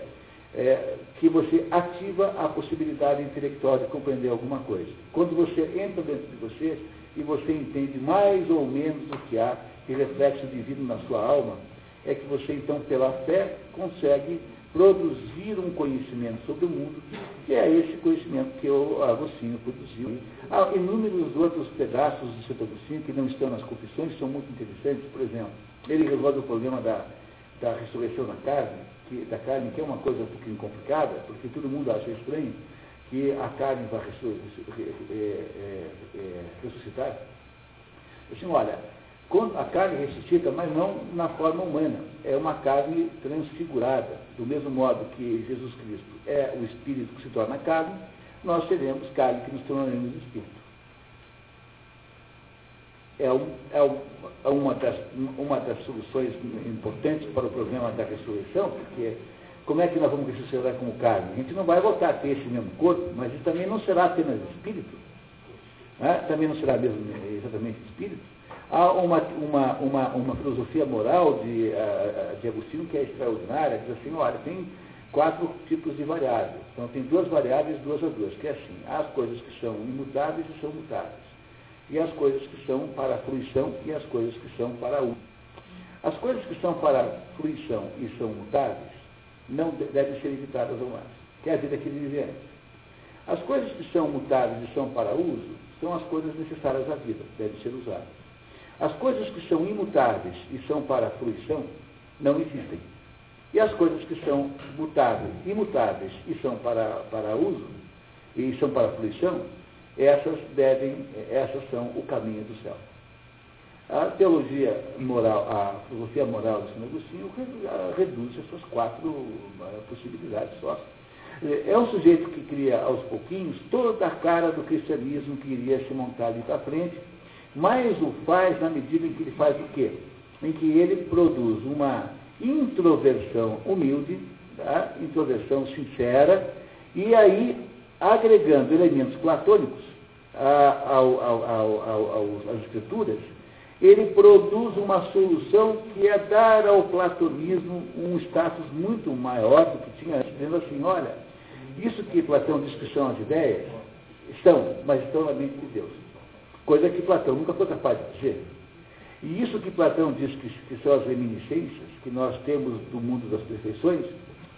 é, que você ativa a possibilidade intelectual de compreender alguma coisa. Quando você entra dentro de você e você entende mais ou menos o que há de reflexo divino na sua alma, é que você, então, pela fé, consegue produzir um conhecimento sobre o mundo, que é esse conhecimento que o Agostinho produziu. Há inúmeros outros pedaços de Santo Agostinho que não estão nas confissões, são muito interessantes. Por exemplo, ele resolve o problema da, da ressurreição da carne, que, da carne, que é uma coisa um pouquinho complicada, porque todo mundo acha estranho que a carne vai é, é, é, ressuscitar. Assim, olha, a carne ressuscita, mas não na forma humana. É uma carne transfigurada. Do mesmo modo que Jesus Cristo é o Espírito que se torna carne, nós teremos carne que nos tornaremos Espírito. É, um, é, um, é uma, das, uma das soluções importantes para o problema da ressurreição, porque como é que nós vamos ressuscitar como carne? A gente não vai voltar a ter esse mesmo corpo, mas isso também não será apenas espírito. Né? Também não será mesmo exatamente espírito Há uma, uma, uma, uma filosofia moral de, uh, de Agostinho que é extraordinária, diz assim, olha, tem quatro tipos de variáveis. Então tem duas variáveis, duas a duas, que é assim, as coisas que são imutáveis e são mutáveis. E as coisas que são para a fruição e as coisas que são para o. As coisas que são para a fruição e são mutáveis não devem ser evitadas ao máximo, que é a vida que vive. As coisas que são mutáveis e são para uso são as coisas necessárias à vida, devem ser usadas. As coisas que são imutáveis e são para a fruição não existem. E as coisas que são mutáveis, imutáveis e são para, para uso, e são para a fruição, essas devem, essas são o caminho do céu. A teologia moral, a filosofia moral de São Agostinho reduz essas quatro eh, possibilidades só. É um sujeito que cria aos pouquinhos toda a cara do cristianismo que iria se montar ali para frente, mas o faz na medida em que ele faz o quê? Em que ele produz uma introversão humilde, tá? introversão sincera, e aí, agregando elementos platônicos ao, ao, ao, às escrituras, ele produz uma solução que é dar ao platonismo um status muito maior do que tinha antes, dizendo assim, olha, isso que Platão diz que são as ideias, estão, mas estão na mente de Deus. Coisa que Platão nunca foi capaz de dizer. E isso que Platão diz que, que são as reminiscências que nós temos do mundo das perfeições,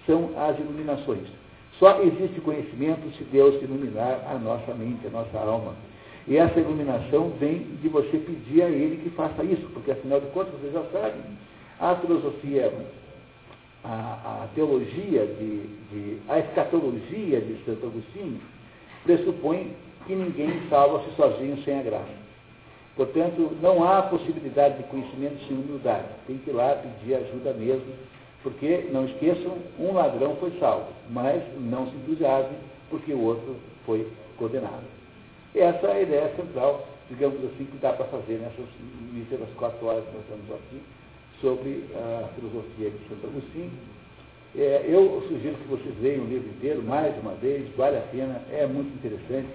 são as iluminações. Só existe conhecimento se Deus iluminar a nossa mente, a nossa alma. E essa iluminação vem de você pedir a Ele que faça isso, porque afinal de contas, vocês já sabem, a filosofia, a, a teologia, de, de, a escatologia de Santo Agostinho pressupõe que ninguém salva-se sozinho sem a graça. Portanto, não há possibilidade de conhecimento sem humildade. Tem que ir lá pedir ajuda mesmo Porque, não esqueçam, um ladrão foi salvo, mas não se entusiasmem, porque o outro foi condenado. Essa é a ideia central, digamos assim, que dá para fazer nessas míseras quatro horas que nós estamos aqui, sobre a filosofia de Santo Agostinho. É, eu sugiro que vocês leiam o livro inteiro, mais uma vez, vale a pena, é muito interessante